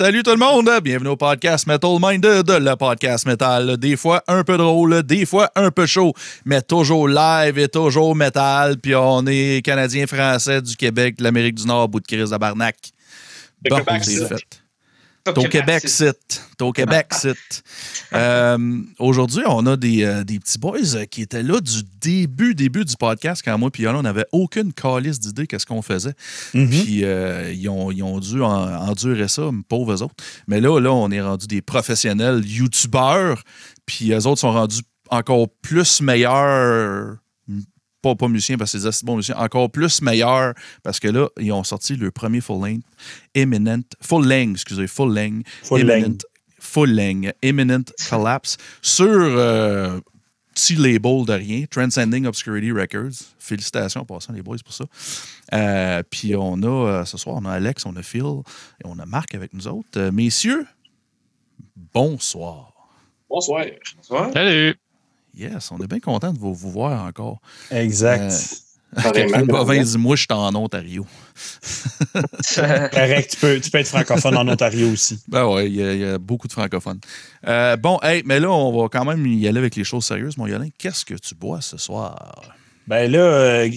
Salut tout le monde, bienvenue au podcast Metal Minded, le podcast metal. Des fois un peu drôle, des fois un peu chaud, mais toujours live et toujours metal. Puis on est Canadiens, Français, du Québec, de l'Amérique du Nord, bout de crise de Barnac. Bon, c'est- fait. T'es au Québec, c'est. T'es au Québec, c'est. Euh, Aujourd'hui, on a des, euh, des petits boys euh, qui étaient là du début, début du podcast quand moi et Yola, on n'avait aucune calice d'idée qu'est-ce qu'on faisait. Puis euh, ils, ont, ils ont dû en- endurer ça, pauvres autres. Mais là, là, on est rendu des professionnels youtubeurs. Puis eux autres sont rendus encore plus meilleurs. Pas, pas musiciens parce que c'est bons musiciens, encore plus meilleurs parce que là, ils ont sorti le premier full length, Imminent, full length, excusez, full length, Full Imminent, length. full length, Imminent Collapse sur euh, petit label de rien, Transcending Obscurity Records. Félicitations en passant les boys pour ça. Euh, Puis on a, euh, ce soir, on a Alex, on a Phil et on a Marc avec nous autres. Euh, messieurs, bonsoir. Bonsoir. Salut! Yes, on est bien content de vous, vous voir encore. Exact. Catherine Bovin dit Moi, je suis en Ontario. Correct, tu peux, tu peux être francophone en Ontario aussi. Ben ouais, il y, a- il y a beaucoup de francophones. Euh, bon, hey, mais là, on va quand même y aller avec les choses sérieuses, mon Yolin. Qu'est-ce que tu bois ce soir? Ben là, euh,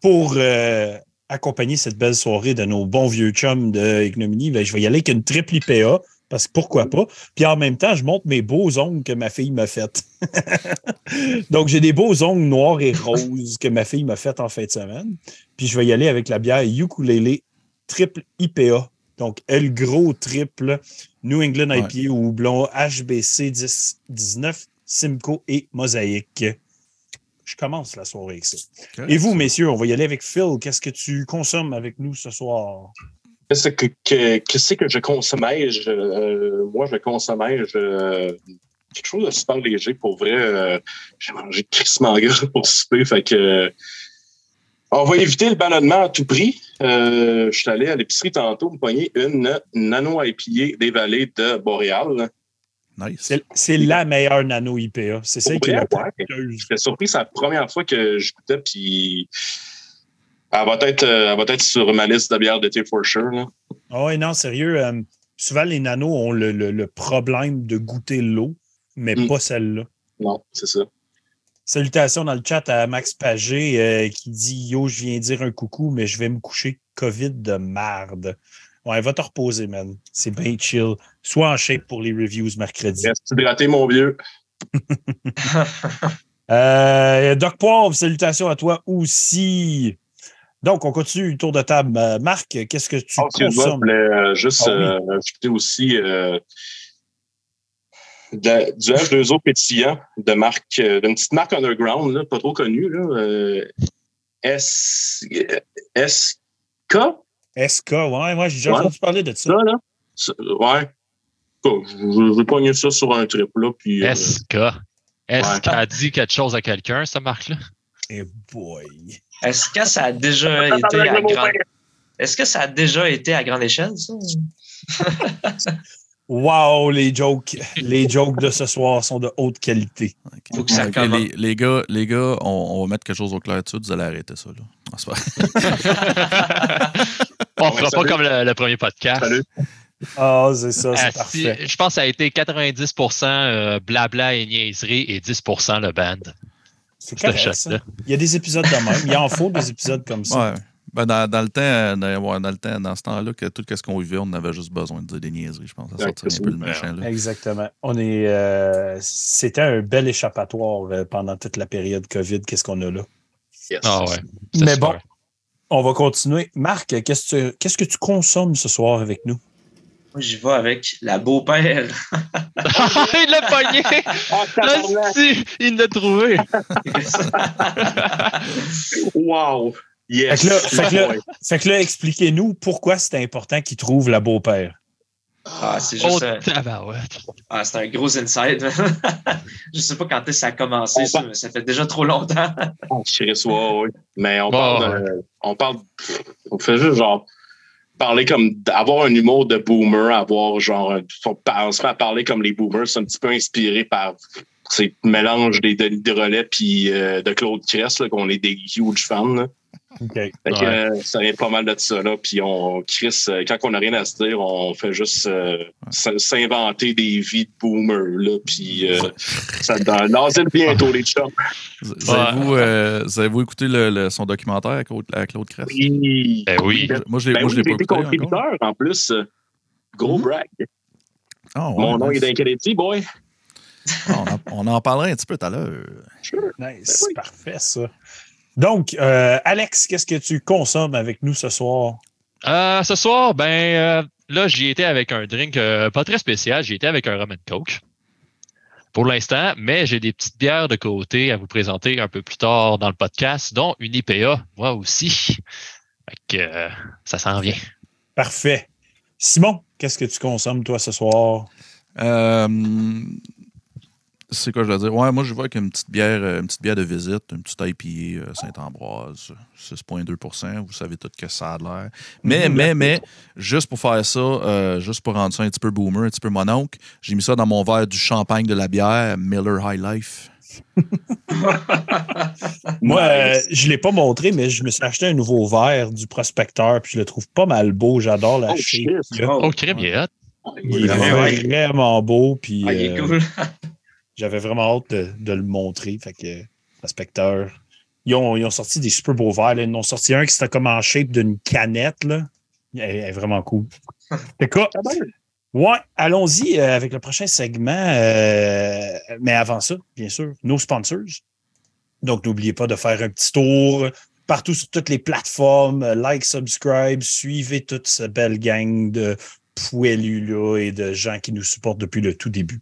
pour euh, accompagner cette belle soirée de nos bons vieux chums de Ignominy, ben, je vais y aller avec une triple IPA, parce que pourquoi pas? Puis en même temps, je montre mes beaux ongles que ma fille m'a fait. Donc, j'ai des beaux ongles noirs et roses que ma fille m'a fait en fin de semaine. Puis je vais y aller avec la bière Ukulele triple IPA. Donc, elle gros triple New England Ouais. IPA ou houblon HBC 10, 19, Simcoe et Mosaïque. Je commence la soirée avec ça. Et vous, messieurs, on va y aller avec Phil. Qu'est-ce que tu consommes avec nous ce soir? Qu'est-ce que, que, que je consommais? Je, euh, moi, je consommais je, quelque chose de super léger. Pour vrai, euh, j'ai mangé crissement gras pour souper. Fait que, euh, on va éviter le ballonnement à tout prix. Euh, je suis allé à l'épicerie tantôt me pogner une nano IPA des vallées de Boréal. Nice. C'est c'est la meilleure nano IPA. C'est celle qui est la plus Ouais. J'étais surpris, c'est la première fois que je goûtais, puis elle va être, euh, elle va être sur ma liste de bières d'été for sure. Là. Ouais, non, sérieux. euh, souvent, les nanos ont le, le- le problème de goûter l'eau, mais Mm. pas celle-là. Non, c'est ça. Salutations dans le chat à Max Pagé euh, qui dit Yo, je viens dire un coucou, mais je vais me coucher. COVID de marde. Ouais, va te reposer, man. C'est bien chill. Sois en shape pour les reviews mercredi. Reste hydraté, mon vieux. Euh, Doc Poivre, salutations à toi aussi. Donc, on continue le tour de table. Euh, Marc, qu'est-ce que tu excuse-moi, je consommes? voulais euh, juste Ah oui. euh, ajouter aussi euh, de- du H2O pétillant de marque, d'une petite marque underground, là, pas trop connue. Là, euh, S, SK, SK, ouais, moi, j'ai déjà Ouais. entendu parler de ça. ça, là? Ça, Ouais. Je je vais pogner ça sur un trip, là, puis... euh, SK. Est-ce qu'elle a dit quelque chose à quelqu'un, cette marque-là? Eh boy. Est-ce que ça a déjà été à grande... Est-ce que ça a déjà été à grande échelle, ça? Wow, les jokes. Les jokes de ce soir sont de haute qualité. Faut que ça les, les gars, les gars on, on va mettre quelque chose au clair dessus. Vous allez arrêter ça. Là. On Ouais, fera pas comme le, le premier podcast. Salut. Ah, c'est ça, c'est Ah, parfait. je pense que ça a été 90% euh, blabla et niaiserie et 10% le band. C'est correct, ça. Il y a des épisodes de même. Il en faut des épisodes comme ça. Ouais. Ben, dans, dans le temps, euh, dans, ouais, dans le temps, dans ce temps-là, que tout ce qu'on vivait, on avait juste besoin de dire des niaiseries, je pense. Ça Ouais, sortirait un peu le machin. Là. Exactement. On est. euh, C'était un bel échappatoire euh, pendant toute la période COVID. Qu'est-ce qu'on a là? Yes. Ah ouais. Mais super. bon, on va continuer. Marc, qu'est-ce que tu consommes ce soir avec nous? Moi, j'y vais avec la beau-père. il l'a pogné! Ah! Là, si, il l'a trouvé! Wow! Yes! Fait que là- fait que là- Ouais. Fait que là, expliquez-nous pourquoi c'est important qu'il trouve la beau-père. Ah, c'est Oh, juste. euh, tabarouette. ah, c'est un gros inside. je sais pas quand est-ce que ça a commencé, ça, mais ça fait déjà trop longtemps. Oh, Chris, ouais, ouais. Mais on Bon, parle, de- on parle, on fait juste genre parler comme avoir un humour de boomer, avoir genre, un- on se fait parler comme les boomers, c'est un petit peu inspiré par ces mélanges des Denis de relais puis euh, de Claude Cress, qu'on est des huge fans. là. Fait que, Ouais. euh, ça vient pas mal de ça, là. Puis on, Chris, euh, quand on n'a rien à se dire, on fait juste euh, s'inventer des vies de boomers, là. Puis euh, ça donne bientôt, les chums. Vous- vous Avez-vous euh, vous avez-vous écouté le- le- son documentaire avec Claude, avec Claude Crest? Oui. Ben oui. Moi, je l'ai Ben oui, pas été écouté contributeur, en plus. Gros Mhm. brag. Ouais, Mon nom est d'un boy. Ah, on, en, on en parlera un petit peu tout à l'heure. Sure. Nice. Ben oui. Parfait, ça. Donc, euh, Alex, qu'est-ce que tu consommes avec nous ce soir? Euh, ce soir, ben euh, là, j'y étais avec un drink euh, pas très spécial. J'y étais avec un rum and coke. Pour l'instant, mais j'ai des petites bières de côté à vous présenter un peu plus tard dans le podcast, dont une IPA, moi aussi. Fait que euh, ça s'en vient. Parfait. Simon, qu'est-ce que tu consommes, toi, ce soir? Euh, c'est quoi je veux dire? Ouais, moi je vois avec une petite bière, euh, une petite bière de visite, une petite IPA euh, Saint-Ambroise, 6,2% Vous savez tout que ça a l'air. Mais, mais, mais, juste pour faire ça, euh, juste pour rendre ça un petit peu boomer, un petit peu mononcle, j'ai mis ça dans mon verre du champagne de la bière, Miller High Life. Moi, euh, je ne l'ai pas montré, mais je me suis acheté un nouveau verre du prospecteur, puis je le trouve pas mal beau. J'adore la Oh, shit. Oh, crème, il est hot. Il est vraiment beau, puis Ah, il est euh, cool. J'avais vraiment hâte de, de le montrer. Fait que, prospecteur. Ils ont, ils ont sorti des super beaux verres. là. Ils en ont sorti un qui c'était comme en shape d'une canette. Là. Elle, elle est vraiment cool. Ah ben, Ouais, allons-y euh, avec le prochain segment. euh, mais avant ça, bien sûr, nos sponsors. Donc, n'oubliez pas de faire un petit tour partout sur toutes les plateformes. euh, Like, subscribe, suivez toute cette belle gang de poilus-là et de gens qui nous supportent depuis le tout début.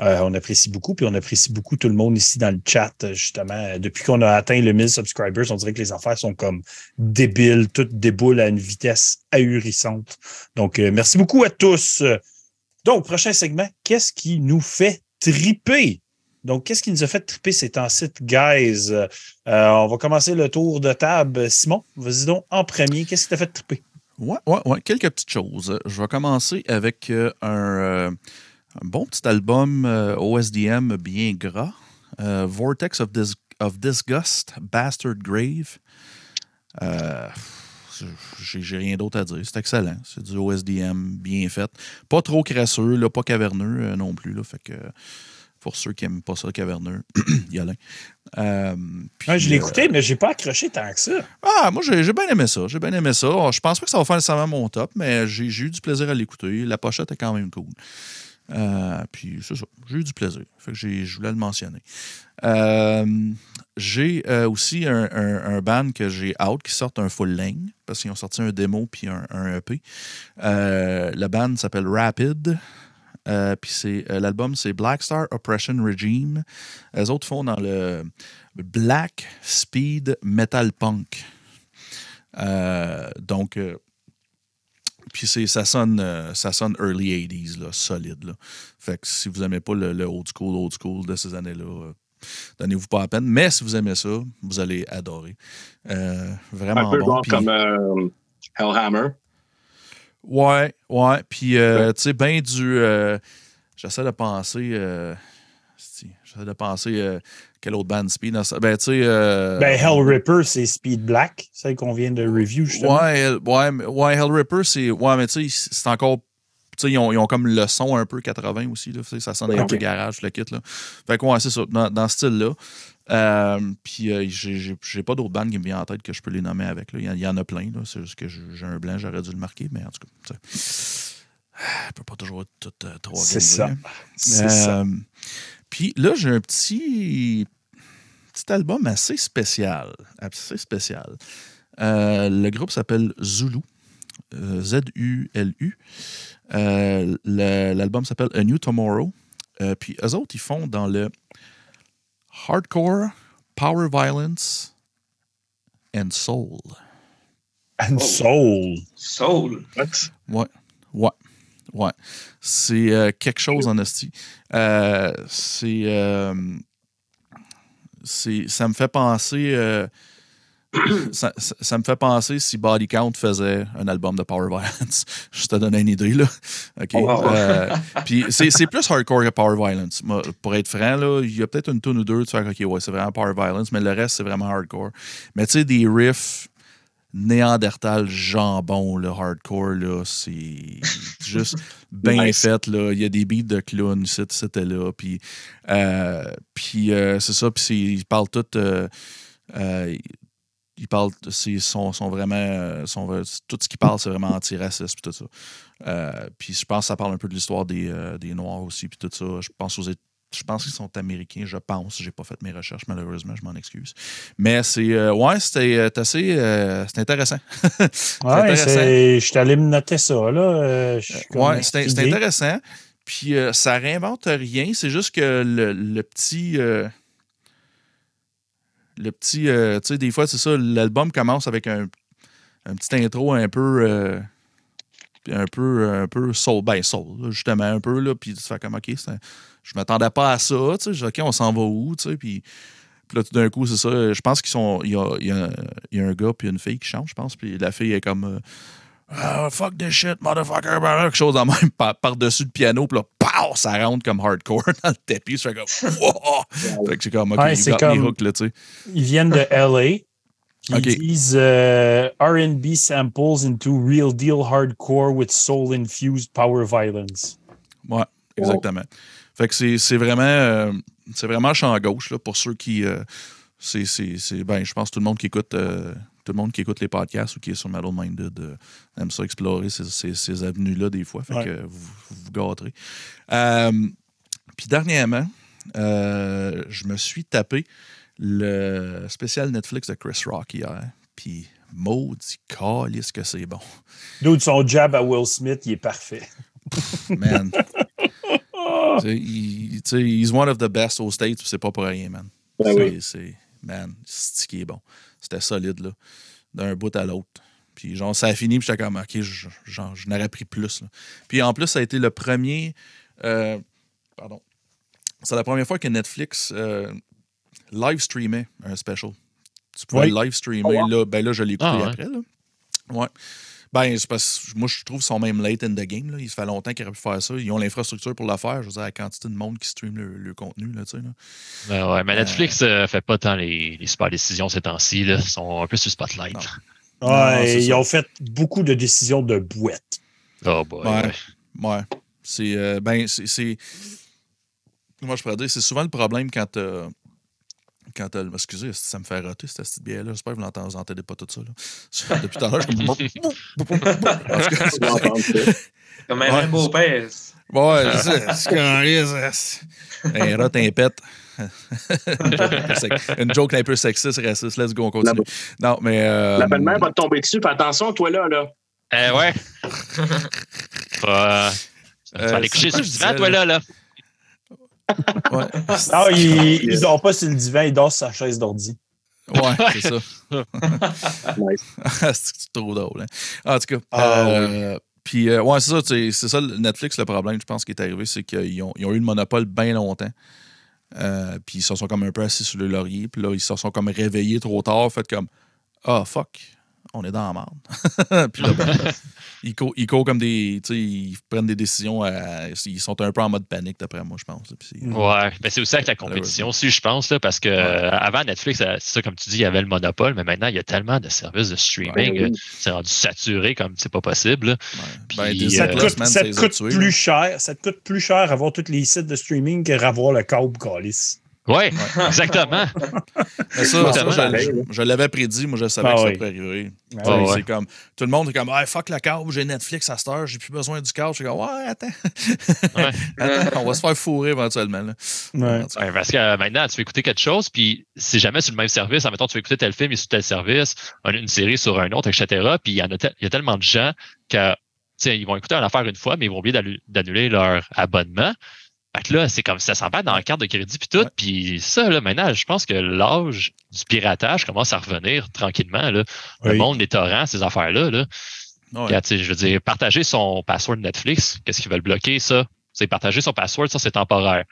Euh, on apprécie beaucoup, puis on apprécie beaucoup tout le monde ici dans le chat, justement. Depuis qu'on a atteint le 1000 subscribers, on dirait que les affaires sont comme débiles, toutes déboulent à une vitesse ahurissante. Donc, euh, merci beaucoup à tous. Donc, prochain segment, qu'est-ce qui nous fait triper? Donc, qu'est-ce qui nous a fait triper ces temps-ci, guys? Euh, on va commencer le tour de table. Simon, vas-y donc en premier. Qu'est-ce qui t'a fait triper? Ouais, ouais, ouais. Quelques petites choses. Je vais commencer avec un, un bon petit album euh, OSDM bien gras. Euh, Vortex of, Dis- of Disgust, Bastard Grave. Euh, j'ai rien d'autre à dire. C'est excellent. C'est du OSDM bien fait. Pas trop crasseux, là, pas caverneux euh, non plus. Là, fait que pour ceux qui n'aiment pas ça, caverneux. Euh, Ouais, je l'ai euh, écouté, mais j'ai pas accroché tant que ça. ah, moi, j'ai bien aimé ça. J'ai bien aimé ça. Oh, Je pense pas que ça va faire nécessairement mon top, mais j'ai eu du plaisir à l'écouter. La pochette est quand même cool. Euh, puis c'est ça. J'ai eu du plaisir. Fait que je voulais le mentionner. Euh, j'ai euh, aussi un, un, band que j'ai out qui sort un full length parce qu'ils ont sorti un démo puis un, un EP. Le band s'appelle Rapid. Puis l'album c'est Black Star Oppression Regime. Les autres font dans le Black Speed Metal Punk. Donc, puis c'est, ça, sonne, euh, ça sonne early 80s, là, solide. Là. Fait que si vous n'aimez pas le, le old school, old school de ces années-là, euh, donnez-vous pas la peine. Mais si vous aimez ça, vous allez adorer. Euh, vraiment un peu bon. genre comme Hellhammer. Ouais, ouais. Puis, tu sais, ben du. J'essaie de penser. J'essaie de penser quelle autre band speed. dans ça? Ben, tu sais. euh, Ben, Hell Ripper, c'est Speed Black, celle qu'on vient de review, justement. Ouais, Hell- ouais, ouais, Hellripper, c'est. Ouais, mais tu sais, c'est encore. Tu sais, ils ont, ils ont comme le son un peu 80 aussi, là. Ça sonne un Ok. peu garage, le kit, là. Fait que, ouais, c'est ça, dans, dans ce style-là. Euh, puis, euh, j'ai- pas d'autres bandes qui me viennent en tête que je peux les nommer avec, là. Il y en- il y, en a plein. C'est juste que j'ai un blanc, j'aurais dû le marquer, mais en tout cas, tu sais. Je peux pas toujours être tout euh, trop C'est ça. C'est ça. Euh, Puis là, j'ai un petit, petit album assez spécial. Assez spécial. Euh, le groupe s'appelle Zulu. euh, Z-U-L-U. Euh, L'album s'appelle A New Tomorrow. Euh, puis eux autres, ils font dans le hardcore, power violence and soul. And Soul. Soul. What? Ouais. Ouais. C'est euh, quelque chose en esti. Euh, c'est. Ça me fait penser. euh, ça, ça- ça me fait penser si Body Count faisait un album de Power Violence. Je te donne une idée, là. OK? Oh, wow. Euh, Puis c'est plus hardcore que Power Violence. Moi, pour être franc, là, il y a peut-être une tune ou deux, tu fais OK, ouais, c'est vraiment Power Violence, mais le reste, c'est vraiment hardcore. Mais tu sais, des riffs Néandertal jambon, le hardcore, là, c'est juste bien Nice. fait. Là. Il y a des beats de clown, c'était là. Puis, euh, puis euh, c'est ça, puis ils parlent tout. euh, euh, ils parlent, c'est- sont, sont vraiment. Sont, tout ce qu'ils parlent, c'est vraiment antiraciste, puis tout ça. Puis je pense que ça parle un peu de l'histoire des, des Noirs aussi, puis tout ça. Je pense aux je pense qu'ils sont américains, je pense. J'ai pas fait mes recherches, malheureusement, je m'en excuse. Mais c'est. euh, ouais, c'était euh, assez. euh, c'était intéressant. C'est Ouais, je suis allé me noter ça, là. euh, Ouais, c'était intéressant. Puis ça réinvente rien. C'est juste que le, le petit. le petit. euh, tu sais, des fois, c'est ça. L'album commence avec un, un petit intro un peu. euh, un peu. Un peu soul. Ben, soul, là, justement, un peu. Là, puis tu fais comme, OK, c'est un- je m'attendais pas à ça. Tu sais, Je dis, OK, on s'en va où? Tu sais, puis. Puis là, tout d'un coup, c'est ça. Je pense qu'ils sont. Il y a, il y a- il y a un gars puis une fille qui chantent, je pense. Puis la fille est comme. euh, ah, fuck this shit, motherfucker, quelque chose en même par- par-dessus le piano, puis là, pow, ça rentre comme hardcore dans le tapis. Je fais comme, wow! Fait que c'est comme, ok, Ouais, you me comme- hooked, là, tu sais. Ils viennent de LA. Puis Ok. Ils disent euh, RB samples into real deal hardcore with soul infused power violence. Ouais, exactement. Fait que c'est vraiment, euh, c'est vraiment champ gauche, là, pour ceux qui. euh, c'est, ben, je pense que tout le monde qui écoute. euh, tout le monde qui écoute les podcasts ou qui est sur Metal Minded euh, aime ça explorer ces, ces- ces avenues-là des fois. Fait Ouais. que vous vous, gâterez. Euh, Puis dernièrement, je me suis tapé le spécial Netflix de Chris Rock hier. Puis maudit calice que c'est bon. Dude, son jab à Will Smith, il est parfait. Man. Tu sais, il- tu sais, he's one of the best aux States, puis c'est pas pour rien, man. Ben c'est, oui. c'est- man, c'est ce qui est bon. C'était solide, là, d'un bout à l'autre. Puis, genre, ça a fini, puis j'étais comme, OK, je, genre, je n'aurais pris plus. là. Puis, en plus, ça a été le premier. euh, pardon. C'est la première fois que Netflix euh, live streamait un special. Tu pouvais Oui. live streamer. Oh, wow. là, ben là, je l'ai écouté Ah, ouais. après. Là. Ouais. Ben, c'est parce que moi, je trouve qu'ils sont même late in the game. Là. Il se fait longtemps qu'ils auraient pu faire ça. Ils ont l'infrastructure pour le faire. Je veux dire, la quantité de monde qui stream le, le contenu. Là, tu sais, là. Ben ouais, mais Netflix euh, fait pas tant les, les super décisions ces temps-ci. là. Ils sont un peu sur Spotlight. Non. Ouais, Non, c'est ils ça. ont fait beaucoup de décisions de bouette. Oh boy. Ouais. C'est. euh, ben, c'est-. Comment je pourrais dire? C'est souvent le problème quand. Quand t'as. Excusez, ça me fait rater cette petite bière-là. J'espère que vous l'entendez vous entendez pas tout ça. Là. Depuis tout à l'heure, je suis comme. Un Ouais. beau-père. Ouais, c'est qu'on c'est- Un rat, un pet. Une joke un peu sexiste, raciste. Let's go, on continue. Non, mais. euh, La belle-mère va te tomber dessus. Fais attention, toi, là. là. Eh ouais. Bah, tu Euh, vas aller coucher sur le divan, toi, là. là. Ouais, Ah, il, il dort pas sur le divan, il dort sur sa chaise d'ordi. ouais c'est ça. C'est trop drôle. hein. En tout cas, Ah, euh, puis euh, ouais, c'est ça, c'est ça Netflix, le problème, je pense, qui est arrivé, c'est qu'ils ont, ils ont eu le monopole bien longtemps. Euh, puis ils se sont comme un peu assis sur le laurier, puis là, ils se sont comme réveillés trop tard, fait comme Ah, fuck, on est dans la merde. puis là, ben, ils, courent, ils courent comme des. Tu sais, ils prennent des décisions, à- ils sont un peu en mode panique, d'après moi, je pense. Puis c'est- Ouais, mais c'est aussi avec la compétition aussi, je pense, là, parce que euh, avant Netflix, euh, c'est ça, comme tu dis, il y avait le monopole, mais maintenant, il y a tellement de services de streaming. Ouais, oui. euh, C'est rendu saturé comme c'est pas possible. là. ouais. Puis, Ben, euh, Ça te Plus, coûte, man, ça te les a coûte tués, plus là. cher. Ça te coûte plus cher avoir tous les sites de streaming que avoir le câble calice. Ouais, exactement. Mais ça, je, l'avais prédit, moi je savais Ah que ça oui. pourrait arriver. Ah oui. Comme tout le monde est comme hey, fuck le câble, j'ai Netflix à cette heure, j'ai plus besoin du câble. Je suis comme ouais, attends. Ouais. Attends, on va se faire fourrer éventuellement. Là. Ouais. Parce que euh, maintenant, tu veux écouter quelque chose, puis c'est jamais sur le même service. Admettons, tu veux écouter tel film et sur tel service, un- une série sur un autre, etc. Puis il y, en a tel- il y a tellement de gens que, ils vont écouter une affaire une fois, mais ils vont oublier d'annu- d'annuler leur abonnement. Fait que là, c'est comme ça va dans la carte de crédit puis tout. Puis ça, là, maintenant, je pense que l'âge du piratage commence à revenir tranquillement. Là. Le monde des torrents, ces affaires-là. Là. ouais. Puis, je veux dire, partager son password Netflix, qu'est-ce qu'ils veulent bloquer, ça? C'est partager son password, ça, c'est temporaire.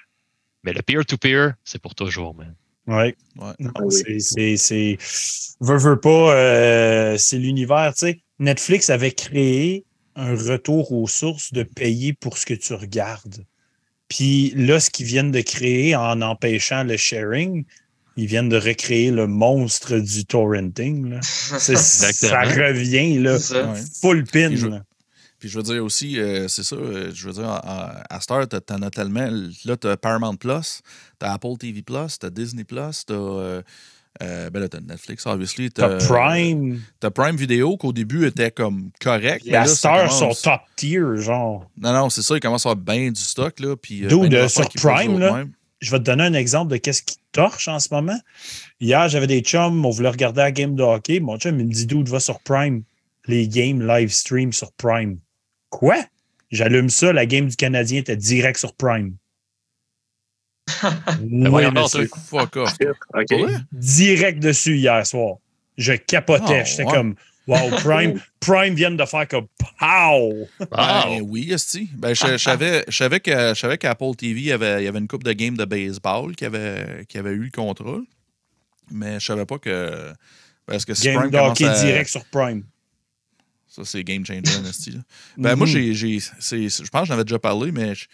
Mais le peer-to-peer, c'est pour toujours, man. Ouais. Ouais. Non, Ah oui. c'est- c'est. c'est- Veux, veux pas, euh, c'est l'univers. Tu sais, Netflix avait créé un retour aux sources de payer pour ce que tu regardes. Puis là, ce qu'ils viennent de créer en empêchant le sharing, Ils viennent de recréer le monstre du torrenting. Là. C'est- ça revient, là, C'est ça. Ouais. full pin. Puis je- là. Puis je veux dire aussi, euh, c'est ça, euh, je veux dire, à, à Star, t'as- t'en as tellement. Là, t'as Paramount Plus, t'as Apple TV Plus, t'as Disney Plus, t'as. Euh, euh, ben là, t'as Netflix, obviously. T'as Prime. T'as Prime Video, qu'au début était comme correct. mais La là, ça Star sont top tier, genre. Non, non, c'est ça, il commence à avoir bien du stock, là. Puis, euh, Dude, ben euh, sur Prime, là. Je vais te donner un exemple de qu'est-ce qui torche en ce moment. Hier, j'avais des chums, on voulait regarder la game de hockey. Mon chum, il me dit, dude, va sur Prime. Les games live stream sur Prime. Quoi? J'allume ça, la game du Canadien était direct sur Prime. oui, voyons donc, monsieur. Fuck off. Direct dessus hier soir. Je capotais. Ah, J'étais ouais. comme, wow, Prime, Prime vient de faire comme, pow! Ben oui, esti. Ben, je, je savais, je savais qu'Apple TV, il y avait, il y avait une coupe de games de baseball qui avait, qui avait eu le contrat. Mais je savais pas que. Parce que si Game Prime de commence hockey à- direct sur Prime. Ça, c'est game changer, esti. Ben, moi, Mhm. j'ai, j'ai- c'est- je pense que j'en avais déjà parlé, mais je-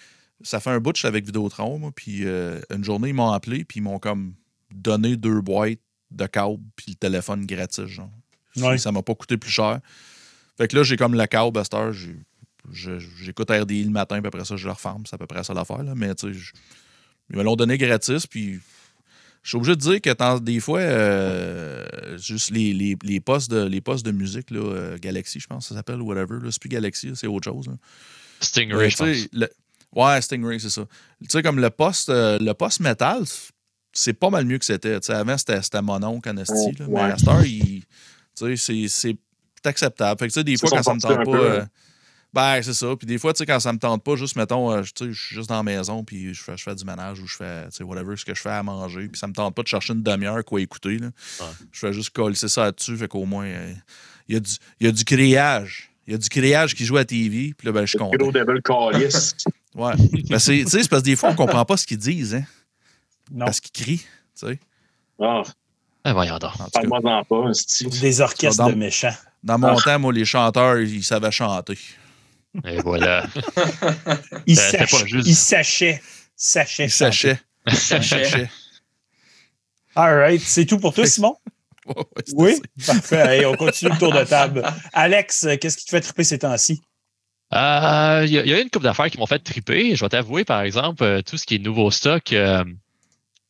ça fait un bout que je suis avec Vidéotron, moi. Puis euh, une journée, ils m'ont appelé, puis ils m'ont comme donné deux boîtes de câbles, puis le téléphone gratis, genre. Ouais. Ça m'a pas coûté plus cher. Fait que là, j'ai comme le câble à cette heure. J'écoute RDI le matin, puis après ça, je le referme. C'est à peu près ça l'affaire. là. Mais tu sais, je- ils me l'ont donné gratis, puis je suis obligé de dire que des fois, euh, juste les, les, les postes de, les postes de musique, là, euh, Galaxy, je pense que ça s'appelle, ou whatever. là, C'est plus Galaxy, là, c'est autre chose. là. Stingray, Euh, je pense. tu sais, le- Ouais, Stingray, c'est ça. Tu sais, comme le poste, euh, le poste métal, c'est pas mal mieux que c'était. Tu sais, avant, c'était en esti, là, mais à cette heure, il- tu sais, c'est- c'est acceptable. Fait que, tu sais, des fois, quand ça me tente pas. peu, euh, hein. ben, c'est ça. Puis des fois, tu sais, quand ça me tente pas, juste, mettons, euh, tu sais, je suis juste dans la maison, puis je fais, je fais du ménage ou je fais, tu sais, whatever, ce que je fais à manger, puis ça me tente pas de chercher une demi-heure quoi écouter. Là. Ouais. Je fais juste coller ça dessus, fait qu'au moins, euh, il y, a du- il y a du créage. Il y a du créage qui joue à TV, puis là, ben, je suis content. Gros Devil. Ouais. Ben, c'est, tu sais, c'est parce que des fois, on comprend pas ce qu'ils disent, hein, Non. parce qu'ils crient, tu sais. Ah, Ah, voyons donc. En tout cas, parle-moi-en pas, un style. Des orchestres Dans- de méchants. dans mon Ah. temps, moi, les chanteurs, ils savaient chanter. Et voilà. Ils c'était sach- juste- ils sachaient. Sachaient. Ils sachaient. Sachet. Sachaient. All right. C'est tout pour toi, Simon? C'est Oui? Parfait. Allez, on continue le tour de table. Alex, qu'est-ce qui te fait triper ces temps-ci? Euh, Il y, a- il y a une couple d'affaires qui m'ont fait triper. Je vais t'avouer, par exemple, euh, tout ce qui est nouveau stock. euh,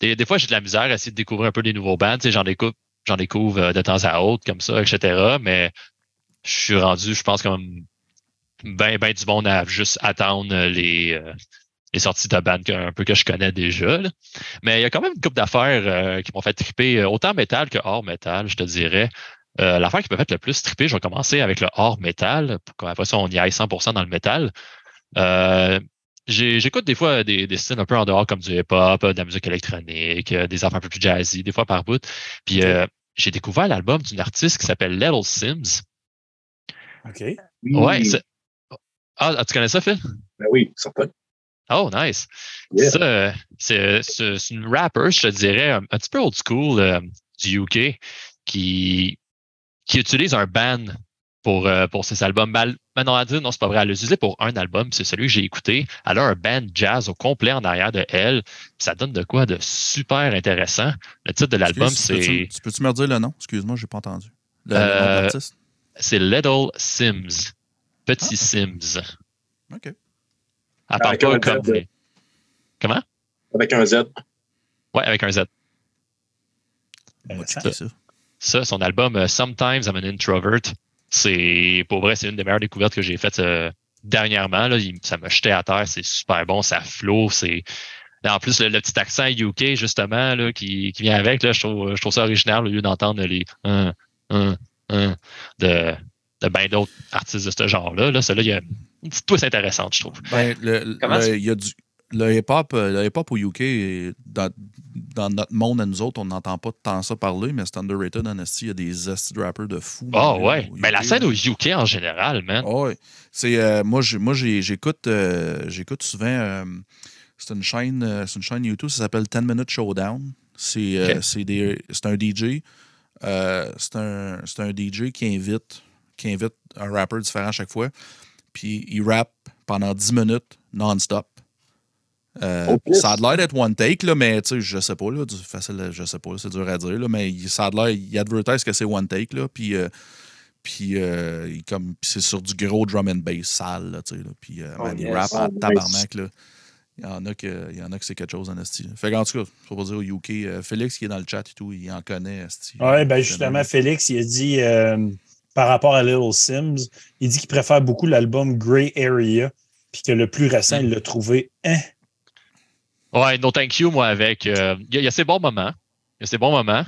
des, des fois, j'ai de la misère à essayer de découvrir un peu des nouveaux bands. J'en découvre, j'en découvre euh, de temps à autre, comme ça, etc. Mais je suis rendu, je pense, comme ben, ben du monde à juste attendre euh, les, euh, les sorties de bandes un peu que je connais déjà. là. Mais il y a quand même une couple d'affaires euh, qui m'ont fait triper, euh, autant métal que hors métal, je te dirais. Euh, L'affaire qui m'a fait le plus triper, je vais commencer avec le hors métal, pour qu'après ça, on y aille 100% dans le métal. Euh, J'écoute des fois des, des styles un peu en dehors, comme du hip-hop, de la musique électronique, euh, des affaires un peu plus jazzy, des fois par bout. Puis euh, j'ai découvert l'album d'une artiste qui s'appelle Little Sims. OK. Ouais, ah, ah, tu connais ça, Phil? Ben oui, certain. Oh, nice. Yeah. Ça, euh, c'est c'est- c'est une rapper, je te dirais, un, un petit peu old school euh, du UK qui, qui utilise un band pour, euh, pour ses albums. Elle- ben non, à dire, non, c'est pas vrai. Elle l'a utilisé pour un album, c'est celui que j'ai écouté. Elle a un band jazz au complet en arrière de elle. Ça donne de quoi de super intéressant. Le titre de l'album, Excuse, tu c'est peux-tu- Tu peux-tu me redire le nom? Excuse-moi, j'ai pas entendu. Le, nom Euh, de c'est Little Sims. Petit Ah. Sims. OK. Elle parle Avec pas un comme. Z. Comment? Avec un Z. Ouais, avec un Z. On va Intéressant. checker ça. Ça, son album euh, Sometimes I'm an Introvert, c'est pour vrai, c'est une des meilleures découvertes que j'ai faites euh, dernièrement. Là. Il- ça m'a jeté à terre, c'est super bon, ça flow, c'est. En plus, le, le petit accent UK, justement, là, qui, qui vient avec, là, je, trouve, je trouve ça original au lieu d'entendre les un, un, un de, de bien d'autres artistes de ce genre-là. Là, Celui-là, il y a une petite twist intéressante, je trouve. Ben, le, Comment le- tu- il y a du, le hip-hop euh, le hip-hop au UK, dans, dans notre monde à nous autres, on n'entend pas tant ça parler, mais c'est underrated en. Il y a des rappers de fous. Ah ouais. Mais la UK, scène au UK en général, man. Ah ouais. C'est, euh, moi, j'écoute, euh, j'écoute souvent. euh, c'est une chaîne, c'est une chaîne YouTube, ça s'appelle 10 Minute Showdown. C'est, euh, Ok. c'est, un DJ. c'est, un, c'est un DJ qui invite, qui invite un rappeur différent à chaque fois. Puis il rappe pendant 10 minutes non-stop. Euh, ça a l'air d'être one take, là, mais tu sais, je sais pas, là, du- facile, je sais pas, c'est dur à dire, là, mais il- ça a l'air, il advertise que c'est one take, là, puis, euh, puis, euh, il- comme, puis c'est sur du gros drum and bass sale, là, tu sais, là, puis euh, Oh, man, il yes. rappe en Oh, tabarnak, là. Il y en a que, il y en a que c'est quelque chose en esti. là. Fait qu'en tout cas, faut pas dire au UK, euh, Félix qui est dans le chat et tout, il en connaît, esti. Oui, ben justement, Félix, il a dit euh, par rapport à Little Sims, il dit qu'il préfère beaucoup l'album Grey Area, puis que le plus récent, il l'a trouvé. Hein? Ouais, No Thank You, moi, avec. euh, Il y, a- il y a ses bons moments. Il y a ses bons moments.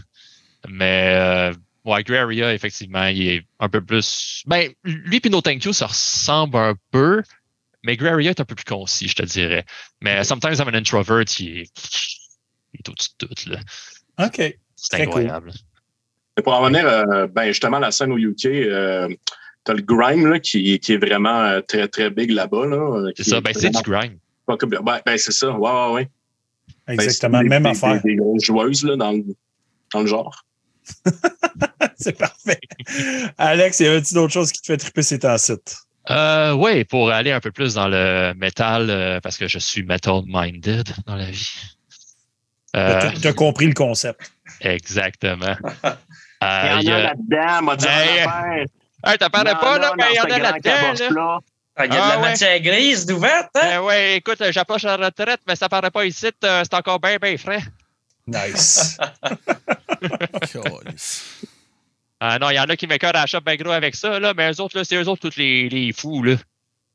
Mais, euh, ouais, Grey Area, effectivement, il est un peu plus. Ben, lui et No Thank You, ça ressemble un peu. Mais Grey Area est un peu plus concis, je te dirais. Mais Sometimes I'm an Introvert, il est, il est au-dessus de tout, là. OK. C'est cool. incroyable. Et pour en revenir, euh, ben, justement, à la scène au UK, euh, t'as le grime là, qui, qui est vraiment très, très big là-bas. Là, C'est ça. Ben, c'est vraiment du grind. Pas Ben, ben, c'est ça. Ouais, ouais, ouais. Ben, Exactement, des- même des, affaire. Des, des grosses joueuses là, dans, le, dans le genre. C'est parfait. Alex, y avait-il d'autres choses qui te fait triper ces temps-ci? Euh, oui, pour aller un peu plus dans le métal, euh, parce que je suis metal-minded dans la vie. Euh, Tu as compris le concept. exactement. Euh, Il y en a a- là-dedans, m'a dit Hey, en affaire. Hey, t'en parlais pas, là, mais il y en a là-dedans, là. là. Il y a de Ah, la ouais. matière grise d'ouverte, hein? Ben ouais, écoute, j'approche la retraite, mais ça paraît pas ici, euh, c'est encore bien, bien frais. Nice. Ah non, il y en a qui m'écœurent à la shop bien gros avec ça, là, mais eux autres, là, c'est eux autres, tous les, les fous, là.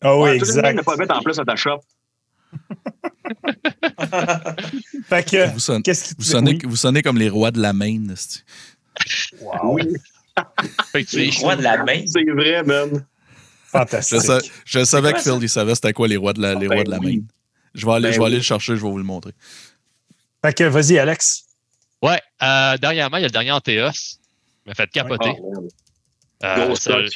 Ah oui, Ouais, tout le monde exact. pas mettre en plus à ta shop. Fait que, Vous, sonnez, qu'est-ce qui te vous, sonnez, oui. vous sonnez comme les rois de la main, esti. Wow. Oui, Fait que tu Les rois de la main. c'est vrai, Je, Fantastique. je savais quoi, que Phil, il savait c'était quoi les rois de la, les Ben rois de la oui. Je vais aller, Ben je vais aller le chercher, je vais vous le montrer. Fait que, vas-y, Alex. Ouais, euh, dernièrement, il y a le dernier Anteos. Il m'a fait capoter. Oh. Euh, Gros ça- stock.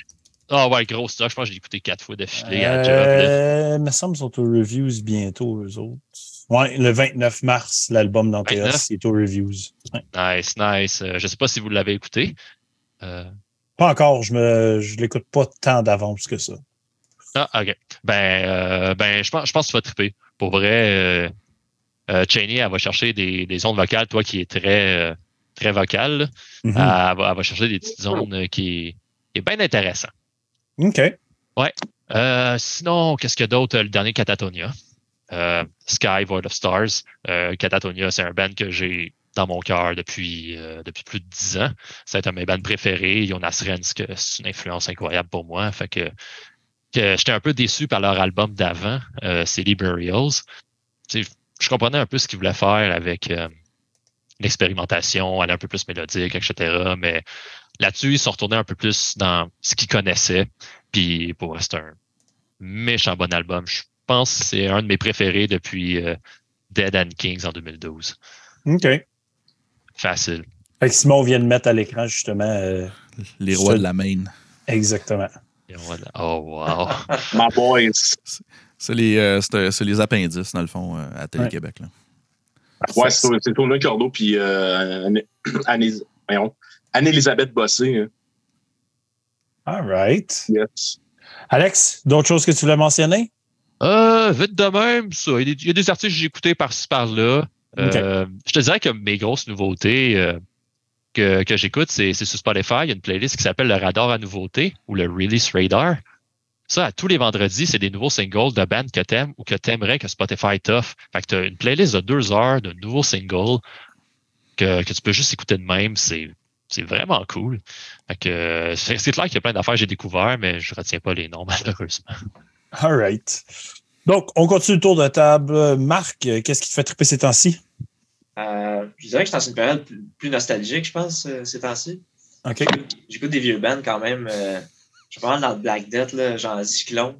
Ah ouais, gros stock. Je pense que je l'ai écouté quatre fois d'affilée à job. Euh, me semble qu'ils sont aux reviews bientôt, eux autres. Ouais, le 29 mars, l'album d'Anteos 29? est aux reviews. Ouais. Nice, nice. Euh, je sais pas si vous l'avez écouté. Euh, Pas encore, je me je l'écoute pas tant d'avance que ça. Ah, OK. Ben, euh, ben je, pense, je pense que tu vas triper. Pour vrai, euh, euh, Cheney, elle va chercher des, des ondes vocales, toi qui es très, euh, très vocal. Mhm. elle, va, elle va chercher des petites zones euh, qui est, qui est bien intéressant. OK. Euh, sinon, qu'est-ce qu'il y a d'autre? Le dernier Catatonia. Euh, Sky, Void of Stars. Euh, Catatonia, c'est un band que j'ai dans mon cœur depuis, euh, depuis plus de dix ans. C'est un de mes bands préférés. Jonas Rensk, c'est une influence incroyable pour moi. Fait que, que j'étais un peu déçu par leur album d'avant, euh, City Burials. Je comprenais un peu ce qu'ils voulaient faire avec euh, l'expérimentation, aller un peu plus mélodique, etc. Mais là-dessus, ils sont retournés un peu plus dans ce qu'ils connaissaient. Puis pour c'est un méchant bon album. Je pense que c'est un de mes préférés depuis euh, Dead and Kings en 2012. OK. Fait Facile. que Simon vient de mettre à l'écran, justement. euh, Les rois de la main. exactement. Et voilà. Oh wow. My boys. C'est les, euh, c'est, c'est les appendices, dans le fond, euh, à Télé-Québec. là. Ouais, c'est Tourne Cordeau puis euh, Anne- Anne- voyons, Anne-Élisabeth Bossé. hein. All right. Yes. Alex, d'autres choses que tu voulais mentionner? Euh, vite de même, ça. Il y a des, il y a des artistes que j'ai écoutés par-ci par-là. Euh, Je te dirais que mes grosses nouveautés euh, que, que j'écoute, c'est sur Spotify. Il y a une playlist qui s'appelle le Radar à nouveautés ou le Release Radar. Ça, à tous les vendredis, c'est des nouveaux singles de bandes que t'aimes ou que t'aimerais que Spotify t'offre. Fait que t'as une playlist de deux heures de nouveaux singles que, que tu peux juste écouter de même. C'est c'est vraiment cool. Fait que euh, c'est c'est clair qu'il y a plein d'affaires que j'ai découvert, mais je retiens pas les noms, malheureusement. All right. Donc, on continue le tour de table. Marc, qu'est-ce qui te fait triper ces temps-ci? Euh, je dirais que je suis dans une période plus, nostalgique, je pense, euh, ces temps-ci. OK. J'écoute- des vieux bands quand même. euh, je suis pas mal dans le Black Death, là, genre Zyklon.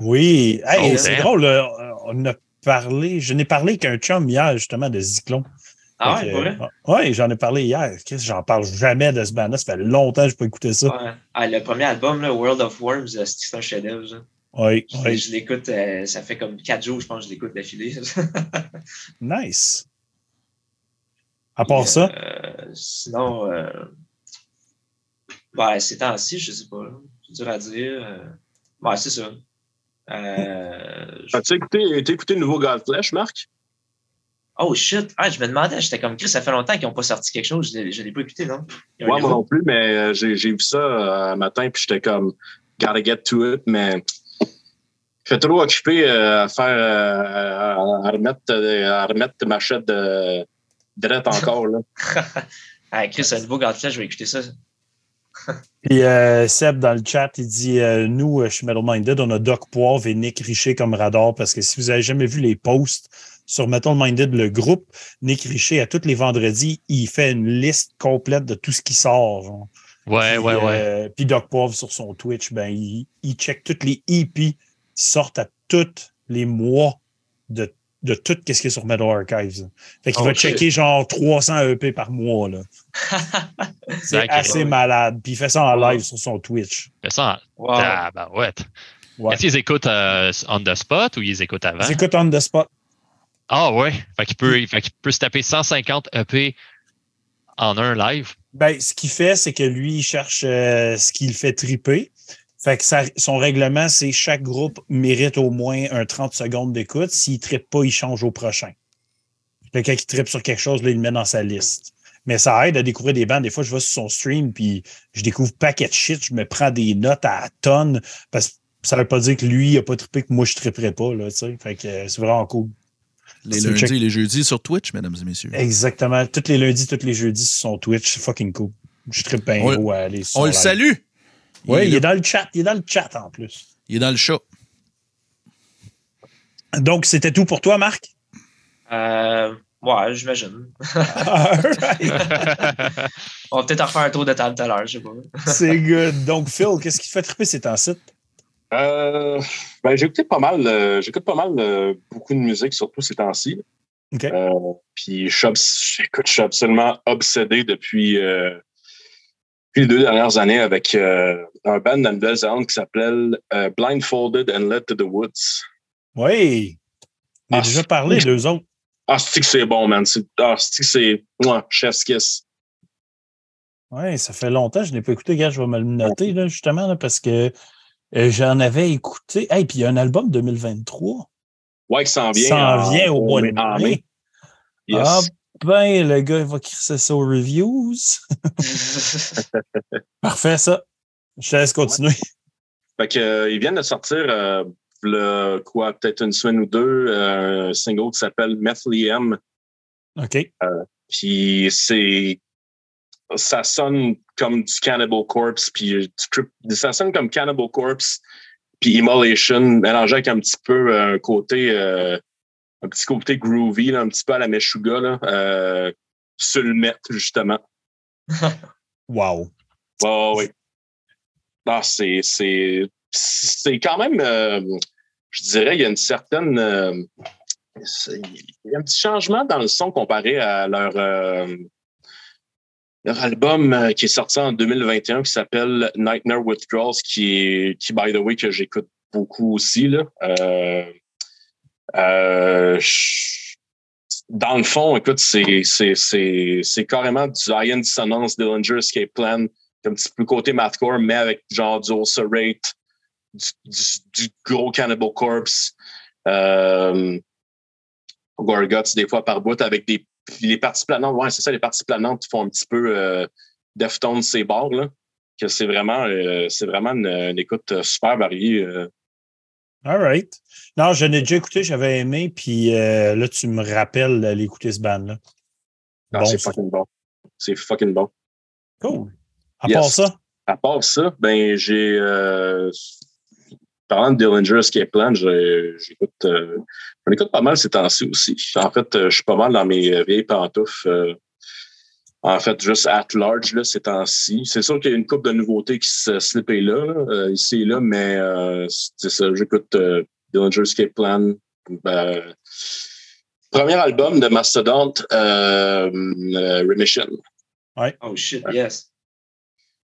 Oui. Hey, Oh, c'est drôle. là, On a parlé. Je n'ai parlé qu'un chum hier, justement, de Zyklon. Ah ouais, euh, ouais, j'en ai parlé hier. Qu'est-ce que j'en parle jamais de ce band-là? Ça fait longtemps que je n'ai pas écouté ça. Ouais. Ah, le premier album, là, World of Worms, c'est un chef-d'œuvre. Oui, Je, oui. je l'écoute, euh, ça fait comme quatre jours, je pense, que je l'écoute d'affilée. Nice. À part ça, Euh, sinon, euh, ouais, ces temps-ci, je sais pas. C'est dur à dire. euh, ouais, c'est ça. Euh, As-tu écouté, t'as écouté le nouveau Godflesh, Marc? Oh shit! Ah, je me demandais, j'étais comme Chris, ça fait longtemps qu'ils n'ont pas sorti quelque chose. Je ne l'ai pas écouté, non? Ouais, moi non plus, mais j'ai vu ça euh, un matin, puis j'étais comme, gotta get to it, mais je suis trop occupé euh, à faire, euh, à, à remettre, euh, à remettre ma chatte de drette encore, là. ah, Chris, un nouveau Godflesh, je vais écouter ça. Puis euh, Seb, dans le chat, il dit euh, Nous, chez Metal Minded, on a Doc Poivre et Nick Richer comme radar parce que si vous avez jamais vu les posts sur Metal Minded, le groupe, Nick Richer, à tous les vendredis, il fait une liste complète de tout ce qui sort. genre. Ouais, Puis, ouais, ouais. puis Doc Poivre sur son Twitch, ben, il, il check toutes les EP sortent à tous les mois de, de tout ce qui est sur Metal Archives. Fait qu'il Oh, va shit. checker genre 300 EP par mois. là. C'est assez malade. Puis il fait ça en live sur son Twitch. Mais ça, Wow. ah, ben ouais. Ouais. Est-ce qu'ils écoutent euh, on the spot ou ils écoutent avant? Il écoute on the spot. Ah ouais. Fait qu'il peut, fait qu'il peut se taper 150 EP en un live. Ben, ce qu'il fait, c'est que lui, il cherche euh, ce qu'il fait triper. Fait que ça- son règlement, c'est chaque groupe mérite au moins un 30 secondes d'écoute. S'il ne trippe pas, il change au prochain. Quelqu'un qui trippe sur quelque chose, là, il le met dans sa liste. Mais ça aide à découvrir des bandes. Des fois, je vais sur son stream, puis je découvre paquet de shit. Je me prends des notes à tonnes. Parce que ça ne veut pas dire que lui, il n'a pas trippé, que moi, je tripperais pas. Là, tu sais. fait que euh, c'est vraiment cool. Les lundis et les jeudis sur Twitch, mesdames et messieurs. Exactement. Tous les lundis, tous les jeudis sur son Twitch. C'est fucking cool. Je trippe bien On- gros à aller sur On le salue. Oui, il est est dans le chat. Il est dans le chat en plus. il est dans le chat. Donc, c'était tout pour toi, Marc? Euh, ouais, j'imagine. Alright. On va peut-être en refaire un tour de table tout à l'heure, je sais pas. C'est good. Donc, Phil, qu'est-ce qui te fait triper ces temps-ci? Euh, ben, j'ai écouté pas mal, euh, j'écoute pas mal euh, beaucoup de musique, surtout ces temps-ci. OK. Euh, puis je suis, obs- écoute, je suis absolument obsédé depuis, euh, depuis les deux dernières années avec euh, un band de la Nouvelle-Zélande qui s'appelle euh, Blindfolded and Led to the Woods. Oui. On a Ah, déjà parlé, deux autres. Ah, c'est que c'est bon, man? C'est- Ah, c'est que c'est. Moi, chef's kiss. Oui, ça fait longtemps. Je n'ai pas écouté. Gars, je vais me le noter, là, justement, là, parce que euh, j'en avais écouté. Et puis, il y a un album 2023. Ouais, qui s'en vient. s'en en- vient au mois de mai. Yes. Ah, ben, le gars, il va crisser ça aux reviews. Parfait, ça. Je te laisse continuer. Fait que, euh, ils viennent de sortir, euh, le, quoi, peut-être une semaine ou deux, euh, un single qui s'appelle Methlium. OK. Puis c'est. Ça sonne comme du Cannibal Corpse, puis ça sonne comme Cannibal Corpse, puis Immolation, mélangé avec un petit peu un côté. Un petit côté groovy, là, un petit peu à la Meshuga, là, euh, net, justement. Wow. Ouais, ouais. Ah, c'est, c'est, c'est quand même, euh, je dirais, il y a une certaine. euh, il y a un petit changement dans le son comparé à leur, euh, leur album euh, qui est sorti en 2021 qui s'appelle Nightmare Withdrawals, qui est, qui, by the way, que j'écoute beaucoup aussi. Là. Euh, euh, dans le fond, écoute, c'est, carrément du high-end dissonance Dillinger Escape Plan un petit peu côté mathcore, mais avec genre du Ulcerate, du, du, du gros Cannibal Corpse, euh, Gorguts des fois par bout avec des les parties planantes. Ouais, c'est ça, les parties planantes font un petit peu euh, Deftones ces bords là. Que c'est vraiment, euh, c'est vraiment une, une écoute euh, super variée. euh. All right. Non, je l'ai déjà écouté, j'avais aimé, puis euh, là, tu me rappelles d'aller écouter ce band-là. Bon, c'est fucking bon. C'est fucking bon. Cool. À Yes. part ça, À part ça, ben j'ai euh, parlant de Dillinger Escape Plan, j'écoute euh, j'en écoute pas mal ces temps-ci aussi. En fait, euh, je suis pas mal dans mes euh, vieilles pantoufles. En fait, juste at large là, ces temps-ci. C'est sûr qu'il y a une couple de nouveautés qui se slippent là, euh, ici et là, mais euh, c'est ça, j'écoute euh, Dillinger Escape Plan. Ben, premier album de Mastodon, euh, euh, Remission. oh shit, yes.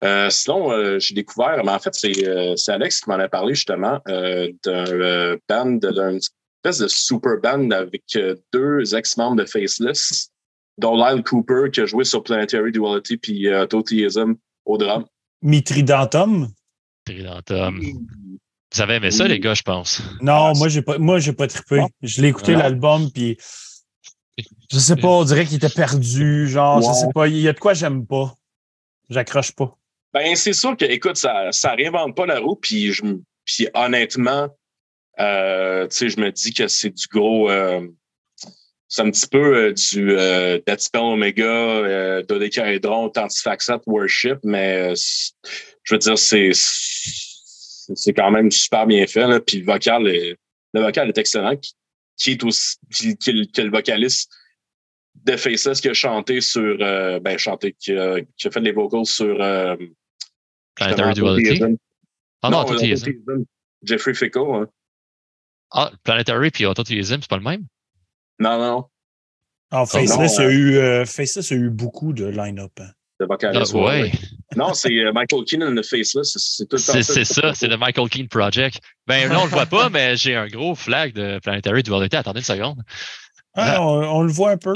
Euh, sinon, euh, j'ai découvert, mais en fait, c'est euh, c'est Alex qui m'en a parlé justement euh, d'un euh, band, d'un espèce de super band avec euh, deux ex-membres de Faceless, dont Lyle Cooper qui a joué sur Planetary Duality puis euh, Totheism au drum. Mitridantum. Tridentum. Vous avez aimé ça, Oui. les gars, je pense. Non, Ah, moi, j'ai pas, moi, j'ai pas trippé. Non. Je l'ai écouté Non. l'album, puis je sais pas, on dirait qu'il était perdu. Genre, je Ouais. sais pas, il y a de quoi j'aime pas. J'accroche pas. Ben, c'est sûr que, écoute, ça, ça réinvente pas la roue, puis, je, puis honnêtement, euh, tu sais, je me dis que c'est du gros. euh, c'est un petit peu euh, du euh, Dead Spell Omega, euh, Dodecahedron, Tantifaxat, Worship, mais euh, je veux dire, c'est c'est quand même super bien fait, là, puis le vocal est, le vocal est excellent, qui, qui est aussi qui, le- qui est le vocaliste de Faceless qui a chanté sur euh, ben chanté qui a, qui a fait les vocals sur Planetary Duality? Autism. Ah non, Non. Jeffrey Fico, hein. Ah, Planetary puis Autotheism, c'est pas le même? Non, non, En Faceless, non, il y a eu, euh, Faceless a eu beaucoup de line-up. hein. le Ah, vocaliste. ouais. Non, c'est euh, Michael Keenan, le Faceless. c'est- C'est tout le temps C'est c'est ça, c'est le Michael Keane Project. Ben là, on le voit pas, mais j'ai un gros flag de Planetary Duality. Attendez une seconde. Ah, on, on le voit un peu.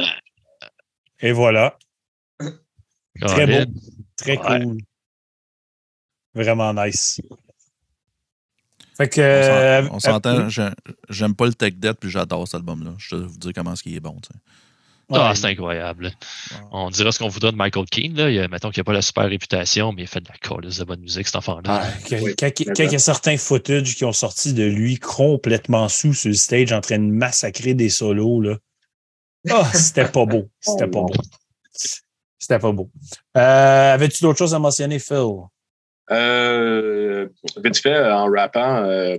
Et voilà. Très beau. Très Ouais. cool. Vraiment nice. Fait que. On euh, On s'entend, j'ai- j'aime pas le tech debt, puis j'adore cet album-là. Je vais vous dire comment est-ce qu'il est bon. tu sais. Ah, ouais. c'est incroyable. On dira ce qu'on voudra de Michael Keane. Là. Il a- mettons qu'il n'a pas la super réputation, mais il fait de la colle de bonne musique, cet enfant-là. Ah, quand, Oui, quand- quand il y a certains footage qui ont sorti de lui complètement sous sur le stage en train de massacrer des solos, là. Ah, c'était pas beau. C'était pas beau. C'était pas beau. Euh, Avais-tu d'autres choses à mentionner, Phil? Euh, vite fait, en rappant, euh,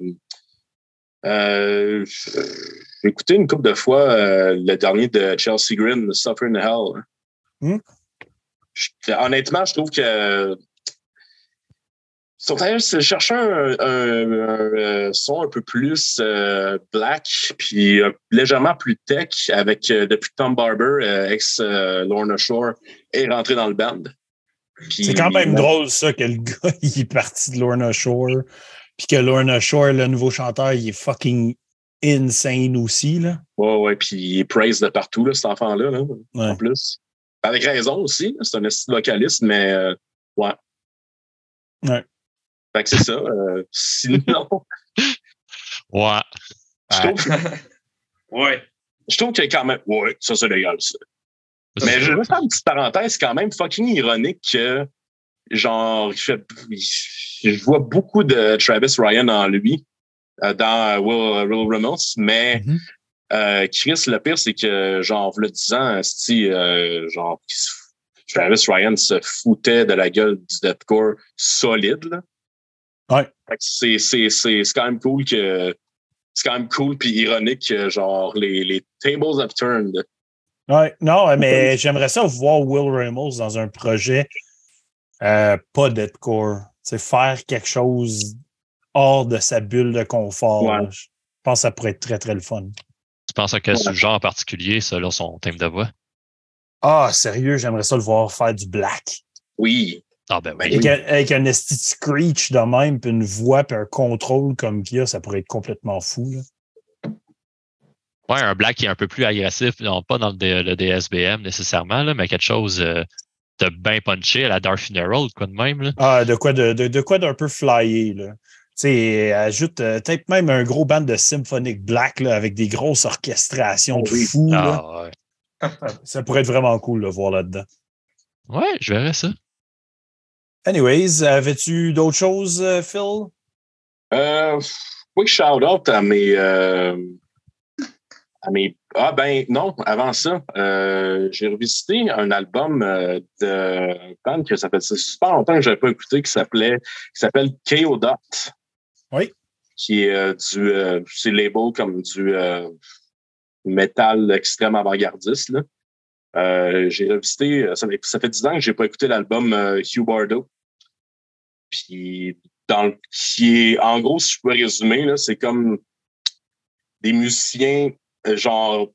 euh, j'ai écouté une couple de fois euh, le dernier de Chelsea Green, Suffer in Hell. Hmm. Je- honnêtement, je trouve que sont chercher un, un- un, euh, son un peu plus euh, black, puis euh, légèrement plus tech, avec euh, depuis Tom Barber, euh, ex euh, Lorna Shore, est rentré dans le band. C'est quand même drôle, ça, que le gars, il est parti de Lorna Shore, puis que Lorna Shore, le nouveau chanteur, il est fucking insane aussi, là. Ouais, ouais, puis il est praise de partout, là, cet enfant-là, là, Ouais. en plus. Avec raison aussi, c'est un style vocaliste, mais euh, ouais. Ouais. Fait que c'est ça. euh, sinon, Ouais. je trouve, Ouais. je trouve qu'il y a quand même. Ouais, ça, c'est légal, ça. Mais je vais faire une petite parenthèse, c'est quand même fucking ironique que, genre, je vois beaucoup de Travis Ryan en lui, euh, dans Will, Will Reynolds, mais Mhm. euh, Chris, le pire, c'est que, genre, le 10 ans, esti, euh, genre, Travis Ryan se foutait de la gueule du deathcore solide, là. Ouais. C'est, c'est, c'est, c'est quand même cool que, c'est quand même cool puis ironique que, genre, les, les tables have turned. Ouais, non, mais j'aimerais ça voir Will Ramos dans un projet euh, pas deadcore. C'est faire quelque chose hors de sa bulle de confort. Ouais. Je pense que ça pourrait être très, très le fun. Tu penses à quel genre en particulier, ça, là, son thème de voix? Ah, sérieux, j'aimerais ça le voir faire du black. Oui. Ah, ben oui. Avec, un, avec un esti de screech de même, puis une voix, puis un contrôle comme qu'il y a, ça pourrait être complètement fou. là. Ouais, un black qui est un peu plus agressif, non pas dans le, DSBM nécessairement, là, mais quelque chose euh, de bien punché à la Dark Funeral, quoi de même. Là. Ah, de quoi de, de, de quoi d'un peu flyé, là. Tu sais, ajoute euh, peut-être même un gros band de symphonic black là, avec des grosses orchestrations de là. Ah, ouais. Ça pourrait être vraiment cool de le voir là-dedans. ouais, je verrais ça. Anyways, avais-tu d'autres choses, euh, Phil? Euh, oui, shout out à mes, euh, mes. Ah ben non, avant ça, euh, j'ai revisité un album euh, de band que ça fait super longtemps que je n'avais pas écouté, qui s'appelait, qui s'appelle KO Dot. Oui. Qui est euh, du, c'est label comme du métal extrême avant-gardiste là. J'ai revisité, ça fait, ça fait 10 ans que j'ai pas écouté l'album Hugh Bardo. Puis dans le, qui est, en gros, si je peux résumer, là, c'est comme des musiciens, genre,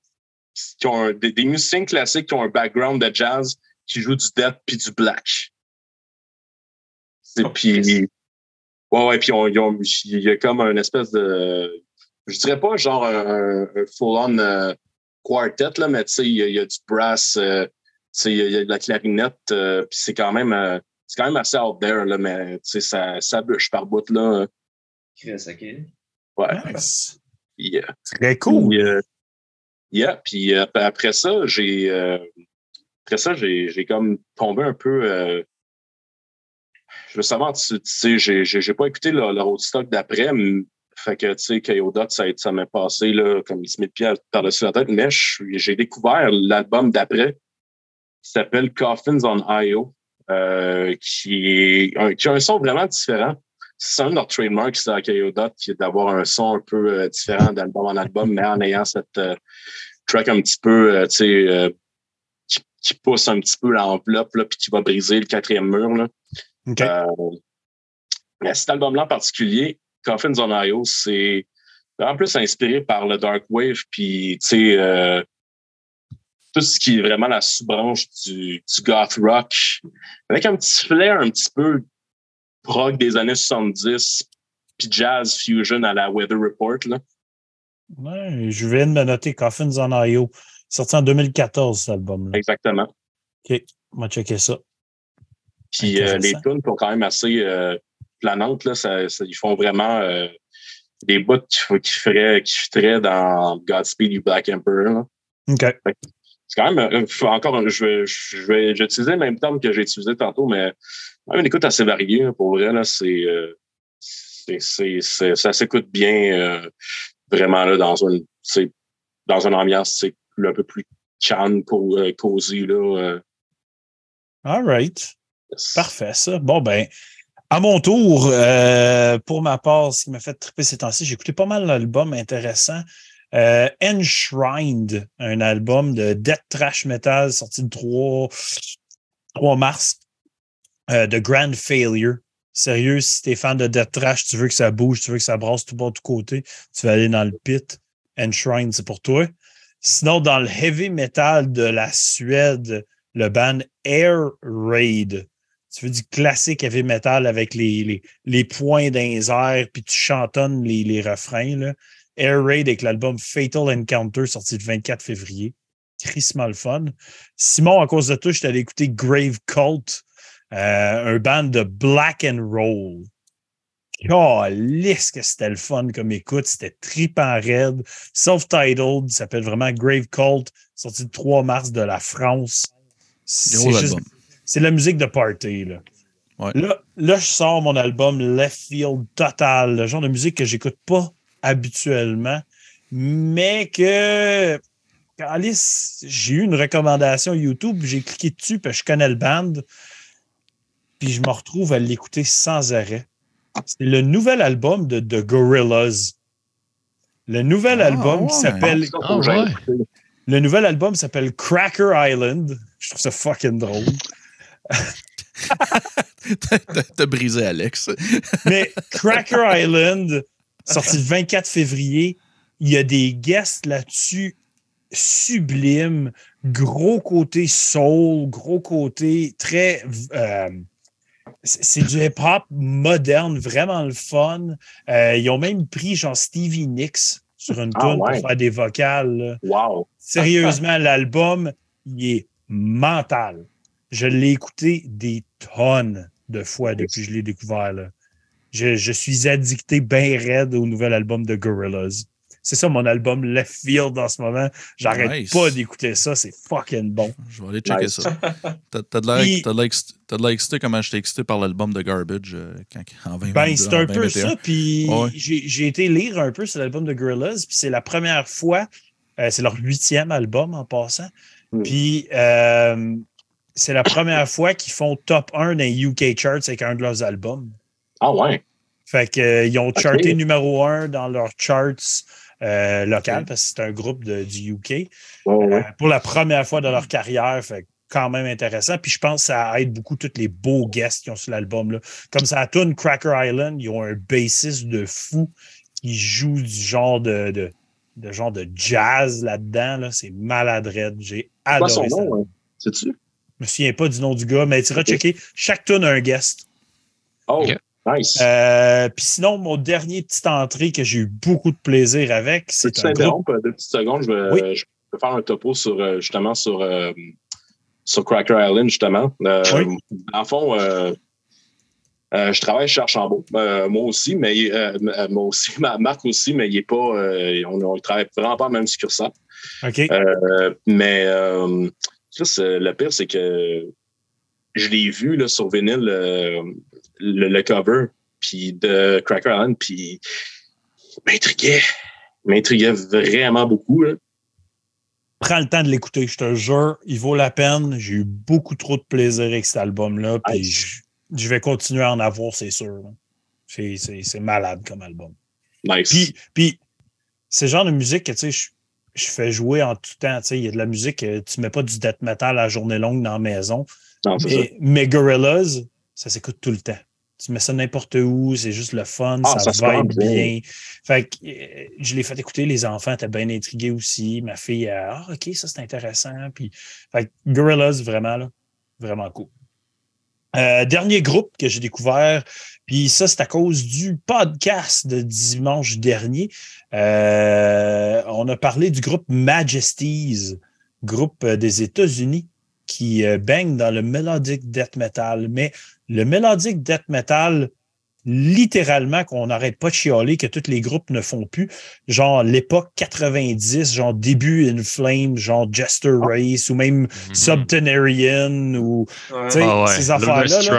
qui ont un- des, des musiciens classiques qui ont un background de jazz, qui jouent du death puis du black. C'est, Oh, puis, ouais, ouais, puis il y a comme un espèce de, je dirais pas genre un, un full-on euh, quartet, là, mais tu sais, il y, a- il y a du brass, euh, tu sais, il y, a- il y a de la clarinette, euh, puis c'est quand même, euh, c'est quand même assez out there, là, mais tu sais, ça, ça bûche par bout, là. Chris, OK. Ouais. Nice. Euh, Très cool. Puis, euh, yeah, puis euh, après ça, j'ai euh, après ça, j'ai comme tombé un peu. euh, je veux savoir, tu, tu sais, j'ai j'ai pas écouté le, le roadstock d'après. m- Fait que tu sais, Kayodot, ça, ça m'est passé là, comme 10 000 pieds par-dessus la tête, mais j'ai découvert l'album d'après qui s'appelle Coffins on I.O. euh, qui, est qui a un son vraiment différent. C'est un de leurs trademarks, à Kayodot, qui est d'avoir un son un peu euh, différent d'album en album, mais en ayant cette euh, track un petit peu, euh, tu sais, euh, qui, qui pousse un petit peu l'enveloppe, là, puis qui va briser le quatrième mur. Là. OK. Euh, mais cet album-là en particulier, Coffins on I.O., c'est en plus inspiré par le Dark Wave, puis tu sais, euh, tout ce qui est vraiment la sous-branche du, du goth rock, avec un petit flair un petit peu prog des années 70, puis jazz fusion à la Weather Report. Là. Ouais, je viens de me noter Coffins on I.O. Sorti en 2014, cet album-là. Exactement. On va checker ça. Puis euh, les tunes sont quand même assez euh, planantes. Là. Ça, ça- ils font vraiment euh, des bouts qui, qui, feraient, qui dans Godspeed du Black Emperor. Là. OK. C'est quand même, encore, un- je vais, je vais, j'ai utilisé le même terme que j'ai utilisé tantôt, mais même une écoute assez variée. là, pour vrai, là, c'est, euh, c'est, c'est, c'est- ça s'écoute bien, euh, vraiment là dans une, c'est, dans une ambiance, c'est un peu plus calme, co- euh, cosy là. euh. All right. Parfait, ça. Bon, ben, à mon tour, euh, pour ma part, ce qui m'a fait triper ces temps-ci, j'ai écouté pas mal d'albums intéressants. Euh, Enshrined, un album de death trash metal sorti le 3, 3 mars euh, de Grand Failure. Sérieux, si t'es fan de death trash, tu veux que ça bouge, tu veux que ça brasse tout bas, tout côté, tu vas aller dans le pit. Enshrined, c'est pour toi. Sinon, dans le heavy metal de la Suède, le band Air Raid. Tu veux du classique heavy metal avec les, points dans les airs, puis tu chantonnes les, refrains. Là. Air Raid avec l'album Fatal Encounter sorti le 24 février. Crissement le fun. Simon, à cause de toi, je allé écouter Grave Cult, euh, un band de black and roll. Calisse que c'était le fun comme écoute. C'était tripant raide. Self-titled, s'appelle vraiment Grave Cult, sorti le 3 mars de la France. C'est juste- la musique de party. Là. Ouais. Là, là, je sors mon album Left Field Total, le genre de musique que j'écoute pas habituellement, mais que Alice, j'ai eu une recommandation YouTube, j'ai cliqué dessus, puis je connais le band, puis je me retrouve à l'écouter sans arrêt. C'est le nouvel album de The Gorillaz. Le nouvel Ah, album ouais. qui s'appelle Ah ouais. écouter. le nouvel album s'appelle Cracker Island. Je trouve ça fucking drôle. T'as t'as brisé Alex. Mais Cracker Island, sorti le 24 février, il y a des guests là-dessus sublimes. Gros côté soul, gros côté très. euh, c'est du hip-hop moderne, vraiment le fun. Euh, ils ont même pris genre Stevie Nicks sur une Ah tune ouais. pour faire des vocales. là. Wow. Sérieusement, l'album, il est mental. Je l'ai écouté des tonnes de fois depuis que je l'ai découvert. là. Je, je suis addicté bien raide au nouvel album de Gorillaz. C'est ça mon album Left Field en ce moment. J'arrête Nice. pas d'écouter ça. C'est fucking bon. Je vais aller checker Nice. ça. T'as t'as de l'air- Puis- t'as de l'air excité- t'as de l'air excité comment j'étais excité par l'album de Garbage euh, quand, en 2022. Ben, c'est un peu 2021. ça. Puis Ouais. j'ai j'ai été lire un peu sur l'album de Gorillaz. Puis c'est la première fois, euh, c'est leur huitième album en passant. Mm. Puis euh, c'est la première fois qu'ils font top 1 dans les UK charts avec un de leurs albums. Ah ouais. Fait que, euh, ils ont charté numéro 1 dans leurs charts euh, locales Ok. parce que c'est un groupe de- du UK. Ouais, Euh, pour la première fois dans leur carrière, fait quand même intéressant. Puis je pense que ça aide beaucoup tous les beaux guests qui ont sur l'album. là. Comme ça, à tune Cracker Island, ils ont un bassiste de fou qui joue du genre de, de, de genre de jazz là-dedans. Là. C'est maladrette. J'ai C'est quoi son adoré ça. nom? hein? Je me souviens pas du nom du gars, mais tu iras checker. Chaque tune a un guest. Oh. Nice. Euh, Puis sinon, mon dernier petite entrée que j'ai eu beaucoup de plaisir avec, c'est groupe. t'interrompre deux petites secondes? Je vais, Oui. je vais faire un topo sur, euh, justement, sur, euh, sur Cracker Island, justement. Euh, Oui. Dans le fond, je travaille chez Archambault, moi aussi, mais moi aussi, ma Marc aussi, mais il est pas, on, on travaille vraiment pas en même succursale. OK. Mais le pire, c'est que je l'ai vu là, sur vinyle, le, le cover puis de Cracker Island, puis m'intriguait. M'intriguait vraiment beaucoup. Là. Prends le temps de l'écouter, je te jure, il vaut la peine. J'ai eu beaucoup trop de plaisir avec cet album-là, puis je, je vais continuer à en avoir, c'est sûr. C'est- malade comme album. Nice. Puis, puis c'est le genre de musique que tu sais, je, je fais jouer en tout temps. tu sais, Il y a de la musique, euh, tu mets pas du death metal à journée longue dans la maison. non. Mais, mais Gorillaz, ça s'écoute tout le temps. Tu mets ça n'importe où, c'est juste le fun, Ah, ça, ça rend bien. bien. Fait que euh, je l'ai fait écouter, les enfants étaient bien intrigués aussi. Ma fille, ah, OK, ça c'est intéressant. Puis, fait que Gorillaz, vraiment, là, vraiment cool. Euh, dernier groupe que j'ai découvert, puis ça, c'est à cause du podcast de dimanche dernier. Euh, on a parlé du groupe Majesties, groupe des États-Unis qui baigne dans le melodic death metal. Mais le melodic death metal, littéralement, qu'on n'arrête pas de chialer, que tous les groupes ne font plus, genre l'époque 90, genre début In Flame, genre Jester Race, ou même Mhm. Subtenarian, ou Ouais. Ah ouais. ces affaires-là, là.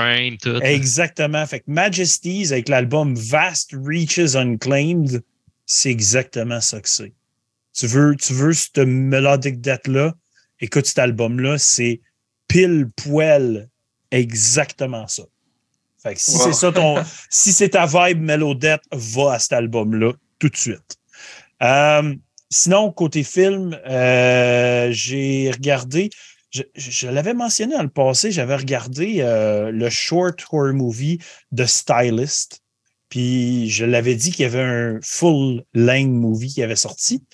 Exactement. Fait que Majesties avec l'album Vast Reaches Unclaimed, c'est exactement ça que c'est. Tu veux, tu veux ce melodic death-là, écoute cet album-là, c'est pile poil exactement ça. Fait que si Wow. c'est ça ton. si c'est ta vibe Melodette, va à cet album-là tout de suite. Euh, sinon, côté film, euh, j'ai regardé. Je, je l'avais mentionné dans le passé, j'avais regardé euh, le short horror movie de Stylist. Puis je l'avais dit qu'il y avait un full-length movie qui avait sorti.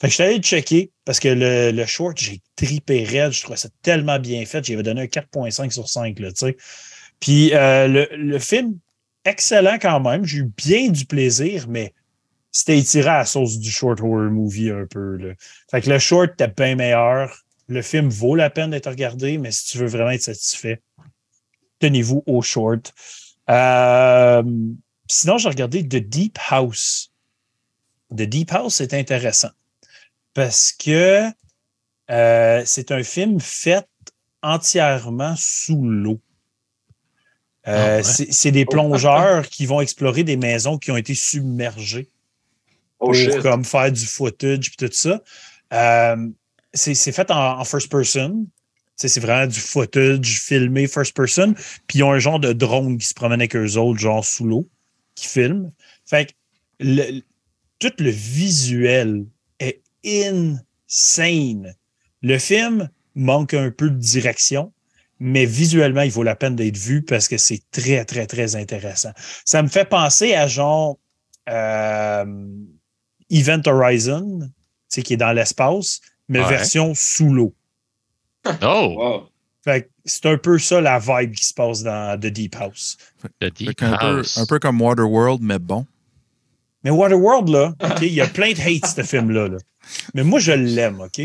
Fait que je suis allé checker parce que le, le short, j'ai tripé raide. Je trouvais ça tellement bien fait. J'avais donné un 4.5 sur 5, là, tu sais. Puis euh, le, le film, excellent quand même. J'ai eu bien du plaisir, mais c'était étiré à la sauce du short horror movie un peu. Fait que le short était bien meilleur. Le film vaut la peine d'être regardé, mais si tu veux vraiment être satisfait, tenez-vous au short. Euh, sinon, j'ai regardé The Deep House. The Deep House, c'est intéressant parce que euh, c'est un film fait entièrement sous l'eau. Euh, Ah ouais. c'est, des plongeurs qui vont explorer des maisons qui ont été submergées Oh pour comme faire du footage et tout ça. Euh, c'est, fait en, en first person. C'est vraiment du footage filmé first person. Puis ils ont un genre de drone qui se promène avec eux autres, genre sous l'eau, qui filme. Fait que le- tout le visuel insane. Le film manque un peu de direction, mais visuellement, il vaut la peine d'être vu parce que c'est très, très, très intéressant. Ça me fait penser à genre euh, Event Horizon, tu sais, qui est dans l'espace, mais Ouais. version sous l'eau. Oh, Wow. Fait que c'est un peu ça la vibe qui se passe dans The Deep House. The peu, un peu comme Waterworld, mais bon. Mais Waterworld, là, il y a plein de hate, ce film-là. là. Mais moi, je l'aime, OK?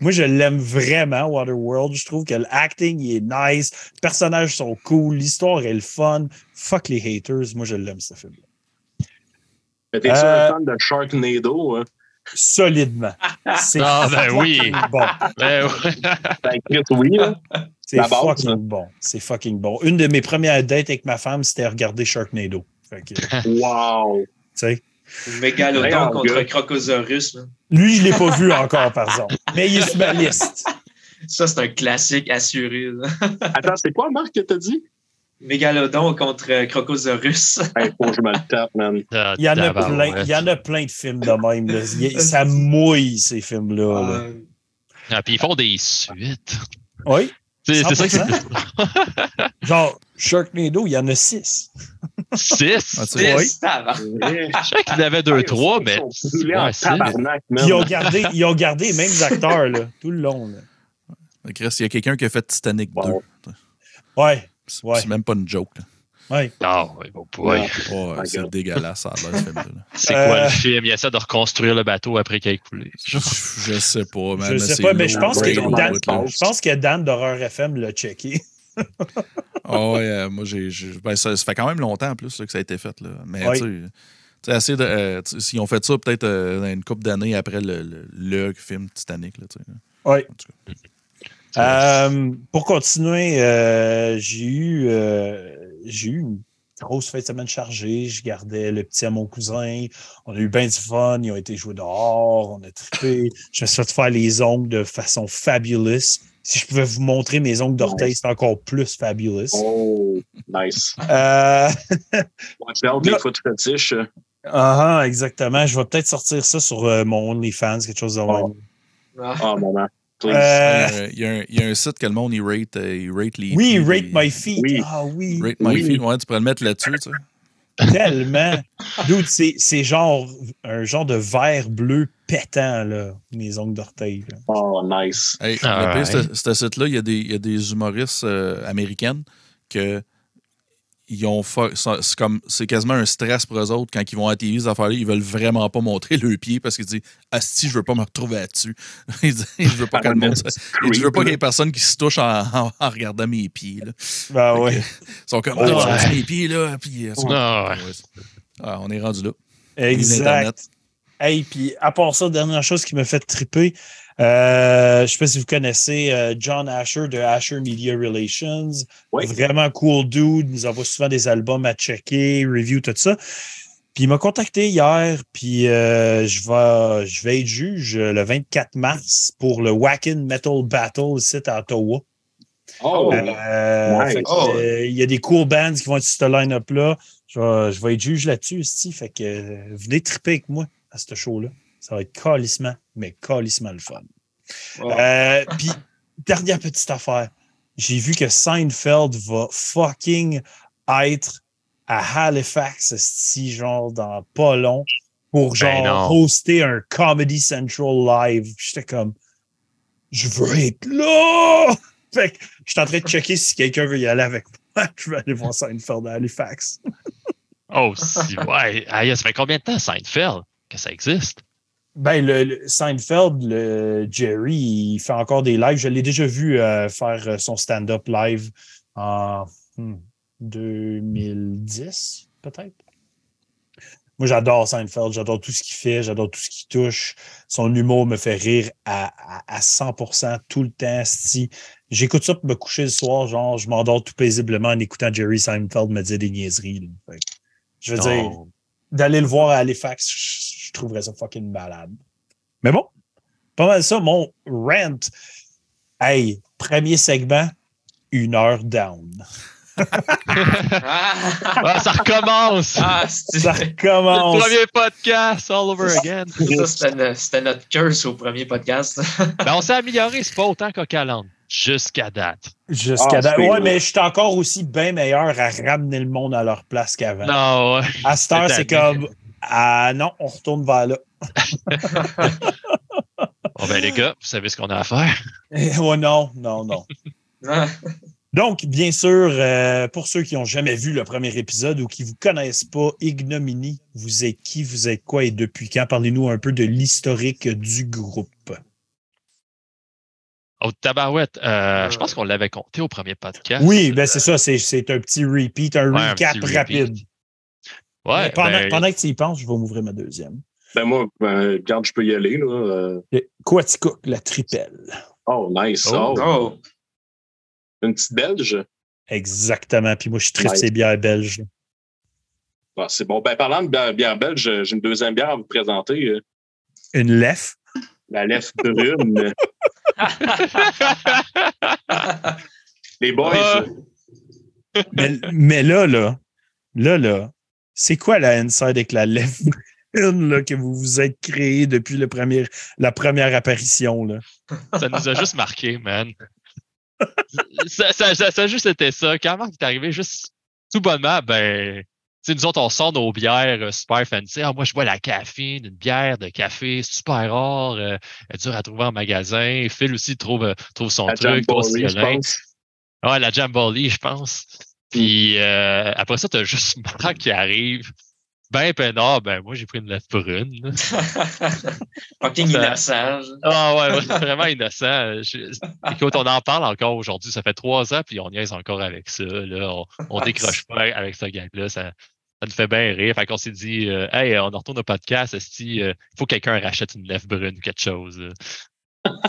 Moi, je l'aime vraiment, Waterworld. Je trouve que l'acting, il est nice. Les personnages sont cool. L'histoire est le fun. Fuck les haters. Moi, je l'aime, ce film-là. Mais T'es-tu Euh, un fan de Sharknado? Hein? Solidement. C'est Ah, ben oui. fucking bon. Ben. Ben, oui. Là. C'est fucking bon. C'est fucking bon. Une de mes premières dates avec ma femme, c'était regarder Sharknado. Fait que, tu Wow. sais? Mégalodon contre gars. Crocosaurus. là. Lui, je ne l'ai pas vu encore, par exemple. Mais il est sur ma liste. Ça, c'est un classique assuré. là. Attends, c'est quoi, Marc, que t'as dit? Mégalodon contre euh, Crocosaurus. Hey, faut que je me le tape, man. Ah, Il y en a plein, il y en a plein de films de même. là. Ça mouille, ces films-là. là. Euh, Ah, puis ils font des suites. Oui. C'est c'est ça qui 100%. Genre, Sharknado, il y en a six. Six? Ah, tu sais, Oui. six. Je sais qu'il y en avait deux, trois, mais. Ils sont brûlés en Ouais, six. tabarnak, man. Ils ont gardé, ils ont gardé les mêmes acteurs là, tout le long. là. Chris, il y a quelqu'un qui a fait Titanic Wow. 2. Ouais, C'est Ouais. c'est même pas une joke. là. Ouais. Oui, bon, boy. Oh, c'est dégueulasse, ça. C'est quoi Euh, le film? Il essaie de reconstruire le bateau après qu'il ait coulé. Je, je sais pas, man. Je sais pas, mais je pense que Dan-. Je pense que Dan d'Horreur FM l'a checké. Oh, ouais, euh, moi, j'ai. ben, ça, ça fait quand même longtemps en plus là, que ça a été fait. Là. Mais Oui. tu sais, assez de. euh, S'ils ont fait ça peut-être euh, dans une couple d'années après le, le, le film Titanic. Là, tu sais, là. Oui. En tout cas. Euh, pour continuer, euh, j'ai eu, euh, j'ai eu une grosse fin de semaine chargée. Je gardais le petit à mon cousin. On a eu bien du fun. Ils ont été joués dehors. On a trippé. Je me suis fait faire les ongles de façon fabulous. Si je pouvais vous montrer mes ongles d'orteil, c'est encore plus fabulous. Oh, nice. Euh, Watch out, les foot fétiches. ah, ah, exactement. Je vais peut-être sortir ça sur euh, mon OnlyFans, quelque chose de même. Ah, Ah, maman. Euh, Il y, a un, il y a un site que le monde, il rate, euh, il rate les. oui, pieds, Rate My Feet. Oui. Ah oui. Rate My Oui. Feet. Ouais, tu pourrais le mettre là-dessus, tu sais. Tellement. Dude, c'est, c'est genre un genre de vert bleu pétant, là, mes ongles d'orteil. là. Oh, nice. Hey, Ah, le pire, ouais. ce- site-là, il y, a des- il y a des humoristes euh, américaines que ils ont c'est comme c'est quasiment un stress pour eux autres quand ils vont à la TV, ces affaires-là, ils veulent vraiment pas montrer le pied parce qu'ils disent Asti, je veux pas me retrouver là-dessus. ils disent je veux pas que le monde se- ils disent, je veux pas qu'il y ait personne qui se touche en, en- en regardant mes pieds. là. Ben ouais. que, Ils sont comme Ouais. Ah, tu vois mes pieds là, puis Ah, ouais. ouais, ah, on est rendu là. Exact. Hey, puis à part ça, dernière chose qui m'a fait triper, euh, je sais pas si vous connaissez euh, John Asher de Asher Media Relations. Oui. Vraiment cool dude. Il nous envoie souvent des albums à checker, review, tout ça. Puis il m'a contacté hier, puis euh, je, vais, je vais être juge le 24 mars pour le Wackin' Metal Battle ici à Ottawa. Oh, Euh, nice. Oh. euh, Il y a des cool bands qui vont être sur ce line-up-là. Je vais, je vais être juge là-dessus, esti. Fait que euh, venez triper avec moi à ce show-là. Ça va être calissement, mais calissement le fun. wow. Euh, Puis, dernière petite affaire. J'ai vu que Seinfeld va fucking être à Halifax, esti, genre dans pas long, pour genre Ben non. hoster un Comedy Central live. J'étais comme, je veux être là! Fait que je suis en train de checker si quelqu'un veut y aller avec moi. Je vais aller voir Seinfeld à Halifax. Oh, si, ouais. Aïe, ça fait combien de temps, Seinfeld, que ça existe? Ben, le, Seinfeld, le Jerry, il fait encore des lives. Je l'ai déjà vu euh, faire euh, son stand-up live en hmm, 2010, peut-être. Moi, j'adore Seinfeld, j'adore tout ce qu'il fait, j'adore tout ce qu'il touche. Son humour me fait rire à, à, à 100% tout le temps. Si j'écoute ça pour me coucher le soir, genre, je m'endors tout paisiblement en écoutant Jerry Seinfeld me dire des niaiseries. je veux dire. D'aller le voir à Halifax, je, je trouverais ça fucking malade. Mais bon, pas mal ça, mon rant. Hey, premier segment, une heure down. Ah, ça recommence! ah, Ça Le recommence. premier podcast, all over again. ça, c'était no- c'était notre curse au premier podcast. Ben, on s'est amélioré, c'est pas autant qu'au calendrier. Jusqu'à date. Jusqu'à Ah, date. Ouais, mais je suis encore aussi bien meilleur à ramener le monde à leur place qu'avant. Non, ouais. À cette heure, C'est comme Ah non, on retourne vers là. Bon, ben, les gars, vous savez ce qu'on a à faire. ouais, non, non, non. Donc, bien sûr, euh, pour ceux qui n'ont jamais vu le premier épisode ou qui ne vous connaissent pas, Ignomini, vous êtes qui, vous êtes quoi et depuis quand? Parlez-nous un peu de l'historique du groupe. Oh, tabarouette, euh, je pense qu'on l'avait compté au premier podcast. Oui, ben c'est ça, c'est, c'est un petit repeat, un Ouais, un recap repeat. rapide. Ouais, pendant, ben, pendant que tu y penses, je vais m'ouvrir ma deuxième. Ben moi, ben, regarde, je peux y aller. Là. euh. Quaticook, la tripelle. Oh, nice. Oh. Oh. oh. Une petite belge? Exactement. Puis moi, je tripe Nice. ces bières belges. Ah, c'est bon. Ben, parlant de bière, bière belge, j'ai une deuxième bière à vous présenter. euh, Une lef? La Lef Brune. Les boys. Ah. Mais, mais là, là, là, là, c'est quoi la inside avec la lèvre brune, là, que vous vous êtes créé depuis le premier, la première apparition? Là? ça nous a juste marqué, man. ça, ça, ça, ça a juste été ça. Quand Marc est arrivé, juste tout bonnement, ben, sais, nous autres, on sort nos bières euh, super fancy. Ah, moi, je bois la caféine, une bière de café super rare, euh, elle est dure à trouver en magasin. Phil aussi trouve, euh, trouve son La truc, violin. pense. Ouais, la Jamboree, je pense. Puis euh, après ça, t'as juste Marc qui arrive. Ben peinard, ben moi j'ai pris une lèvre brune. Fucking innocent. Ah ouais, ouais, vraiment innocent. Je, écoute, on en parle encore aujourd'hui. Ça fait trois ans, puis on niaise encore avec ça. Là. On, on décroche pas avec ce gag-là. Ça, ça nous fait bien rire. Fait qu'on s'est dit, euh, hey, on retourne au podcast. Il euh, faut que quelqu'un rachète une lèvre brune ou quelque chose.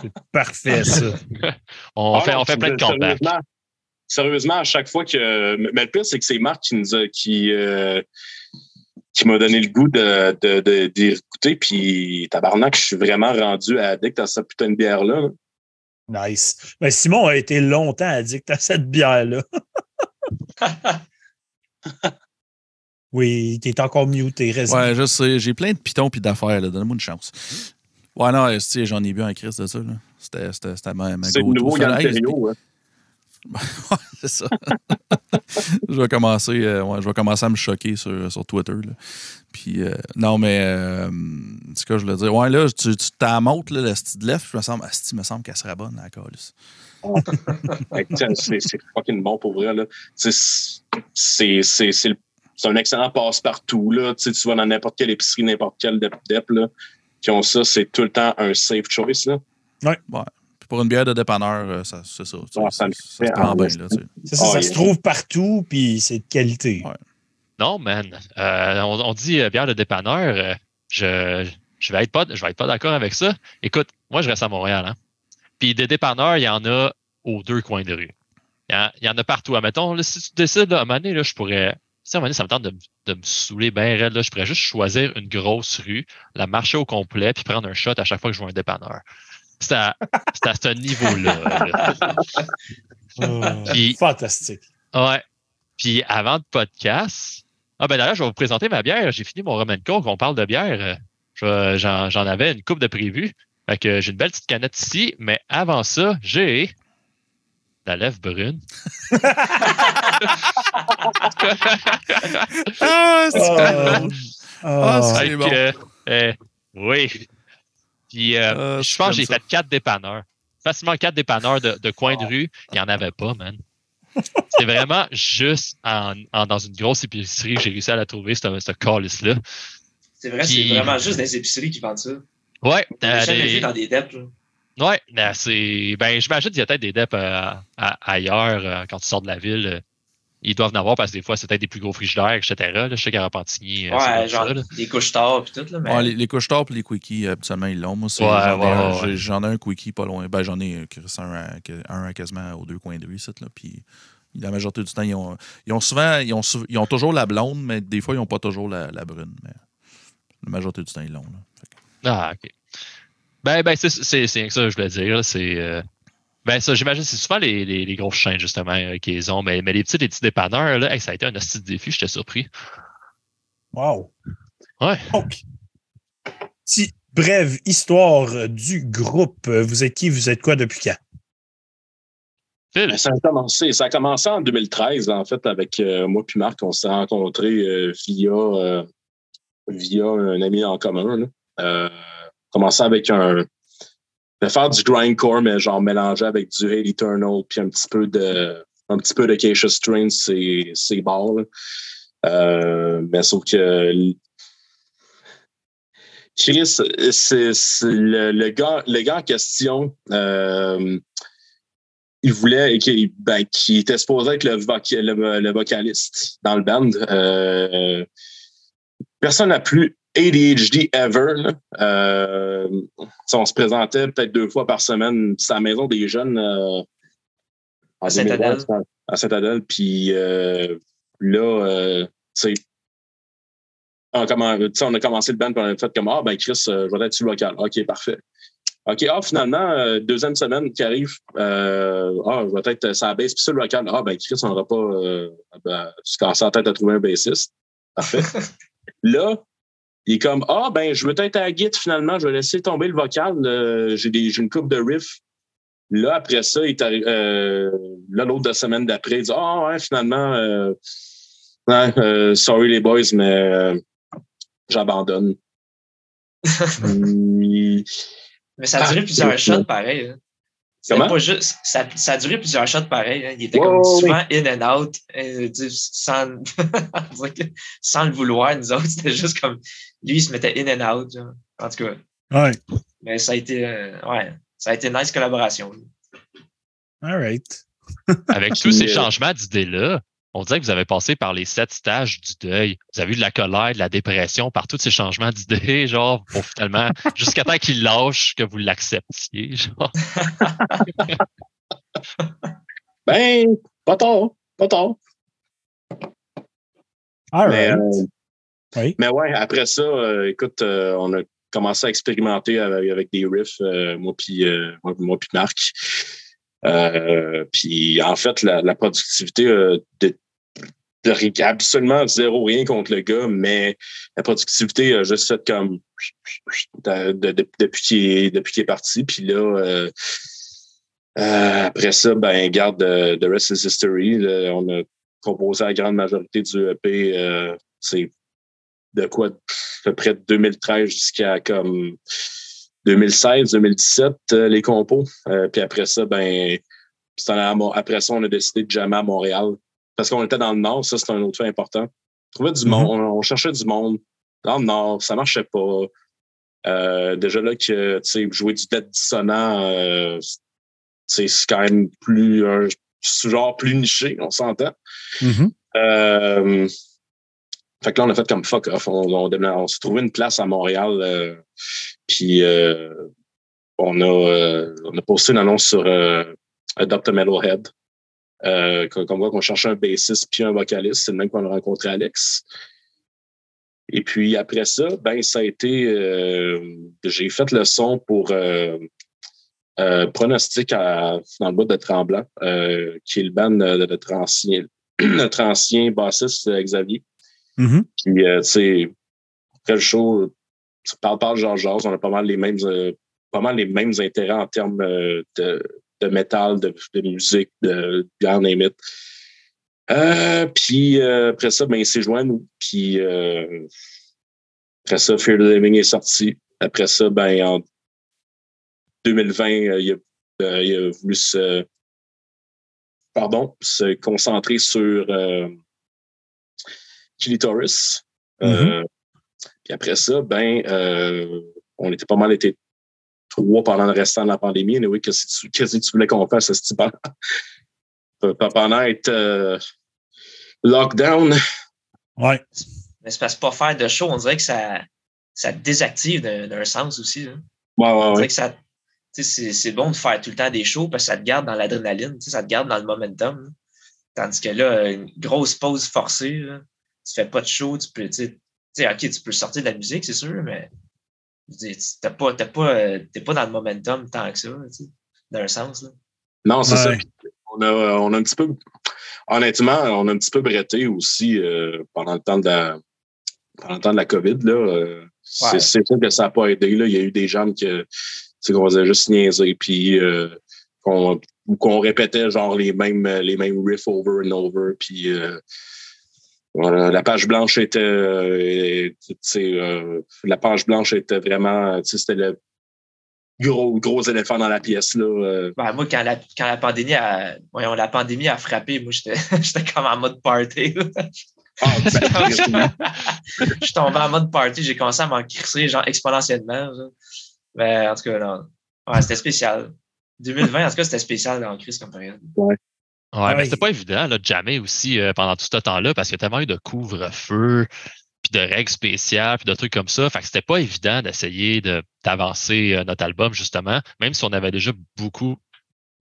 C'est parfait, ça. on, Ah fait, on fait plein de comebacks. sérieusement, sérieusement, à chaque fois que. Mais le pire, c'est que c'est Marc qui nous a. qui, euh, qui m'a donné le goût de, de, de, d'y écouter. Puis, tabarnak, je suis vraiment rendu addict à cette putain de bière-là. là. Nice. Ben, Simon a été longtemps addict à cette bière-là. oui, t'es encore muté, reste. Ouais, je sais. J'ai plein de pitons puis d'affaires. là. Donne-moi une chance. Ouais, non, j'en ai bu en crise de ça. là. C'était, c'était, c'était ma, ma C'est le go-to. nouveau Ça, hey, Galterio. hein. Ouais, c'est ça. je, vais commencer, euh, ouais, je vais commencer à me choquer sur, sur Twitter. là. Puis, euh, non, mais, euh, c'est ce que je voulais dire? Ouais, là, tu, tu t'en montres, là, le style je me semble, asti, me semble qu'elle serait bonne, la calice. C'est, c'est fucking bon pour vrai. Là. C'est, c'est, c'est, le- c'est un excellent passe-partout. Là. Tu sais, tu vas dans n'importe quelle épicerie, n'importe quel dep-dep là, qui ont ça. C'est tout le temps un safe choice. Là. Puis pour une bière de dépanneur, euh, ça, c'est ça. tu sais, Ouais, ça ça, me ça se fait prend en bien, esti. là, tu sais. C'est ça, ça il- se trouve partout, puis c'est de qualité. Ouais. Non, man. Euh, on, on dit euh, bière de dépanneur. euh, je, je vais être pas, je vais être pas d'accord avec ça. Écoute, moi, je reste à Montréal. Hein. Puis des dépanneurs, il y en a aux deux coins de rue. Il y en, il y en a partout. Admettons, là, si tu décides, là, à un moment donné, là, je pourrais. Si à un moment donné, ça me tente de, de me saouler bien raide, là, je pourrais juste choisir une grosse rue, la marcher au complet, puis prendre un shot à chaque fois que je vois un dépanneur. C'est à, c'est à ce niveau-là. là. Puis- Fantastique. Ouais. Puis avant le podcast, ah ben d'ailleurs, je vais vous présenter ma bière. J'ai fini mon Roman Coke. On parle de bière. Euh, je- J'en j'en avais une coupe de prévu. Fait que j'ai une belle petite canette ici. Mais avant ça, j'ai la lèvre brune. Ah, c'est Ah. bon. Ah, Ah, c'est Fait bon. que, euh, oui. Puis euh, Ah, je pense que j'ai fait quatre dépanneurs. Facilement quatre dépanneurs de, de coin de rue. Il n'y en avait pas, man. C'est vraiment juste en, en- dans une grosse épicerie que j'ai réussi à la trouver, ce, ce calice-là. C'est vrai, Puis- c'est vraiment juste des épiceries qui vendent ça. Ouais, J'ai euh, jamais des- vu dans des dettes. là. ouais, euh, c'est. Ben, j'imagine qu'il y a peut-être des DEP euh, à- ailleurs euh, quand tu sors de la ville. Ils doivent en avoir parce que des fois, c'est peut-être des plus gros frigidaires, etc. Là, je sais qu'à Repentigny, euh, c'est Ouais, genre ça, là. des couches tard puis tout. Là, mais... Ouais, les, les couches tard et les quickies, habituellement, ils l'ont. Moi, Ouais, j'en, ai ouais, un, ouais, j'ai- ouais. j'en ai un quickie pas loin. Ben, j'en ai un, à, un à quasiment aux deux coins de rue, là. Puis la majorité du temps, ils ont, ils ont souvent, ils ont, ils ont toujours la blonde, mais des fois, ils n'ont pas toujours la, la brune. Mais la majorité du temps, ils l'ont. là. Que- Ah, OK. Ben, ben c'est c'est- c'est ça que je voulais dire. C'est. euh, Ben, ça, j'imagine, c'est souvent les, les, les grosses chaînes, justement, euh, qui les ont. Mais, mais les petits, les petits dépanneurs, là, hey, ça a été un hostie de défi, j'étais surpris. Wow. Ouais. Donc, si, brève histoire du groupe. Vous êtes qui? Vous êtes quoi depuis quand? Phil, Ben, Ça a commencé, ça a commencé en 2013, en fait, avec euh, moi puis Marc. On s'est rencontrés euh, via, euh, via un ami en commun. Là. Euh, commencé avec un. De faire du grindcore, mais genre mélangé avec du Hate Eternal, puis un petit peu de. Un petit peu de Acacia Strain, c'est c'est. Euh, mais sauf que Chris, le, le gars, le gars en question. euh, il voulait, qui, ben, qui était supposé être le, le, le vocaliste dans le band. Euh, personne n'a plus ADHD ever. là. Euh, on se présentait peut-être deux fois par semaine à la maison des jeunes euh, À Saint-Adèle. 2020, À Saint-Adèle. Puis euh, là, euh, tu sais, on, a commencé le band puis on a fait comme Ah ben Chris, je vais être sur le local. OK, parfait. OK, ah, finalement, deuxième semaine qui arrive, ah, je vais être ça baisse, puis sur le local. Ah, ben, Chris, on n'aura pas. Ben, tu la tête à trouver un bassiste. Parfait. Là, il est comme Ah, ben, je veux être à la finalement, je vais laisser tomber le vocal. euh, j'ai, des, j'ai une coupe de riff. Là, après ça, il euh, là, l'autre de semaine d'après, il dit Ah, ouais, finalement, euh, ouais, euh, sorry les boys, mais j'abandonne. Puis, Mais ça a duré plusieurs shots, pareil. hein. Comment? Pas juste, ça, ça, a duré plusieurs shots pareil. Hein. Il était comme souvent in and out, euh, sans, sans le vouloir, nous autres. C'était juste comme lui, il se mettait in and out. genre. En tout cas. Ouais. Mais ça a été, euh, ouais, ça a été une nice collaboration. All right. Avec tous ces euh, changements d'idées-là, on dirait que vous avez passé par les sept stages du deuil. Vous avez eu de la colère, de la dépression, par tous ces changements d'idées, genre, pour finalement, jusqu'à temps qu'il lâche, que vous l'acceptiez, genre. Ben, pas tard, pas tard. All Mais, right. euh, Mais ouais, après ça, euh, écoute, euh, on a commencé à expérimenter avec, des riffs, euh, moi puis euh, moi, moi Marc. Euh, puis en fait, la, la productivité euh, de, de absolument zéro rien contre le gars, mais la productivité a juste fait comme de- de- de- depuis qu'il est, est parti. Puis là, après ça, ben garde The Rest is History. on a composé la grande majorité du EP. c'est de quoi à peu près de 2013 jusqu'à comme 2016, 2017, euh, les compos. Euh, puis après ça, ben, après ça, on a décidé de jammer à Montréal. Parce qu'on était dans le Nord, ça, c'est un autre fait important. On trouvait du Mhm. monde, on, on cherchait du monde. Dans le Nord, ça marchait pas. Euh, déjà là que tu sais, jouer du dead dissonant, euh, c'est quand même plus un genre plus niché, on s'entend. Mhm. Euh, fait que là, on a fait comme fuck off. On, on, on s'est trouvé une place à Montréal. euh, puis euh, on, a, euh, on a posté une annonce sur euh, Dr. Metalhead. Euh, qu'on voit qu'on cherchait un bassiste puis un vocaliste. C'est le même qu'on a rencontré Alex. Et puis après ça, ben ça a été. euh, J'ai fait le son pour Pronostic à- dans le bout de Tremblant, qui est le band de notre ancien, notre ancien bassiste Xavier. Mhm. Puis, euh, tu sais, après le show, ça parle pas de Georges Jazz, on a pas mal les mêmes, euh, pas mal les mêmes intérêts en termes euh, de, métal, de, musique, de it. Euh, puis après ça, ben, il s'est joint nous. Puis après ça, Fear the Living est sorti. Après ça, ben, en 2020, euh, il, a, il a voulu se, pardon, se concentrer sur euh, Kilitoris. Euh, Puis après ça, ben, euh, on était pas mal été trois pendant le restant de la pandémie. Mais oui, qu'est-ce que tu, voulais qu'on fasse à ce pendant, pendant être euh, lockdown? Ouais. Mais c'est parce que pas faire de show, on dirait que ça, ça te désactive d'un sens aussi. hein. Ouais, ouais, On ouais. dirait que ça. C'est c'est bon de faire tout le temps des shows parce que ça te garde dans l'adrénaline, ça te garde dans le momentum. là. Tandis que là, une grosse pause forcée, là, tu fais pas de show, tu peux, tu sais, OK, tu peux sortir de la musique, c'est sûr, mais tu- t'as pas, t'as pas, euh, t'es pas dans le momentum tant que ça, tu sais, d'un sens. Là. Non, c'est ça. Ouais. On a, on a un petit peu, honnêtement, on a un petit peu bretté aussi euh, pendant le temps de la, pendant le temps de la COVID. Là, euh, c'est Ouais. c'est sûr que ça n'a pas aidé. Là. Il y a eu des gens sais, qu'on faisait juste niaiser, puis euh, qu'on ou qu'on répétait genre les mêmes, les mêmes riffs over and over, puis euh, la page blanche était, euh, euh, la page blanche était vraiment, c'était le gros, gros éléphant dans la pièce là. Ben, moi, quand la, quand la pandémie a, voyons, la pandémie a frappé, moi, j'étais j'étais comme en mode party. Ah, ben, je suis tombé en mode party, j'ai commencé à m'en crisser, genre exponentiellement. genre. Mais en tout cas, non. Ouais, c'était spécial. 2020, en tout cas, c'était spécial en crise comme période. Ouais, Ouais. mais c'était pas évident, là, de jammer aussi euh, pendant tout ce temps-là, parce qu'il y a tellement eu de couvre-feu, puis de règles spéciales, puis de trucs comme ça. Fait que c'était pas évident d'essayer de- d'avancer euh, notre album, justement, même si on avait déjà beaucoup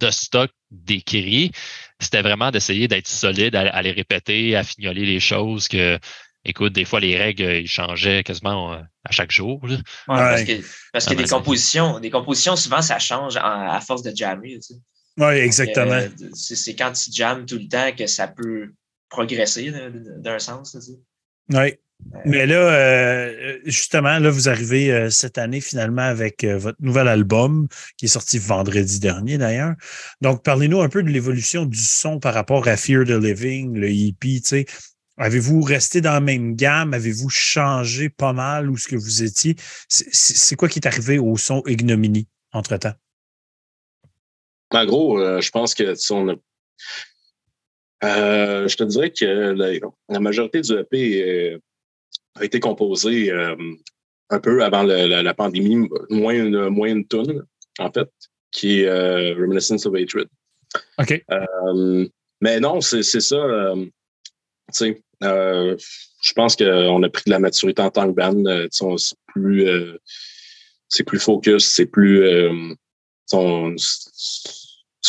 de stock d'écrits, c'était vraiment d'essayer d'être solide, à, à les répéter, à fignoler les choses que, écoute, des fois, les règles, euh, ils changeaient quasiment à chaque jour. là. Ouais, Parce que, parce que des compositions, des compositions, souvent, ça change en- à force de jammer. tu sais. Oui, exactement. Euh, C'est quand tu jammes tout le temps que ça peut progresser d'un- sens. Oui. Mais là, euh, justement, là, vous arrivez euh, cette année finalement avec euh, votre nouvel album qui est sorti vendredi dernier d'ailleurs. Donc, parlez-nous un peu de l'évolution du son par rapport à Fear the Living, le EP, tu sais. Avez-vous resté dans la même gamme? Avez-vous changé pas mal où ce que vous étiez? C'est- quoi qui est arrivé au son Ignominy entre-temps? En gros, euh, je pense que on a. Euh, je te dirais que la, la majorité du EP euh, a été composée euh, un peu avant le- la, la pandémie, moins une, moins une tonne, en fait, qui est euh, Reminiscence of Hatred. OK. Euh, mais non, c'est c'est ça. euh, tu sais, euh, je pense qu'on a pris de la maturité en tant que band. euh, tu sais, on- c'est plus, euh, c'est plus focus, c'est plus. euh, on-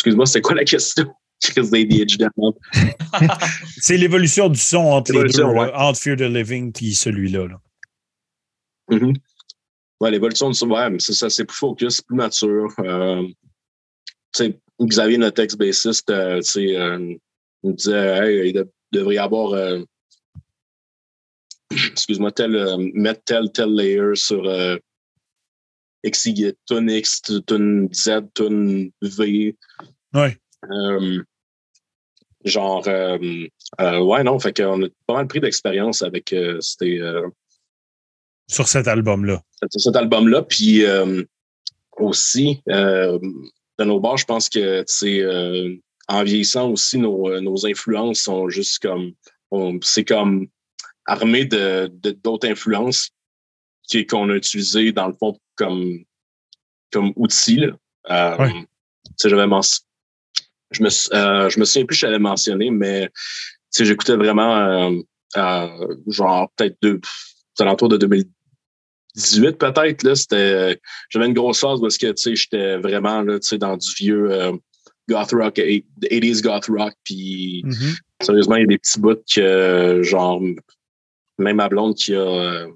Excuse-moi, c'était quoi la question? C'est l'évolution du son entre les deux, ouais. entre Fear the Living et celui-là. là. Mhm. Ouais, l'évolution du son, ouais, c'est ça, c'est plus focus, c'est plus mature. Euh, Xavier, notre ex-bassiste, euh, euh, il me disait, hey, il de- devrait y avoir, euh, excuse-moi, tel, mettre tel, tel layer sur XY, tune X, tune Z, tune V. Ouais. Euh, genre, euh, euh, ouais, non, fait qu'on a pas mal pris d'expérience avec euh, Sur cet album-là. cet- cet album-là. Puis aussi, de nos bords, je pense que c'est euh, en vieillissant aussi, nos, nos influences sont juste comme. on- C'est comme armé de de- d'autres influences qu'on a utilisées dans le fond comme, comme outil. Là. Euh, Ouais. tu sais, j'avais men- je me, euh, je me souviens plus, je l'avais mentionné, mais tu sais, j'écoutais vraiment euh, euh, genre peut-être deux, aux alentours de 2018 peut-être. Là, c'était, j'avais une grosse phase parce que tu sais, j'étais vraiment là, tu sais, dans du vieux euh, goth rock, 80s goth rock, puis Mhm. sérieusement, il y a des petits bouts que genre même ma blonde qui a euh,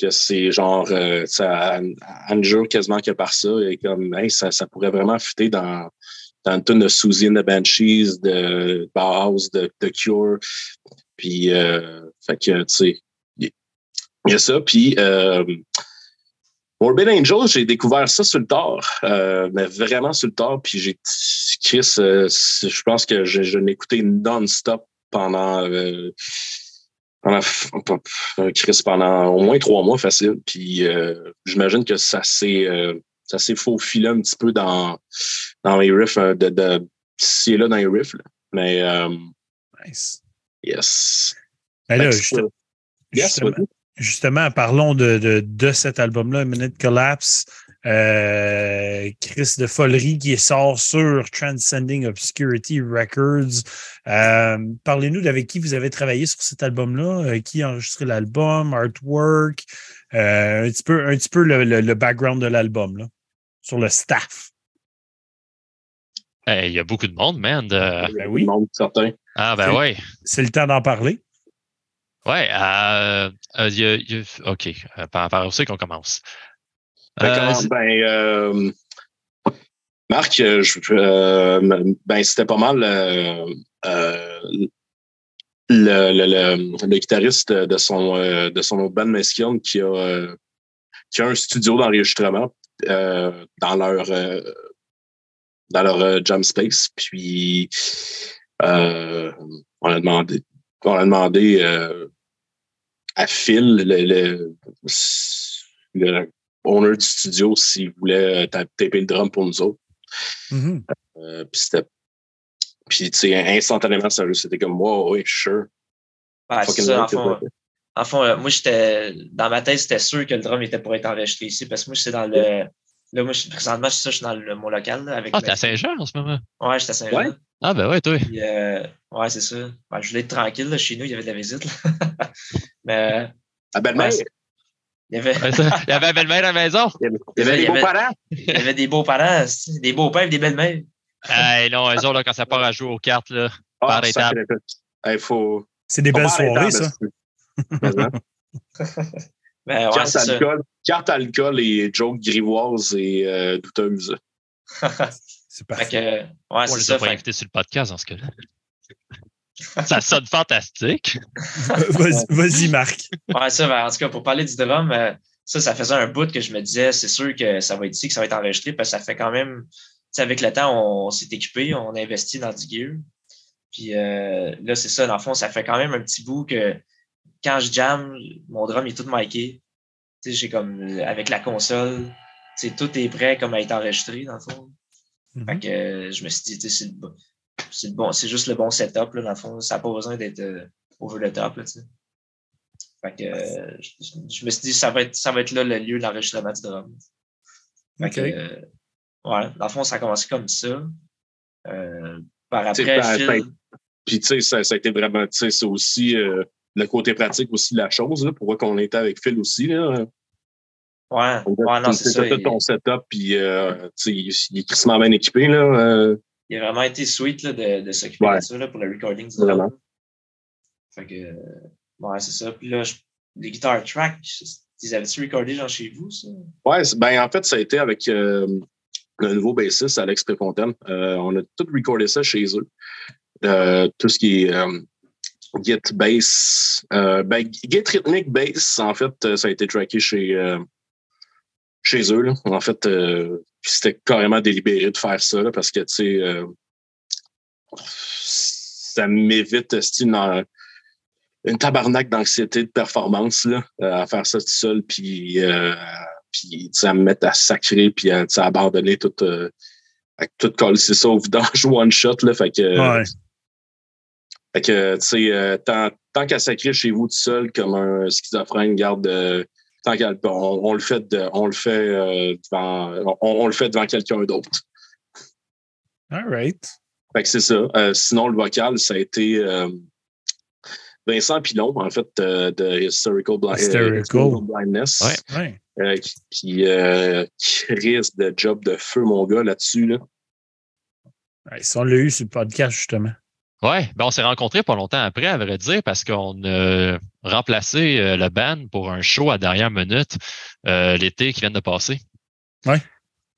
que c'est genre euh, ça elle quasiment que par ça et comme ça, ça pourrait vraiment fitter dans dans une tonne de the Banshees, de Bauhaus, de, Cure. Puis euh, fait que tu sais, il y a ça. Puis euh, Morbid Angel, j'ai découvert ça sur le tard, euh, mais vraiment sur le tard. Puis j'ai Chris, euh, je pense que je, je l'ai écouté non-stop pendant pendant euh, Chris pendant au moins trois mois facile. Puis euh, j'imagine que ça s'est euh, ça s'est faufilé un petit peu dans dans les riffs euh, de, de et là dans les riffs. là. Mais euh, Nice. yes. Ben là, juste- yes, justement, justement, parlons de, de, de cet album-là, Minute Collapse. Euh, Chris de Folerie qui sort sur Transcending Obscurity Records. Euh, Parlez-nous d'avec qui vous avez travaillé sur cet album-là, euh, qui a enregistré l'album, artwork, euh, un petit peu, un petit peu le, le- le background de l'album, sur le staff. Hey, Il y a beaucoup de monde, man. de- Ben oui. Monde, certain. Ah, ben C'est- ouais. C'est le temps d'en parler. Euh, euh, a- OK. Par, par où c'est qu'on commence? Euh, comment- ben, euh, Marc, euh, je- ben, c'était pas mal le, le, le, le guitariste de son, de son autre band Mesquine qui a, qui a un studio d'enregistrement dans leur, dans leur euh, jam space. Puis, euh, on a demandé, on a demandé euh, à Phil, le, le, le owner du studio s'il voulait euh, ta- taper le drum pour nous autres. Mhm. Euh, puis c'était. Puis, tu sais, instantanément, ça, c'était comme, wow, oui, sure. Ouais, ça, en right, fond. c'est En fond, euh, moi, j'étais. Dans ma tête, c'était sûr que le drum était pour être enregistré ici. Parce que moi, c'est dans le. Là, moi, je- présentement, je suis ça, je suis dans le- mon local. là, avec Ah, mes- t'es à Saint-Jean en ce moment? Ouais, j'étais à Saint-Jean. Ouais. Ah, ben ouais, toi. Puis, euh, ouais, c'est ça. Ben, je voulais être tranquille. là. Chez nous, il y avait de la visite. là. Mais Ouais, c'est- il y avait. Il y avait la belle-mère à la maison. il y avait, il y avait il y des avait- beaux-parents. il y avait des beaux-parents, des beaux-pères et des belles-mères. Hey, non, eux autres, là, quand ça part à jouer aux cartes, là. Ah, Par étapes. Il faut. C'est des belles soirées, ça. hein, ouais, Carte alcool, carte alcool et jokes grivoises et euh, douteuses. C'est Fait parfait. que, ouais, On c'est les ça. a pas invités sur le podcast dans ce cas-là. Ça sonne fantastique. Vas-y, vas-y, Marc. Ouais, ça, ben, en tout cas, pour parler du drum, euh, ça, ça faisait un bout que je me disais, c'est sûr que ça va être ici, que ça va être enregistré, parce que ça fait quand même, tu sais, avec le temps, on, s'est équipé, on a investi dans du gear. Puis euh, là, c'est ça, dans le fond, ça fait quand même un petit bout que quand je jam, mon drum est tout sais, j'ai comme, avec la console, tu sais, tout est prêt comme à être enregistré, dans le fond. Mhm. Fait que euh, je me suis dit, tu sais, c'est le, c'est bon, juste le bon setup, là, dans le fond. Ça n'a pas besoin d'être euh, over the top, là. Fait que euh, je, je me suis dit, ça va être, ça va être là le lieu d'enregistrement du drum. Fait OK. que, euh, ouais, dans le fond, ça a commencé comme ça. Euh, par après, Phil- Puis, tu sais, ça, ça a été vraiment, tu sais, c'est aussi euh, le côté pratique aussi de la chose, là, pour voir qu'on était avec Phil aussi, là. ouais, ouais, non, c'est ça. tout Il, ton setup, puis, tu sais, il, il est crissement bien équipé, là. Euh, il a vraiment été sweet là, de, de s'occuper Ouais. de ça là, pour le recording du Vraiment. Fait que, euh, ouais, c'est ça. Puis là, je- les guitares track, ils avaient-tu recordé genre chez vous, ça? Ouais, ben en fait, ça a été avec euh, le nouveau bassiste, Alex Préfontaine. Euh, on a tout recordé ça chez eux. Euh, tout ce qui est euh, Git bass, euh, ben, Git rythmique bass, en fait, euh, ça a été tracké chez, euh, chez eux. Là. En fait, euh, c'était carrément délibéré de faire ça là, parce que, tu sais, euh, ça m'évite une, une tabarnak d'anxiété de performance là, euh, à faire ça tout seul, puis euh, puis à me mettre à sacrer, puis à, abandonner tout, euh, tout c'est ça au vidange one shot. Là, fait que, Ouais. fait que, tu sais, euh, tant, tant qu'à sacrer chez vous tout seul comme un schizophrène, garde, euh, tant qu'à, on, on le fait, de- on le fait euh, devant, on, on le fait devant quelqu'un d'autre. All right. Fait que c'est ça. Euh, sinon, le vocal, ça a été euh, Vincent Pilon, en fait, de Historical, euh. Historical Blindness. Ouais. Ouais. Euh, qui, qui, euh, qui risque de job de feu, mon gars, là-dessus. Là. Ouais, ça, on l'a eu sur le podcast, justement. Ouais, ben on s'est rencontrés pas longtemps après, à vrai dire, parce qu'on a remplacé euh, le band pour un show à dernière minute euh, l'été qui vient de passer. Ouais.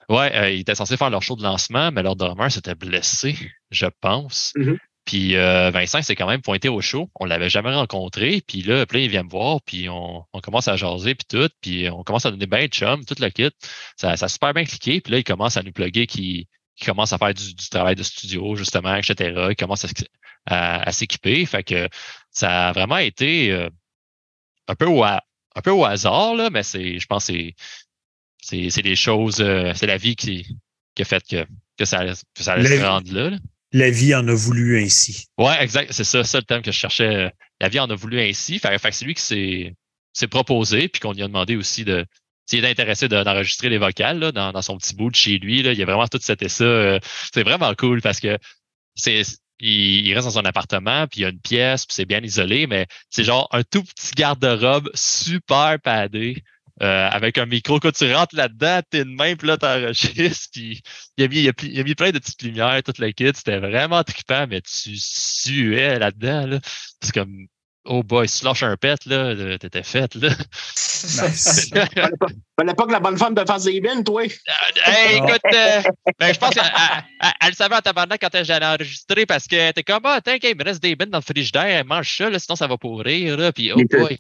Ouais, euh, ils étaient censés faire leur show de lancement, mais leur drummer s'était blessé, je pense. Mhm. Puis euh, Vincent s'est quand même pointé au show. On l'avait jamais rencontré. Puis là, puis là, il vient me voir, puis on, on commence à jaser, puis tout. Puis on commence à donner bien de chum, tout le kit. Ça, ça a super bien cliqué. Puis là, il commence à nous plugger qui qui commence à faire du, du travail de studio, justement, etc. Il commence à, s- à- à s'équiper. Fait que ça a vraiment été euh, un, peu au, ha- un peu au hasard, là, mais c'est, je pense que c'est, des choses, euh, c'est la vie qui, qui a fait que, que ça, que ça allait La se rendre là. là. La vie en a voulu ainsi. Ouais, exact. C'est ça, ça le thème que je cherchais. La vie en a voulu ainsi. Fait, fait que c'est lui qui s'est, s'est proposé, puis qu'on lui a demandé aussi de s'il est intéressé de- d'enregistrer les vocales là, dans, dans son petit bout de chez lui. Là. Il a vraiment tout c'était ça. euh, c'est vraiment cool parce que c'est. Il, il reste dans son appartement, puis il y a une pièce, puis c'est bien isolé, mais c'est genre un tout petit garde-robe super padé. euh, avec un micro, quand tu rentres là-dedans, t'es de main, puis là, t'enregistres, puis il a, mis, il, a, il a mis plein de petites lumières, toute la kit, c'était vraiment trippant, mais tu suais là-dedans, là. C'est comme, oh boy, si tu lâches un pet, là, t'étais faite, là. Nice. Fallait pas que la bonne femme te fasse des bines, toi. hey, écoute, euh, ben, je pense qu'elle elle- elle le savait en tabarnak quand j'allais enregistrer parce que t'es comme, ah, t'inquiète, il me reste des bines dans le frigidaire, mange ça, là, sinon ça va pourrir, là, puis oh Il boy.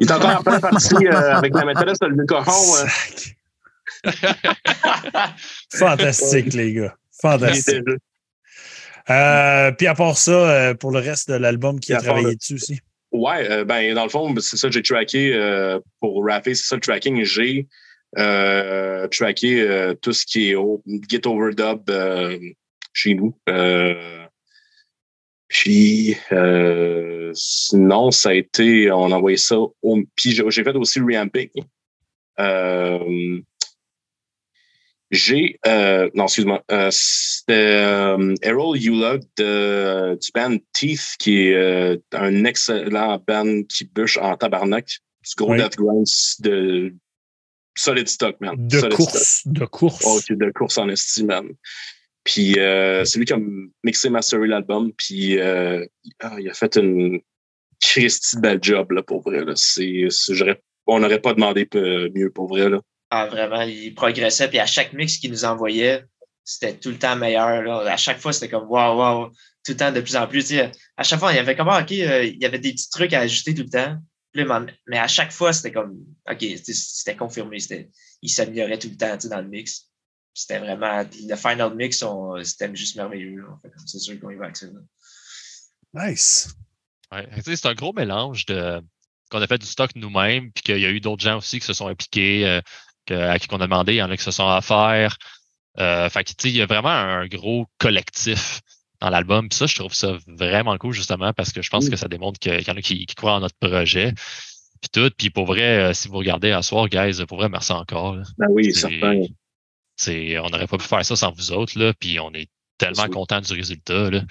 Il est encore en pleine partie euh, avec la maîtresse de le cochon. euh, Fantastique, les gars. Fantastique. Euh, puis à part ça, euh, pour le reste de l'album qui a travaillé dessus aussi. Ouais, euh, ben dans le fond, c'est ça que j'ai tracké euh, pour rapper, c'est ça le tracking. J'ai tracké tout ce qui est au, Git Overdub chez nous. Puis sinon, ça a été, on a envoyé ça au. Puis j'ai j'ai fait aussi le reamping. Euh, j'ai euh, non excuse-moi euh, c'était euh, Errol Eula de du band Teeth qui est euh, un excellent band qui bûche en tabarnak du gros Oui. death grind de solid stock man De Solid course. De course. stock. Oh, ok, de course en estime man puis euh, c'est lui qui a mixé masteré l'album puis euh, ah, il a fait une Christy de belle job là pour vrai là j'aurais on n'aurait pas demandé peu- mieux pour vrai là Ah, vraiment, il progressait. Puis à chaque mix qu'il nous envoyait, c'était tout le temps meilleur. Là. À chaque fois, c'était comme waouh, waouh, tout le temps de plus en plus. Tu sais, à chaque fois, il y avait comme, ah, OK, euh, il y avait des petits trucs à ajuster tout le temps. Mais- à chaque fois, c'était comme, OK, c'était- confirmé. C'était, il s'améliorait tout le temps tu sais, dans le mix. Puis C'était vraiment, le final mix, on- c'était juste merveilleux. là. Fait C'est sûr qu'on y va avec ça. là. Nice. Ouais, tu sais, c'est un gros mélange de qu'on a fait du stock nous-mêmes, puis qu'il y a eu d'autres gens aussi qui se sont impliqués, euh, à qui on a demandé, il y en a qui se sont faire. Euh, fait que, il y a vraiment un gros collectif dans l'album. Ça, je trouve ça vraiment cool, justement, parce que je pense que ça démontre qu'il y en a qui, qui, croient en notre projet. Puis tout. Puis pour vrai, si vous regardez à soir, guys, pour vrai, merci encore. Ben oui, certain. On n'aurait pas pu faire ça sans vous autres, là. Puis on est tellement content du résultat. Là.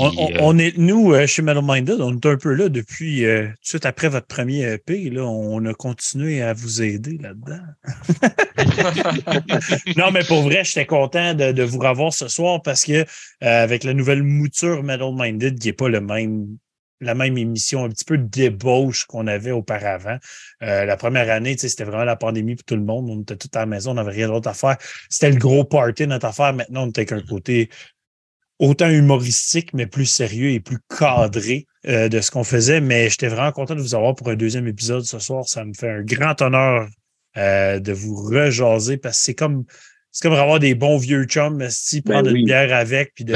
Euh, on, est, nous, euh, chez Metal Minded, on est un peu là depuis euh, tout de suite après votre premier EP. Là, on a continué à vous aider là-dedans. non, mais pour vrai, j'étais content de, vous revoir ce soir parce que avec la nouvelle mouture Metal Minded, qui n'est pas le même la même émission, un petit peu de débauche qu'on avait auparavant. la première année, c'était vraiment la pandémie pour tout le monde. On était tout à la maison, on n'avait rien d'autre à faire. C'était le gros party, notre affaire. Maintenant, on était qu'un côté autant humoristique, mais plus sérieux et plus cadré euh, de ce qu'on faisait. Mais j'étais vraiment content de vous avoir pour un deuxième épisode ce soir. Ça me fait un grand honneur euh, de vous rejaser parce que c'est comme c'est comme avoir des bons vieux chums, ben prendre une bière avec, puis de,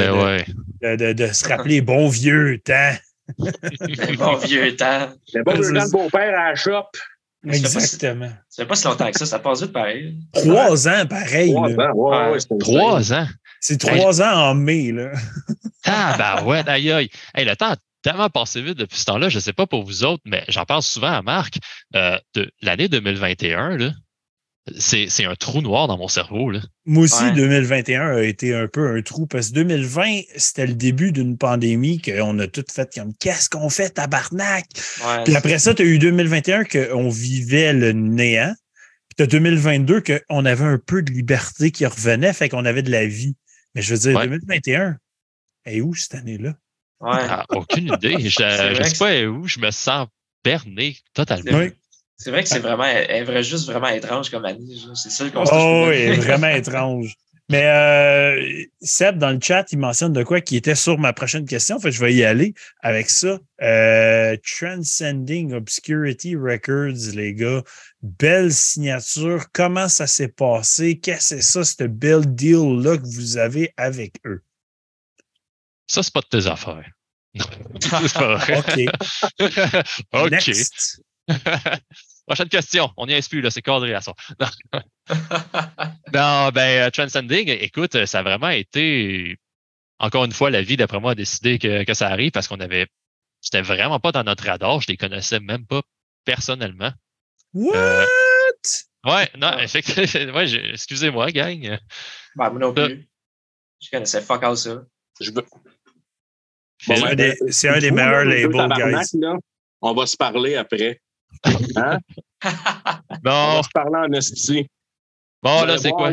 de, de, se rappeler bon vieux temps. Les bons vieux temps. Les bons vieux temps de beau-père à la shop. Exactement. Ça fait pas si longtemps que ça, ça passe vite pareil. Trois ans, pareil. Trois ans, ouais, ouais, Trois ans? C'est trois ans en mai, là. ah, ben ouais, aïe, aïe. Hey, le temps a tellement passé vite depuis ce temps-là. Je ne sais pas pour vous autres, mais j'en parle souvent à Marc. Euh, de l'année 2021, là, c'est, un trou noir dans mon cerveau. Là. Moi aussi, 2021 a été un peu un trou parce que 2020, c'était le début d'une pandémie qu'on a tout fait comme qu'est-ce qu'on fait, tabarnak? Puis après ça, tu as eu 2021 qu'on vivait le néant. Puis tu as 2022 qu'on avait un peu de liberté qui revenait, fait qu'on avait de la vie. Mais je veux dire, 2021, est où cette année-là? Ouais. Ah, aucune idée. Je ne sais pas où? Je me sens berné totalement. C'est vrai que c'est vraiment, elle est juste vraiment étrange comme année. C'est ça qu'on Oh oui, vraiment étrange. Mais euh, Seb, dans le chat, il mentionne de quoi qui était sur ma prochaine question. Fait je vais y aller avec ça. Euh, Transcending Obscurity Records, les gars. Belle signature. Comment ça s'est passé? Qu'est-ce que c'est ça, ce belle deal-là que vous avez avec eux? Ça, c'est pas de tes affaires. Non. OK. OK. Next. Prochaine question. On n'y est plus, là. C'est cadré à ça. Non, ben, euh, Transcending, écoute, ça a vraiment été, encore une fois, la vie, d'après moi, a décidé que, ça arrive parce qu'on avait, c'était vraiment pas dans notre radar. Je les connaissais même pas personnellement. What? Euh, ouais, non, effectivement. Ouais, excusez-moi, gang. Ben, moi non plus. Je connaissais fuck all ça. Je veux... c'est un, des meilleurs labels, guys. on va se parler après. Hein? bon. On va se parler en esti. Bon, là, c'est quoi?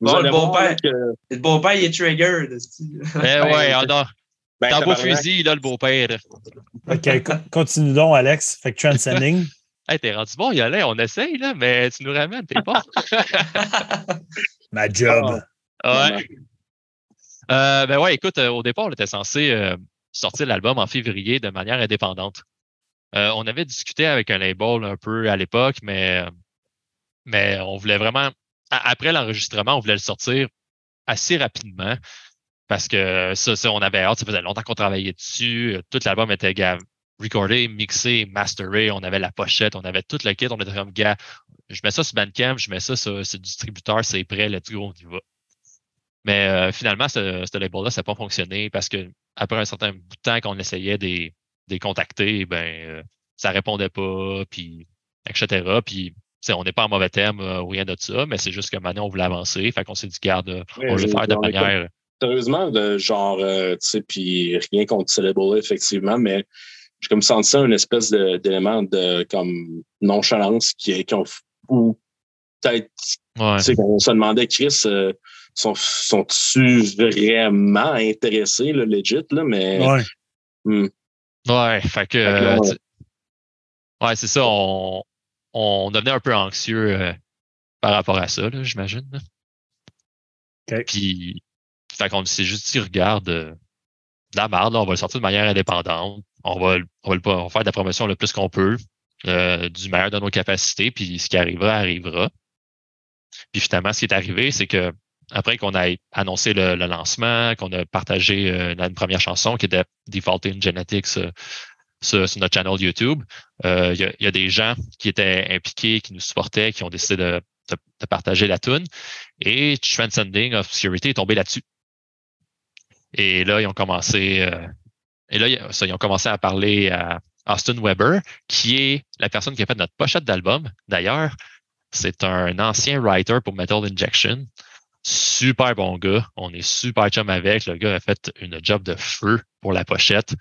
bon, le beau-père, que... le beau-père, il est triggered. Eh ouais, on a... Ben, Dans beau fusil, là, le beau-père. OK, continue donc, Alex. Fait que Transcending. hey, t'es rendu bon, Yolin, on essaye, là, mais tu nous ramènes, t'es pas. Ma job. Ouais. Euh, ben ouais, écoute, euh, au départ, on était censé euh, sortir l'album en février de manière indépendante. Euh, on avait discuté avec un label un peu à l'époque, mais, on voulait vraiment, après l'enregistrement, on voulait le sortir assez rapidement parce que ça, on avait hâte, ça faisait longtemps qu'on travaillait dessus. Tout l'album était recordé, mixé, masteré, on avait la pochette, on avait tout le kit, on était comme gars, je mets ça sur Bandcamp, je mets ça sur, distributeur, c'est prêt, let's go, on y va. Mais euh, finalement, ce, ce label-là, ça n'a pas fonctionné parce que après un certain bout de temps qu'on essayait des, des contacter, ben, euh, ça répondait pas, puis, etc. Puis, on n'est pas en mauvais terme euh, ou rien de ça, mais c'est juste que maintenant, on voulait avancer. Fait qu'on s'est dit, garde, euh, on veut le faire de manière. Sérieusement, de genre, tu sais, puis rien contre Celebrity, effectivement, mais j'ai comme senti ça une espèce d'élément de, comme nonchalance qui, qui ont, ou peut-être, tu sais, qu'on se demandait, Chris, sont, sont-tu vraiment intéressés, là, legit, là, mais. Ouais. Hmm. Ouais, fait que. Euh, ouais, c'est ça. On, on devenait un peu anxieux euh, par rapport à ça, j'imagine. Puis, fait qu'on s'est juste dit, regarde, euh, de la merde, on va le sortir de manière indépendante. On va, on va, on va faire de la promotion le plus qu'on peut, du meilleur de nos capacités, puis ce qui arrivera, arrivera. Puis finalement, ce qui est arrivé, c'est que après qu'on ait annoncé le, lancement, qu'on a partagé euh, une première chanson qui était Defaulting Genetics euh, sur, notre channel YouTube, euh, il y, a des gens qui étaient impliqués, qui nous supportaient, qui ont décidé de, partager la tune. Et Transcending Obscurity est tombé là-dessus. Et là, ils ont commencé, euh, et là, ils ont commencé à parler à Austin Weber, qui est la personne qui a fait notre pochette d'album. D'ailleurs, c'est un ancien writer pour Metal Injection. Super bon gars. On est super chum avec. Le gars a fait une job de feu pour la pochette.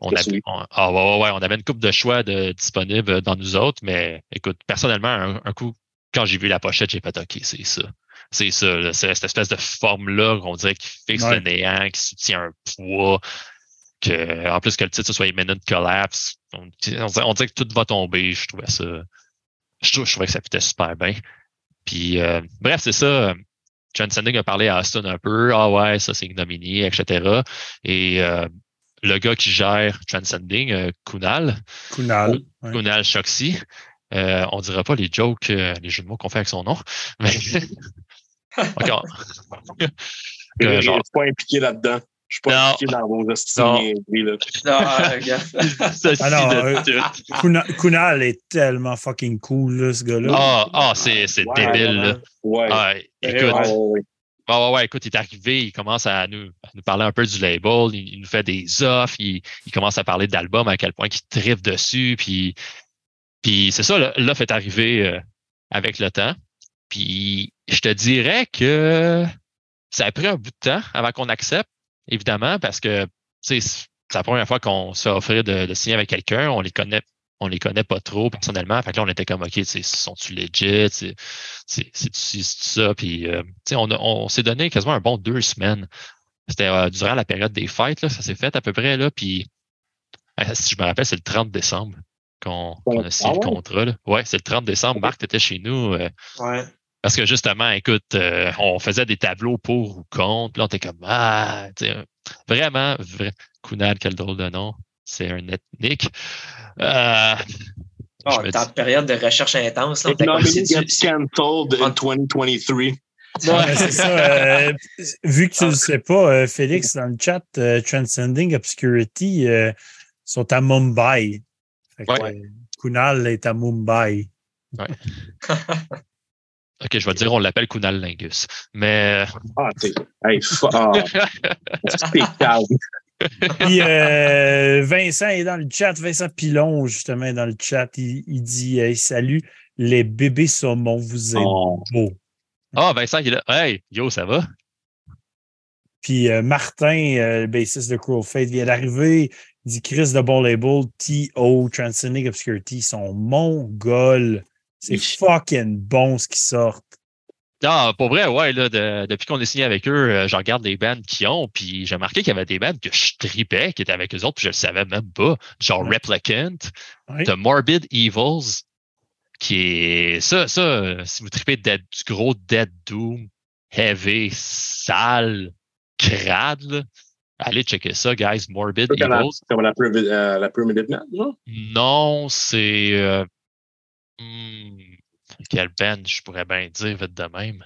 On avait, ah, ouais, on avait une coupe de choix de, disponible dans nous autres, mais écoute, personnellement, un, coup, quand j'ai vu la pochette, j'ai fait OK, c'est ça. C'est ça, c'est cette espèce de forme-là qu'on dirait qui fixe le néant, qui soutient un poids. Que, en plus que le titre soit Imminent Collapse. On, on, dirait que tout va tomber. Je trouvais ça. Je, trouvais que ça fitait super bien. Puis euh, bref, c'est ça. Transcending a parlé à Austin un peu. Ah ouais, ça c'est ignominie, etc. Et euh, le gars qui gère Transcending, euh, Kunal. Kunal. Kunal Shoxi. Euh, on ne dira pas les jokes, euh, les jeux de mots qu'on fait avec son nom. Mais. Encore. je ne suis pas impliqué là-dedans. Je suis pas impliqué dans vos estimes. Non, ah, Alors, Kunal est tellement fucking cool, ce gars-là. Ah, ah c'est débile. Ouais. Ah, écoute, ah ouais, écoute, il est arrivé, il commence à nous, nous parler un peu du label, il, nous fait des offres, il, commence à parler d'albums, à quel point il tripe dessus, puis, puis c'est ça, l'offre est arrivée euh, avec le temps. Puis je te dirais que ça a pris un bout de temps avant qu'on accepte, évidemment, parce que c'est la première fois qu'on se fait offrir de, de signer avec quelqu'un, on les connaît on les connaît pas trop personnellement. Fait que là, on était comme, OK, sont-tu legit? C'est ça? Puis, euh, on, on s'est donné quasiment un bon deux semaines. C'était euh, durant la période des fêtes, là, ça s'est fait à peu près. Là, puis, euh, si je me rappelle, c'est le 30 décembre qu'on a signé le ah contrat. Là. Ouais, c'est le 30 décembre. Marc, tu étais chez nous. ouais. Parce que justement, écoute, on faisait des tableaux pour ou contre. Là, on était comme, ah, vraiment, vrai. Kunal, quel drôle de nom c'est un ethnique. Euh, oh, t'es en période de recherche intense. Là, cancelled in 2023. c'est ça. Euh, vu que tu ne le sais pas, euh, Félix, dans le chat, Transcending Obscurity sont à Mumbai. Kunal est à Mumbai. Ouais. OK, je vais dire, on l'appelle Kunal Lingus. Mais. Ah, t'es. Hey, ah. Puis euh, Vincent est dans le chat. Vincent Pilon, justement, est dans le chat. Il, dit Salut, les bébés saumons, vous êtes oh. beaux. Ah, Vincent, il est là. Hey, yo, ça va? Puis euh, Martin, euh, le bassiste de Cruel Fate, vient d'arriver. Il dit Chris de Bon Label, T.O., Transcending Obscurity sont mongols. C'est fucking bon ce qui sort. Ah, pour vrai, ouais, là, depuis qu'on est signé avec eux, euh, je regarde les bands qu'ils ont, puis j'ai remarqué qu'il y avait des bands que je tripais, qui étaient avec eux autres, puis je le savais même pas. Genre Replicant, The Morbid Evils, qui est. Ça, ça, si vous tripez du gros Dead Doom, heavy, sale, crade, allez checker ça, guys. Morbid Evils. Comme la, euh, la non? Non, c'est. Euh, hmm, quel band je pourrais bien dire vite de même.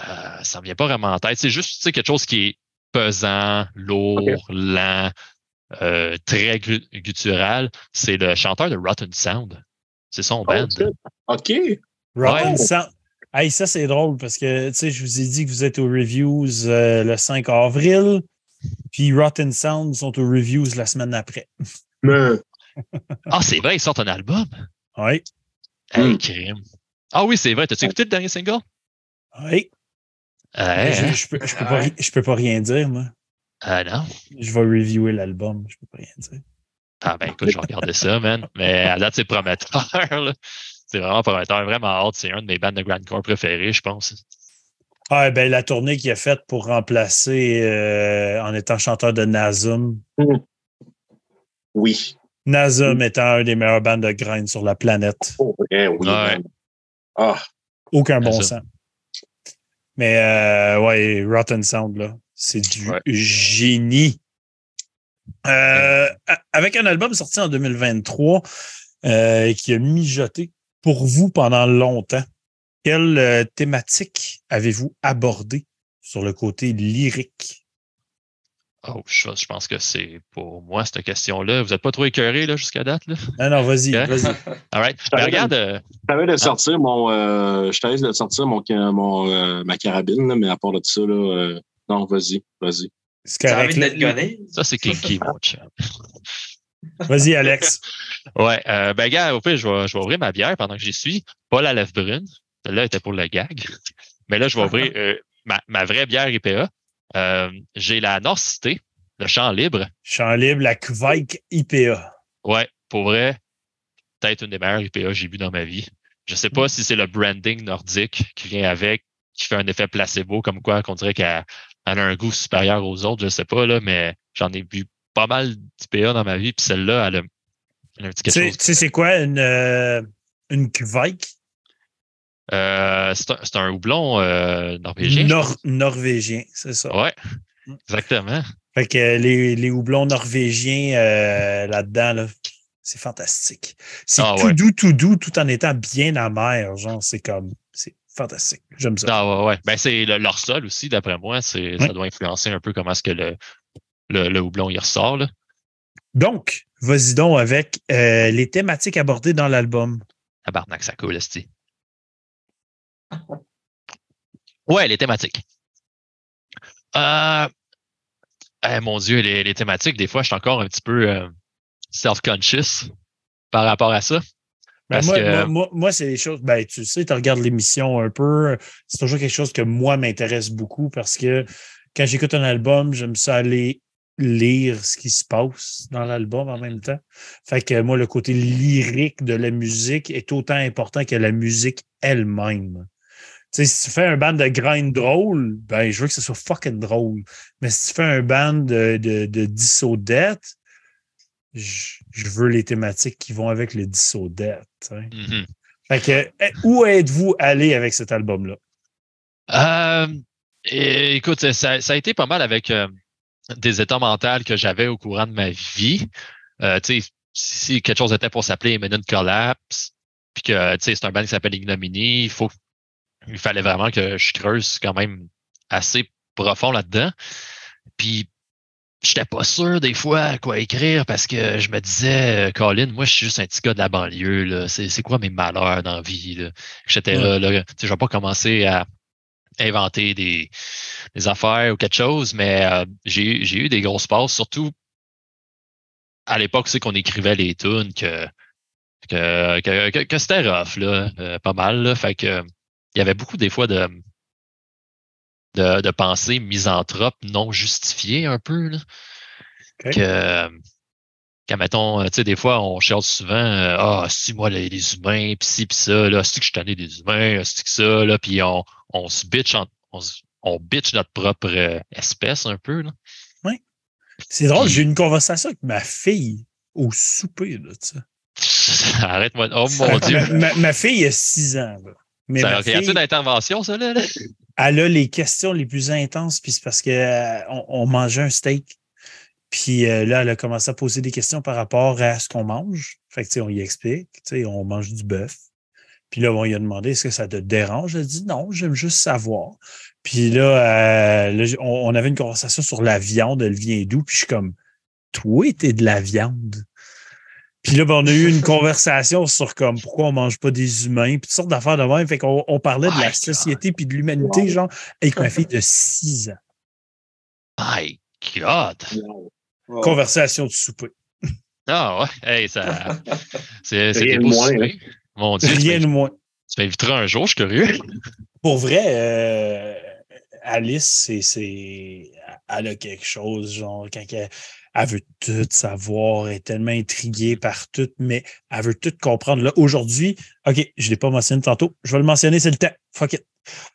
Euh, ça ne me vient pas vraiment en tête. C'est juste quelque chose qui est pesant, lourd, lent, euh, très guttural. C'est le chanteur de Rotten Sound. C'est son band. OK. Rotten Sound. Hey, ça, c'est drôle parce que je vous ai dit que vous êtes aux reviews euh, le 5 avril, puis Rotten Sound sont aux reviews la semaine après. ah, c'est vrai, ils sortent un album? Oui. Hey, hmm. crime. Ah oui, c'est vrai. T'as-tu écouté le dernier single? Oui. je, je, peux, pas, je peux pas rien dire, moi. Ah non? Je vais reviewer l'album, je peux pas rien dire. Ah ben écoute, je vais regarder ça, man. Mais à date, c'est prometteur. C'est vraiment prometteur, vraiment hâte. C'est un de mes bands de grindcore préférés, je pense. Ah ben la tournée qu'il a faite pour remplacer euh, en étant chanteur de Nazum. Oui. Nazum étant un des meilleurs bands de grind sur la planète. Oh, oui. Ouais. Ah. Aucun bon sens. Mais euh, ouais, Rotten Sound, là, c'est du génie. Euh, avec un album sorti en 2023 euh, qui a mijoté pour vous pendant longtemps, quelle thématique avez-vous abordé sur le côté lyrique? Oh, je, je pense que c'est pour moi, cette question-là. Vous n'êtes pas trop écœuré là, jusqu'à date? Là? Non, non, vas-y, vas-y. All right. Je Ben, t'avais regarde, euh, Je t'avais de sortir mon. Euh, je t'avais de sortir mon, mon, euh, ma carabine, là, mais à part de ça, là, euh, non, vas-y, vas-y. C'est correct. de ça, c'est kinky, mon chum. Vas-y, Alex. Ouais, euh, ben, gars, au pire, je vais, je vais ouvrir ma bière pendant que j'y suis. Pas la lèvre brune. Celle-là était pour le gag. Mais là, je vais ouvrir euh, ma, ma vraie bière IPA. Euh, J'ai la Nord Cité, le champ libre. Champ libre, la Kvike IPA. Ouais, pour vrai, peut-être une des meilleures IPA que j'ai vues dans ma vie. Je sais Mm. pas si c'est le branding nordique qui vient avec, qui fait un effet placebo, comme quoi qu'on dirait qu'elle elle a un goût supérieur aux autres, je sais pas, là, mais j'en ai bu pas mal d'IPA dans ma vie, puis celle-là, elle a, elle a un petit quelque sais chose. tu sais, c'est quoi une, euh, une Kvike? Euh, c'est un, c'est un houblon euh, norvégien. Nor- norvégien, c'est ça. Ouais, exactement. Fait que les, les houblons norvégiens euh, là-dedans, là, c'est fantastique. C'est Ah tout ouais. doux, tout doux, tout en étant bien amer. Genre, c'est comme. C'est fantastique. J'aime ça. Ah, ouais, ouais. Ben, c'est le- leur sol aussi, d'après moi. C'est, Ça doit influencer un peu comment est-ce que le, le, le houblon il ressort. Là. Donc, vas-y donc avec les thématiques abordées dans l'album. Tabarnak, ça coule. Ouais, les thématiques. Euh, eh, mon Dieu, les, les thématiques, des fois, je suis encore un petit peu euh, self-conscious par rapport à ça. Ben, Parce moi, que- moi, moi, moi, c'est des choses. Ben, tu sais, tu regardes l'émission un peu. C'est toujours quelque chose que moi m'intéresse beaucoup parce que quand j'écoute un album, j'aime ça aller lire ce qui se passe dans l'album en même temps. Fait que moi, le côté lyrique de la musique est autant important que la musique elle-même. Sais, si tu fais un band de grind drôle, ben, je veux que ce soit fucking drôle. Mais si tu fais un band de, de, je, je veux les thématiques qui vont avec le. Fait que, eh, où êtes-vous allé avec cet album-là? Euh, écoute, ça, ça a été pas mal avec euh, des états mentaux que j'avais au courant de ma vie. Euh, tu sais, si, quelque chose était pour s'appeler Imminent Collapse, puis que tu sais, c'est un band qui s'appelle Ignominy, il faut il fallait vraiment que je creuse quand même assez profond là-dedans. Puis j'étais pas sûr des fois à quoi écrire parce que je me disais, euh, Colin, moi je suis juste un petit gars de la banlieue, là. C'est, c'est quoi mes malheurs dans la vie, là, etc. Ouais. Là. Je vais pas commencer à inventer des, des affaires ou quelque chose, mais euh, j'ai, j'ai eu des grosses passes, surtout à l'époque, c'est qu'on écrivait les tunes que, que, que, que, que c'était rough, là, euh, pas mal. Là, fait que il y avait beaucoup des fois de, de, de pensées misanthropes non justifiées un peu. Là, Ok. Que, quand, mettons, euh, tu sais, des fois, on cherche souvent, euh, ah, si moi, les, les humains, pis ci, pis ça, là, c'est que je tenais des humains, c'est que ça, là, puis on, on se bitch, en- on, on bitch notre propre euh, espèce un peu, là. C'est drôle, j'ai eu une conversation avec ma fille au souper. Là, tu sais. Arrête-moi. Oh mon Dieu. Ma, ma- ma fille a 6 ans. Là. Mais Ça y a-t-il d'intervention, ça, là? elle a les questions les plus intenses, puis c'est parce qu'on on mangeait un steak. Puis euh, là, elle a commencé à poser des questions par rapport à ce qu'on mange. Fait que, tu sais, on y explique, tu sais, on mange du bœuf. Puis là, on lui a demandé, est-ce que ça te dérange? Elle a dit, non, j'aime juste savoir. Puis là, euh, là, on, on avait une conversation sur la viande, elle vient d'où? Puis je suis comme, toi, t'es de la viande. Puis là, ben, on a eu une conversation sur comme pourquoi on mange pas des humains, puis toutes sortes d'affaires de même. Fait qu'on on parlait de la God. société puis de l'humanité, genre, avec ma fille de 6 ans. My God! Conversation de souper. Ah ouais, hey, ça. C'est Rien de moins, souvenirs. Mon Dieu, tu Rien de moins. tu m'inviteras un jour, je suis curieux. Pour vrai, euh, Alice, c'est, c'est, elle a quelque chose, genre, quand elle, elle veut tout savoir, elle est tellement intriguée par tout, mais elle veut tout comprendre. Là, aujourd'hui, OK, je ne l'ai pas mentionné tantôt, je vais le mentionner, c'est le temps. Fuck it.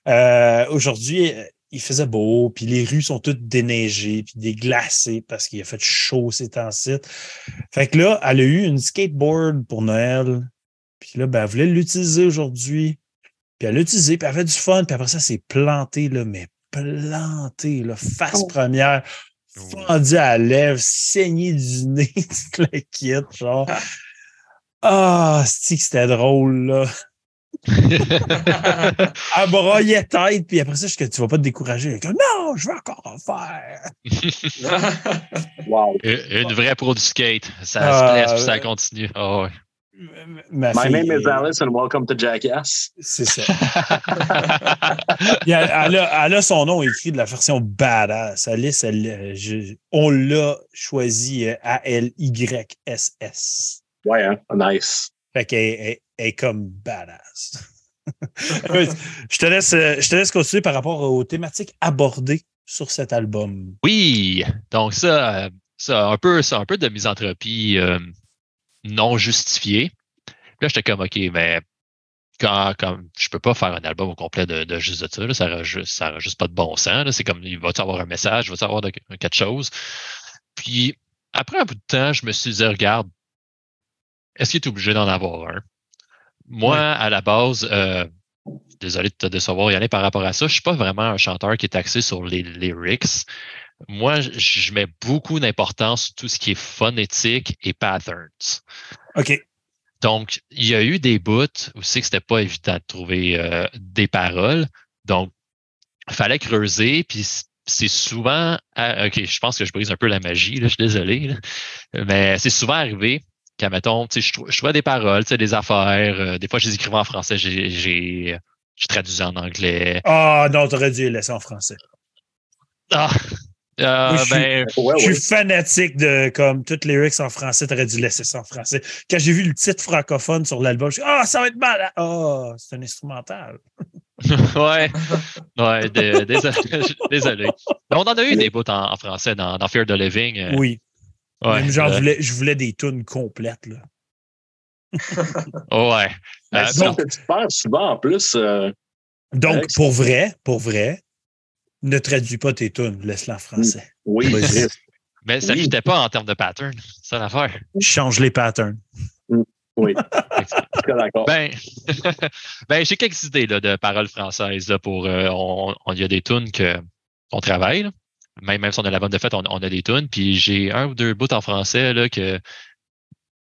Euh, aujourd'hui, euh, il faisait beau, puis les rues sont toutes déneigées, puis déglacées parce qu'il a fait chaud ces temps-ci. Fait que là, elle a eu une skateboard pour Noël. Puis là, ben, elle voulait l'utiliser aujourd'hui. Puis elle l'a utilisé, puis elle avait du fun. Puis après ça, c'est planté, là, mais planté, là, face Oh. première, fendu à la lèvre, saigné du nez, toute la kit, genre. Ah, c'est que c'était drôle, là. à broyer tête, puis après ça, je, que tu vas pas te décourager. Comme, non, je veux encore en faire. Wow. Une une vraie pro du skate. Ça Ah, se blesse puis ça continue. Ah ouais. Ma My name is euh, Alice and welcome to Jackass. C'est ça. Elle, elle a, elle a son nom écrit de la version badass. Alice, elle, euh, je- on l'a choisi euh, A-L-Y-S-S. Ouais, hein? Nice. Fait qu'elle elle- elle est comme badass. je, te laisse, je te laisse continuer par rapport aux thématiques abordées sur cet album. Oui, donc ça, ça un peu, ça, un peu de misanthropie euh, non justifiée. Puis Là, j'étais comme, OK, mais quand, quand je peux pas faire un album au complet de, de juste de ça, là, ça n'aurait juste, juste pas de bon sens. C'est comme, il va-tu avoir un message, va-tu avoir de- quelque chose? Puis, après un bout de temps, je me suis dit, regarde, est-ce qu'il est obligé d'en avoir un? Moi, à la base, euh, désolé de te décevoir, Yannick, par rapport à ça, je suis pas vraiment un chanteur qui est axé sur les lyrics. Moi, je- mets beaucoup d'importance sur tout ce qui est phonétique et patterns. OK. Donc, il y a eu des bouts où c'est que c'était pas évident de trouver euh, des paroles. Donc, il fallait creuser, puis c'est souvent. OK, je pense que je brise un peu la magie, là, je suis désolé. là. Mais c'est souvent arrivé qu'à mettons, tu je, je trouvais des paroles, tu sais, des affaires. euh, des fois, je les écrivais en français, j'ai, traduisais en anglais. Ah non, t'aurais dû les laisser en français. Ah! Euh, je suis- ben, Ouais, Je ouais. suis fanatique de comme toutes les lyrics en français, t'aurais dû laisser ça en français. Quand j'ai vu le titre francophone sur l'album, je suis Ah, ça va être mal. Ah, c'est un instrumental. ouais. Ouais, dé- désolé. désolé. Mais on en a eu des bouts en, en français dans, dans Fear the Living. euh, Oui. ouais, Même genre, euh, je voulais, je voulais des tunes complètes. Là. ouais. Mais Euh, sinon, donc, que tu perds souvent en plus. euh, Donc, pour vrai, pour vrai, ne traduis pas tes tunes, laisse-la en français. oui, mais ça ne oui. pas en termes de pattern. C'est ça l'affaire. Change les patterns. oui. Suis d'accord. Ben, ben j'ai quelques idées là, de paroles françaises là, pour. euh, on, il y a des tunes qu'on travaille. là. Même, même si on a la bonne de fête, on, on a des tunes. Puis j'ai un ou deux bouts en français là, que,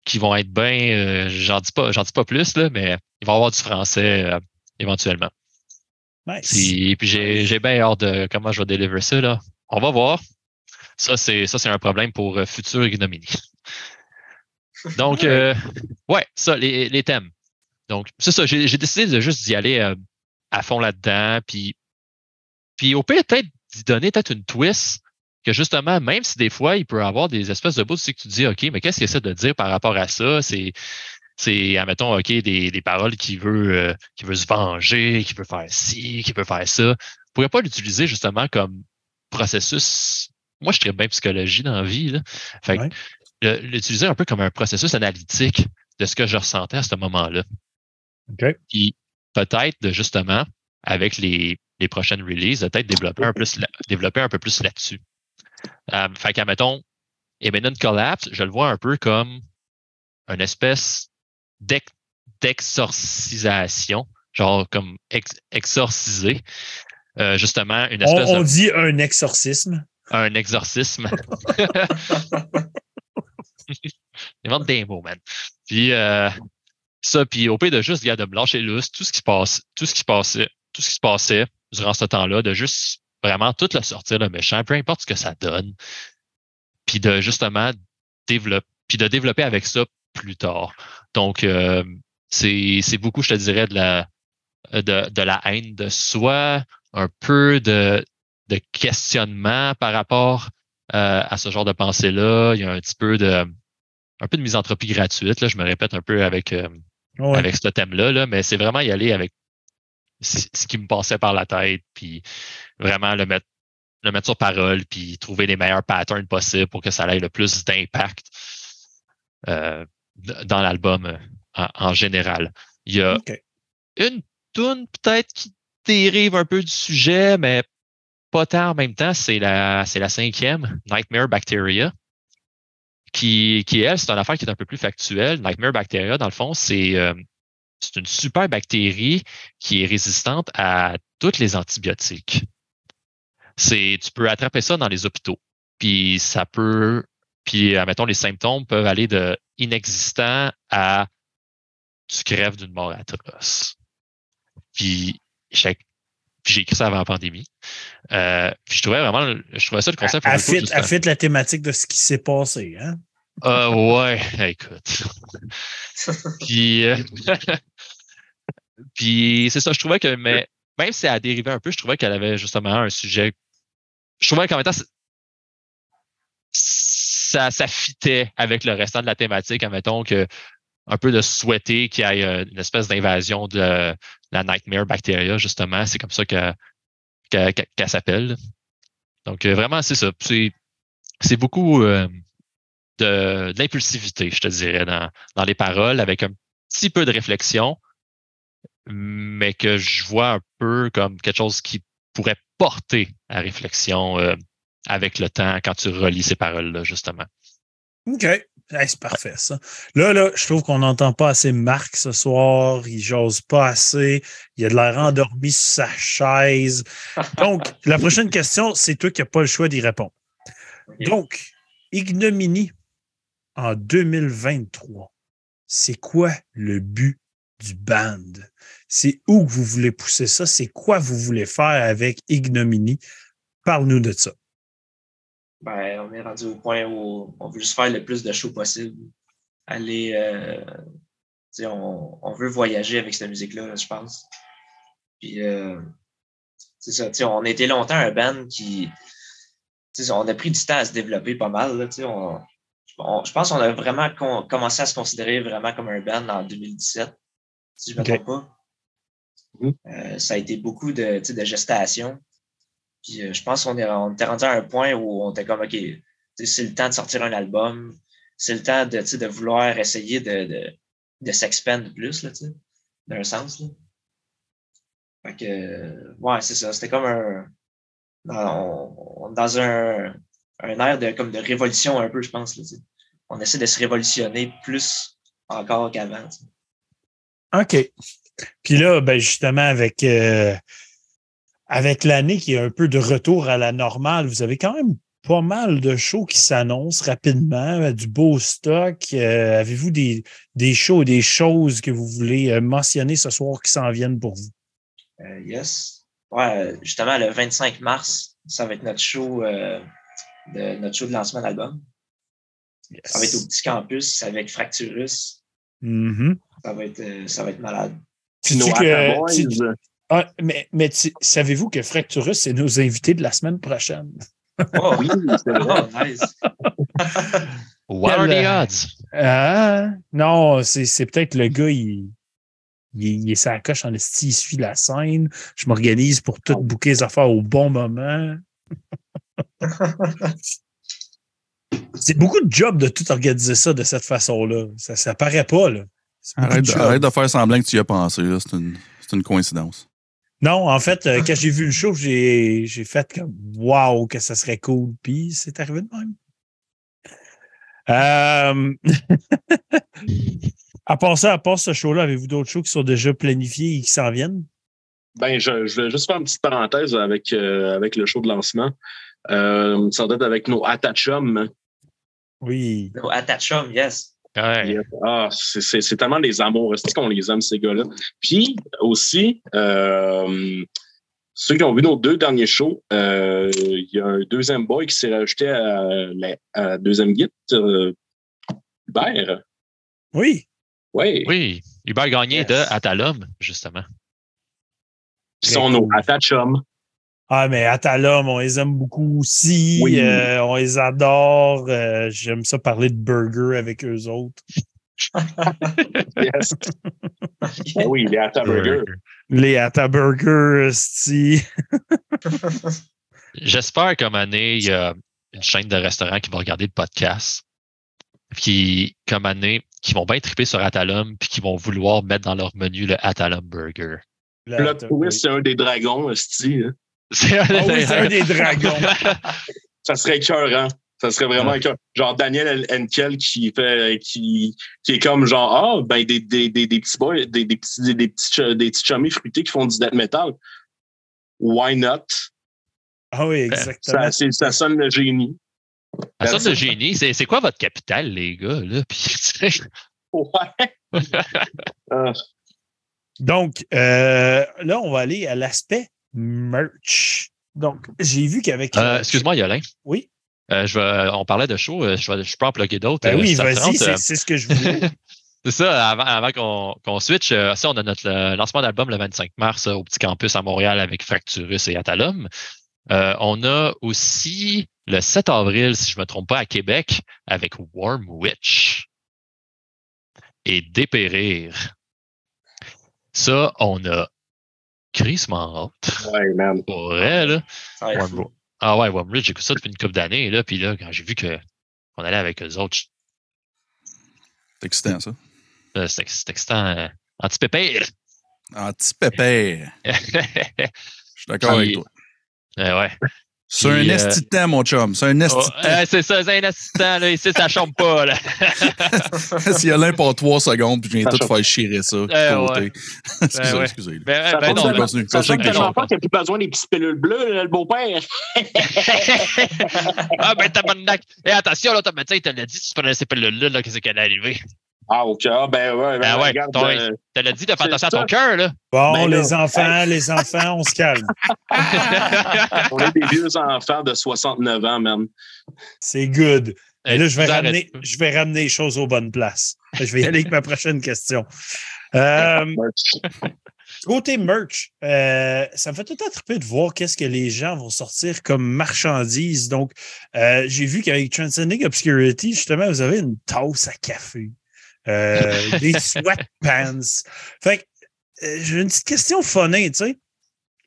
qui vont être bien. euh, j'en dis pas, j'en dis pas plus, là, mais il va y avoir du français euh, éventuellement. Nice. Puis, puis j'ai, bien hâte de comment je vais délivrer ça. Là. On va voir. Ça, c'est, ça, c'est un problème pour euh, future ignominie. Donc, euh, ouais, ça, les, les thèmes. Donc, c'est ça, j'ai, décidé de juste d'y aller euh, à fond là-dedans. Puis, puis au pire, peut-être d'y donner peut-être une twist que justement, même si des fois, il peut y avoir des espèces de bouts, c'est que tu te dis, OK, mais qu'est-ce qu'il essaie de dire par rapport à ça? C'est, c'est, admettons, OK, des, des paroles qui veut, euh, qui veut se venger, qui veut faire ci, qui veut faire ça. Vous pourrait pas l'utiliser justement comme processus. Moi, je serais bien psychologie dans la vie. Là. Fait que Ouais. l'utiliser un peu comme un processus analytique de ce que je ressentais à ce moment-là. OK. Puis peut-être de justement, avec les, les prochaines releases, peut-être développer un, plus développer un peu plus là-dessus. Euh, fait qu'à mettons, Imminent Collapse, je le vois un peu comme une espèce d'exorcisation, genre comme ex- exorciser, euh, justement, une espèce on de dit un exorcisme. un exorcisme. Invente des mots, man. Puis euh, ça, puis au pire de juste, gars, de me lâcher tout ce qui se passe, tout ce qui se passait, tout ce qui se passait durant ce temps-là, de juste vraiment tout le sortir le méchant, peu importe ce que ça donne. Puis de justement développer, puis de développer avec ça plus tard. Donc, euh, c'est c'est beaucoup, je te dirais, de la de, de la haine de soi, un peu de, de questionnement par rapport euh, à ce genre de pensée-là. Il y a un petit peu de un peu de misanthropie gratuite. Là, je me répète un peu avec, euh, Ouais. avec ce thème-là, là, mais c'est vraiment y aller avec ce qui me passait par la tête, puis vraiment le mettre, le mettre sur parole, puis trouver les meilleurs patterns possibles pour que ça ait le plus d'impact euh, dans l'album euh, en, en général. Il y a une toune peut-être qui dérive un peu du sujet, mais pas tant en même temps. C'est la, c'est la cinquième, Nightmare Bacteria, qui, qui elle, c'est une affaire qui est un peu plus factuelle. Nightmare Bacteria, dans le fond, c'est euh, c'est une super bactérie qui est résistante à tous les antibiotiques. C'est, tu peux attraper ça dans les hôpitaux. Puis ça peut, puis admettons, les symptômes peuvent aller de inexistant à tu crèves d'une mort atroce. Puis j'ai écrit ça avant la pandémie. Euh, puis je trouvais vraiment, je trouvais ça le concept. À, fit, à fit la thématique de ce qui s'est passé, hein? Euh, ouais, écoute. puis, euh, puis c'est ça, je trouvais que, mais même si elle a dérivé un peu, je trouvais qu'elle avait justement un sujet. Je trouvais qu'en même temps, ça, fitait avec le restant de la thématique, admettons que un peu de souhaiter qu'il y ait euh, une espèce d'invasion de la Nightmare Bacteria, justement. C'est comme ça qu'elle s'appelle. Donc, euh, vraiment, c'est ça. C'est beaucoup euh, de, l'impulsivité, je te dirais, dans, dans les paroles, avec un petit peu de réflexion, mais que je vois un peu comme quelque chose qui pourrait porter à réflexion avec le temps quand tu relis ces paroles-là, justement. OK c'est parfait, ça. Là, là, je trouve qu'on n'entend pas assez Marc ce soir. Il j'ose pas assez. Il a de l'air endormi sur sa chaise. Donc, la prochaine question, c'est toi qui n'as pas le choix d'y répondre. Donc, ignominie en 2023, c'est quoi le but du band? C'est où que vous voulez pousser ça? C'est quoi vous voulez faire avec ignominie? Parle-nous de ça ben, on est rendu au point où on veut juste faire le plus de shows possible. Aller, euh, on, on, veut voyager avec cette musique-là, je pense. Puis, euh, c'est ça, on a été longtemps un band qui, on a pris du temps à se développer pas mal. Là, on, je pense qu'on a vraiment commencé à se considérer vraiment comme un band en 2017, si je ne me trompe pas. Mm-hmm. Euh, ça a été beaucoup de, de gestation. Puis euh, je pense qu'on est, on était rendu à un point où on était comme, OK, c'est le temps de sortir un album, c'est le temps de, de vouloir essayer de, de, de s'expandre plus, là, d'un sens. Là. Fait que, ouais, c'est ça. C'était comme un. Dans, dans un, un air de, comme de révolution un peu, je pense. Là, on essaie de se révolutionner plus encore qu'avant. OK. Puis là, ben justement, avec euh, avec l'année qui est un peu de retour à la normale, vous avez quand même pas mal de shows qui s'annoncent rapidement, euh, du beau stock. Euh, avez-vous des, des shows, des choses que vous voulez euh, mentionner ce soir qui s'en viennent pour vous? yes. Ouais, justement, le 25 mars, ça va être notre show, de, notre show de lancement d'album. Ça va être au petit campus avec Fracturus. Mm-hmm. ça, va être, ça va être malade. Ah, mais, mais savez-vous que Fracturus, c'est nos invités de la semaine prochaine? Oh oui, c'est oh, nice. What are the odds? Ah, non, c'est peut-être le gars, il, il, est sa coche en esti, il suit la scène. Je m'organise pour tout bouquer les affaires au bon moment. c'est beaucoup de job de tout organiser ça de cette façon-là. Ça, ça paraît pas, là. Arrête de, arrête de, faire semblant que tu y as pensé, C'est une, une coïncidence. Non, en fait, euh, quand j'ai vu le show, j'ai fait comme Waouh, que ça serait cool. Puis c'est arrivé de même. Euh... à part ça, à part ce show-là, avez-vous d'autres shows qui sont déjà planifiés et qui s'en viennent? Ben, je, je, vais juste faire une petite parenthèse avec, euh, avec le show de lancement. Euh, ça doit être avec nos Atachum. Oui. Nos Atachum, yes. Ah, c'est tellement des amours. C'est qu'on les aime, ces gars-là? Puis aussi, euh, ceux qui ont vu nos deux derniers shows, euh, il y a un deuxième boy qui s'est rajouté à la, deuxième guide, euh, Hubert. Oui. Oui. Oui. Hubert Gagné de Atalum, justement. Ils sont nos Atachum. Ah, mais Atalum, on les aime beaucoup aussi. Euh, on les adore. Euh, j'aime ça parler de burger avec eux autres. yes. oui, les Atta Burger. Les Atta Burger, J'espère qu'à un année, il y a une chaîne de restaurants qui va regarder le podcast. Qui, comme année, qui vont bien triper sur Atalum puis qui vont vouloir mettre dans leur menu le Atalum Burger. Le twist, c'est un des dragons, Sti. Hein. C'est un, des dragons. ça serait écœurant. Ça serait vraiment écœurant. Genre Daniel Henkel qui fait qui, qui est comme genre Ah, ben des, des, des, des petits boys, des, des petits des, petits des petits chummies fruités qui font du death metal. Why not? Ah oui, exactement. Ça, ça sonne le génie. Ça sonne le génie. C'est quoi votre capital, les gars? Là? Puis, ouais. Ah. Donc, euh, là, on va aller à l'aspect merch. Donc, j'ai vu qu'avec. Euh, Excuse-moi, Yolin. Oui. Euh, je vais, on parlait de show, euh, je, vais, je peux en plugger d'autres. Ben euh, oui, vas-y, c'est euh, c'est ce que je voulais. C'est ça, avant, avant qu'on qu'on switch, euh, ça, on a notre euh, lancement d'album le 25 mars euh, au petit campus à Montréal avec Fracturus et Atalum. Euh, on a aussi le 7 avril, si je me trompe pas, à Québec avec Warm Witch et Dépérir. Ça, on a crissement hâte. Ouais, man. Pour vrai, là. Wi- Ah ouais, Warm Witch, j'écoute ça depuis une couple d'années, là. Puis là, quand j'ai vu que qu'on allait avec eux autres, C'est excitant, ça. euh, c'était c'était excitant. euh, Anti-pépère. Anti-pépère. Je suis d'accord avec toi. Euh, ouais. C'est un euh, esti de temps, mon chum. C'est un esti Oh, euh, c'est ça, c'est un assistant, là. Ici, ça chante pas, là. S'il y a l'un pour trois secondes, puis je viens Ça tout faire chirer ça. Euh, ouais. excusez, ouais. excusez. Ben, Ça ben non, continue. Ça change ben, tellement pas qu'il n'y a plus besoin des petites pilules bleues, là, le beau-père. ah, ben, tabarnak. Et attention, là, ton médecin, il te l'a dit, si tu prenais ces pilules-là, là, qu'est-ce qui allait arriver? Ah, OK. Ah, ben ouais, ben, Ben ouais, regarde. ton- euh, Il te l'a dit de faire attention à ton cœur, là. Bon, Ben les là. enfants, les enfants, on se calme. on est des vieux enfants de 69 ans, man. C'est good. Et là, je vais, tu ramener, je vais ramener les choses aux bonnes places. Je vais y aller avec ma prochaine question. Euh, côté merch, euh, ça me fait tout triper de voir qu'est-ce que les gens vont sortir comme marchandises. Donc, euh, j'ai vu qu'avec Transcending Obscurity, justement, vous avez une tasse à café, euh, des sweatpants. Fait que, euh, j'ai une petite question phonée, tu sais.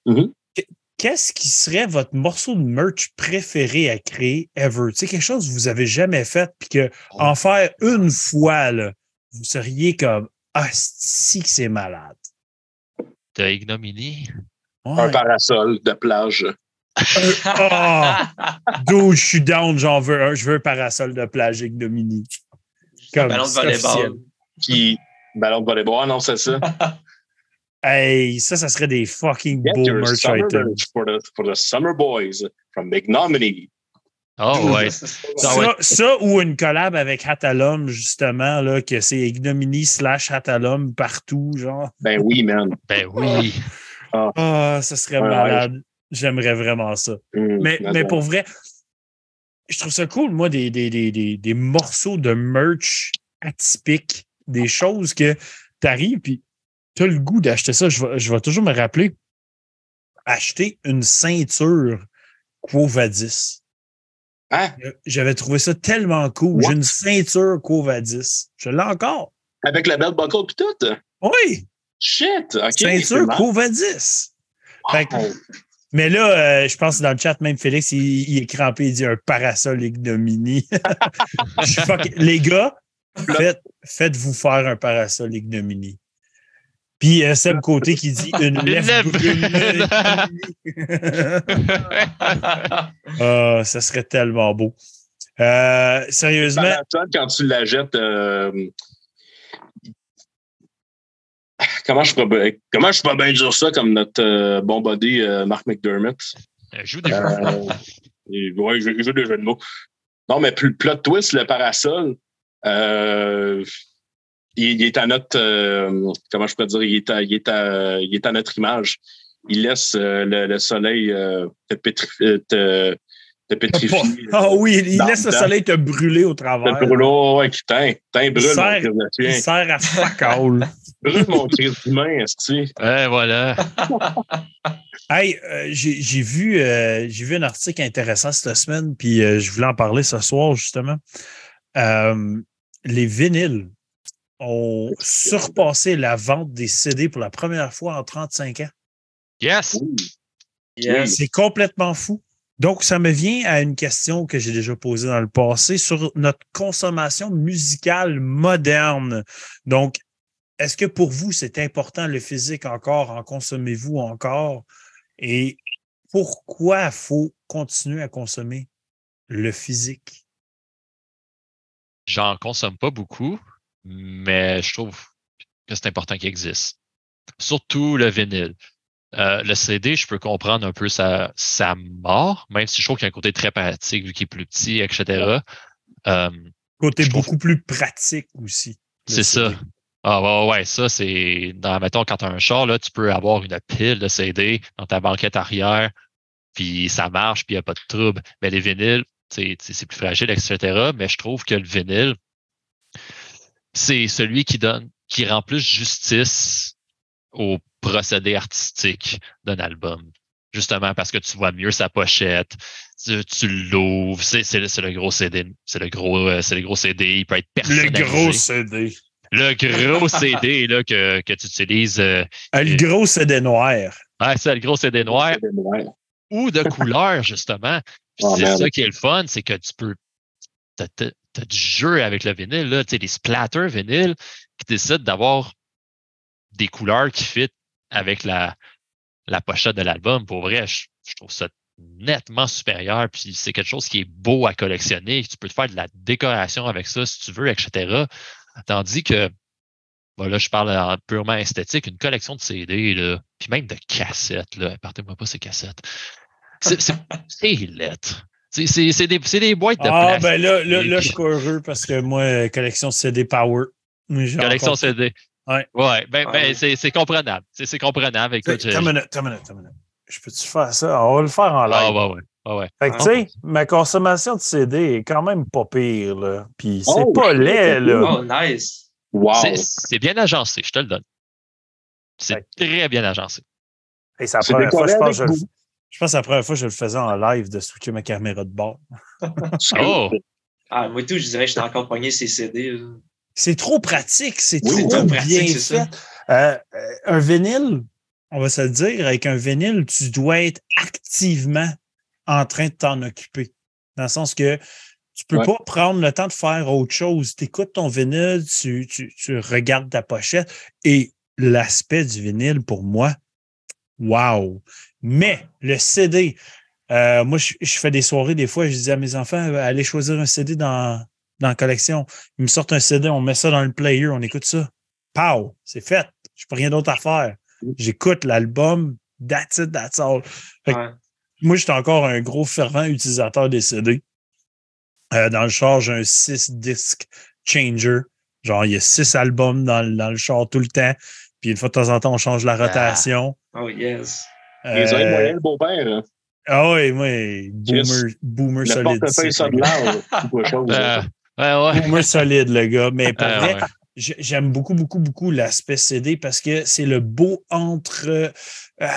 Mhm. Qu- Qu'est-ce qui serait votre morceau de merch préféré à créer ever? Tu sais, quelque chose que vous avez jamais fait, puis que en faire une fois, là, vous seriez comme Ah, si que c'est malade. De ignominie. Ouais. Un parasol de plage. Ah! D'où je suis down, j'en veux un. Je veux un parasol de plage. Un Comme ballon de volleyball. Puis, ballon de volleyball. Non, c'est ça. Hey, ça, ça serait des fucking Get beaux merch summer items. for the, for the summer boys from Ignominy. Oh, ouais. Ça, ouais. ça ou une collab avec Hatalum, justement, là, que c'est Ignominy slash Hatalum partout, genre. Ben oui, man. Ben oui. Ah, ça serait Ouais, malade. J'aimerais vraiment ça. Mm, Mais, mais pour vrai, je trouve ça cool, moi, des, des, des, des, des morceaux de merch atypiques, des choses que tu arrives puis tu as le goût d'acheter ça. Je vais, je vais toujours me rappeler acheter une ceinture Quo Vadis. Hein? J'avais trouvé ça tellement cool. J'ai une ceinture Quo Vadis. Je l'ai encore. Avec la belle buckle pis tout? Oui, Shit! OK. ceinture. Quo Vadis. Fait que-. Mais là, euh, je pense que dans le chat, même Félix, il, il est crampé, il dit un parasol ignominie. Je suis fuck- Les gars, faites, faites-vous faire un parasol ignominie. Puis euh, Seb Côté qui dit une lèvre brune. Ah, ça serait tellement beau. Euh, sérieusement, quand tu la jettes, euh, comment je pourrais, comment je pourrais bien dire ça comme notre euh, bon buddy euh, Mark McDermott? Euh, Joue des Euh, il- ouais, je, je veux des jeux de mots. Non, mais plus plot twist, le parasol, euh, il, il est à notre, euh, comment je peux dire, il est à, il est à, il est à notre image. Il laisse euh, le, le soleil euh, te, pétrifier, te, te pétrifier. Ah oui, il Dans laisse le le soleil te brûler au travers. Le brûlot, ouais, qui brûle, Christ de Il sert à fuck all. Brûle, mon Christ d'humain, est-ce que Ouais, voilà. Hey, euh, j'ai vu, euh, j'ai vu un article intéressant cette semaine, puis euh, je voulais en parler ce soir, justement. Euh, les vinyles ont surpassé la vente des CD pour la première fois en 35 ans. Yes. Yes. C'est complètement fou. Donc, ça me vient à une question que j'ai déjà posée dans le passé sur notre consommation musicale moderne. Donc, est-ce que pour vous, c'est important le physique encore? En consommez-vous encore? Et pourquoi il faut continuer à consommer le physique? J'en consomme pas beaucoup, mais je trouve que c'est important qu'il existe. Surtout le vinyle. Euh, le CD, je peux comprendre un peu sa, sa mort, même si je trouve qu'il y a un côté très pratique vu qu'il est plus petit, etc. Euh, Côté trouve- beaucoup plus pratique aussi. c'est ça. Ah ouais, ouais, ça, c'est. Dans, mettons, quand tu as un char, là, tu peux avoir une pile de CD dans ta banquette arrière, puis ça marche, puis il n'y a pas de trouble. Mais les vinyles, c'est plus fragile, etc. Mais je trouve que le vinyle, c'est celui qui donne, qui rend plus justice au procédé artistique d'un album. Justement parce que tu vois mieux sa pochette, tu, l'ouvres, c'est le gros CD, c'est le gros, euh, c'est le gros CD, il peut être personnalisé. Le gros CD. Le gros CD là, que, que tu utilises. Euh, ah, le gros CD noir. Ah, c'est le gros CD noir. Ou de couleur, justement. Oh, c'est ça qui est le fun, c'est que tu peux. Tu as, du jeu avec le vinyle, là, tu sais, des splatters vinyle qui décident d'avoir des couleurs qui fit avec la, la pochette de l'album. Pour vrai, je, trouve ça nettement supérieur. Puis c'est quelque chose qui est beau à collectionner. Tu peux te faire de la décoration avec ça si tu veux, etc. Tandis que, voilà, je parle purement esthétique, une collection de CD, là, puis même de cassettes, là, partez-moi pas ces cassettes. C'est lettre. C'est des, des, boîtes de Ah, ben là, là, là, je suis heureux parce que moi, collection CD Power. Collection CD. Ouais. Ouais, ben, ben c'est comprenable. C'est comprenable. Écoute, T'as une minute, t'as une minute, t'as minute. Je peux-tu faire ça? On va le faire en live. Ah, ouais, ouais. Ah, ouais. Fait que, tu sais, ma consommation de CD est quand même pas pire, là. Puis c'est oh, pas laid, là. Oh, nice. Wow. C'est bien agencé, je te le donne. C'est très bien agencé. Et ça prend fois, je pense, je, je pense que c'est la première fois que je le faisais en live de switcher ma caméra de bord. oh! Ah, moi, tout, je dirais que je t'ai encore pogné ces CD. C'est trop pratique, c'est trop, trop bien fait. Euh, un vinyle, on va se le dire, avec un vinyle, tu dois être activement en train de t'en occuper. Dans le sens que tu peux pas prendre le temps de faire autre chose. Tu écoutes ton vinyle, tu, tu, tu regardes ta pochette et l'aspect du vinyle, pour moi, wow! Mais le CD, euh, moi, je, fais des soirées, des fois, je dis à mes enfants, allez choisir un CD dans, dans la collection. Ils me sortent un CD, on met ça dans le player, on écoute ça. Pow! C'est fait. Je n'ai rien d'autre à faire. J'écoute l'album, that's it, that's all. Moi, j'étais encore un gros fervent utilisateur des CD. Euh, dans le char, j'ai un 6 disc changer. Genre, il y a six albums dans, dans, le char tout le temps. Puis une fois de temps en temps, on change la ah. rotation. Oh, yes. Les oreilles moyennes, le beau-père. Hein? Ah oui, oui. Boomer, boomer solide. ça de l'art. ouais, ouais. Boomer solide, le gars. Mais pour vrai, j'aime beaucoup, beaucoup, beaucoup l'aspect CD parce que c'est le beau entre, euh,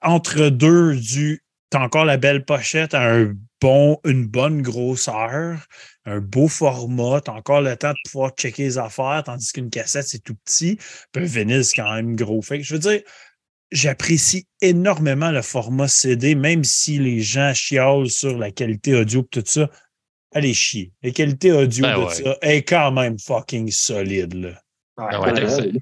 entre deux du. T'as encore la belle pochette, un bon, une bonne grosseur, un beau format, t'as encore le temps de pouvoir checker les affaires, tandis qu'une cassette, c'est tout petit. Puis un vinyle, c'est quand même gros. Fait que je veux dire, j'apprécie énormément le format CD, même si les gens chiolent sur la qualité audio et tout ça. Allez chier. La qualité audio ben de ça est quand même fucking solide. Là. Ouais,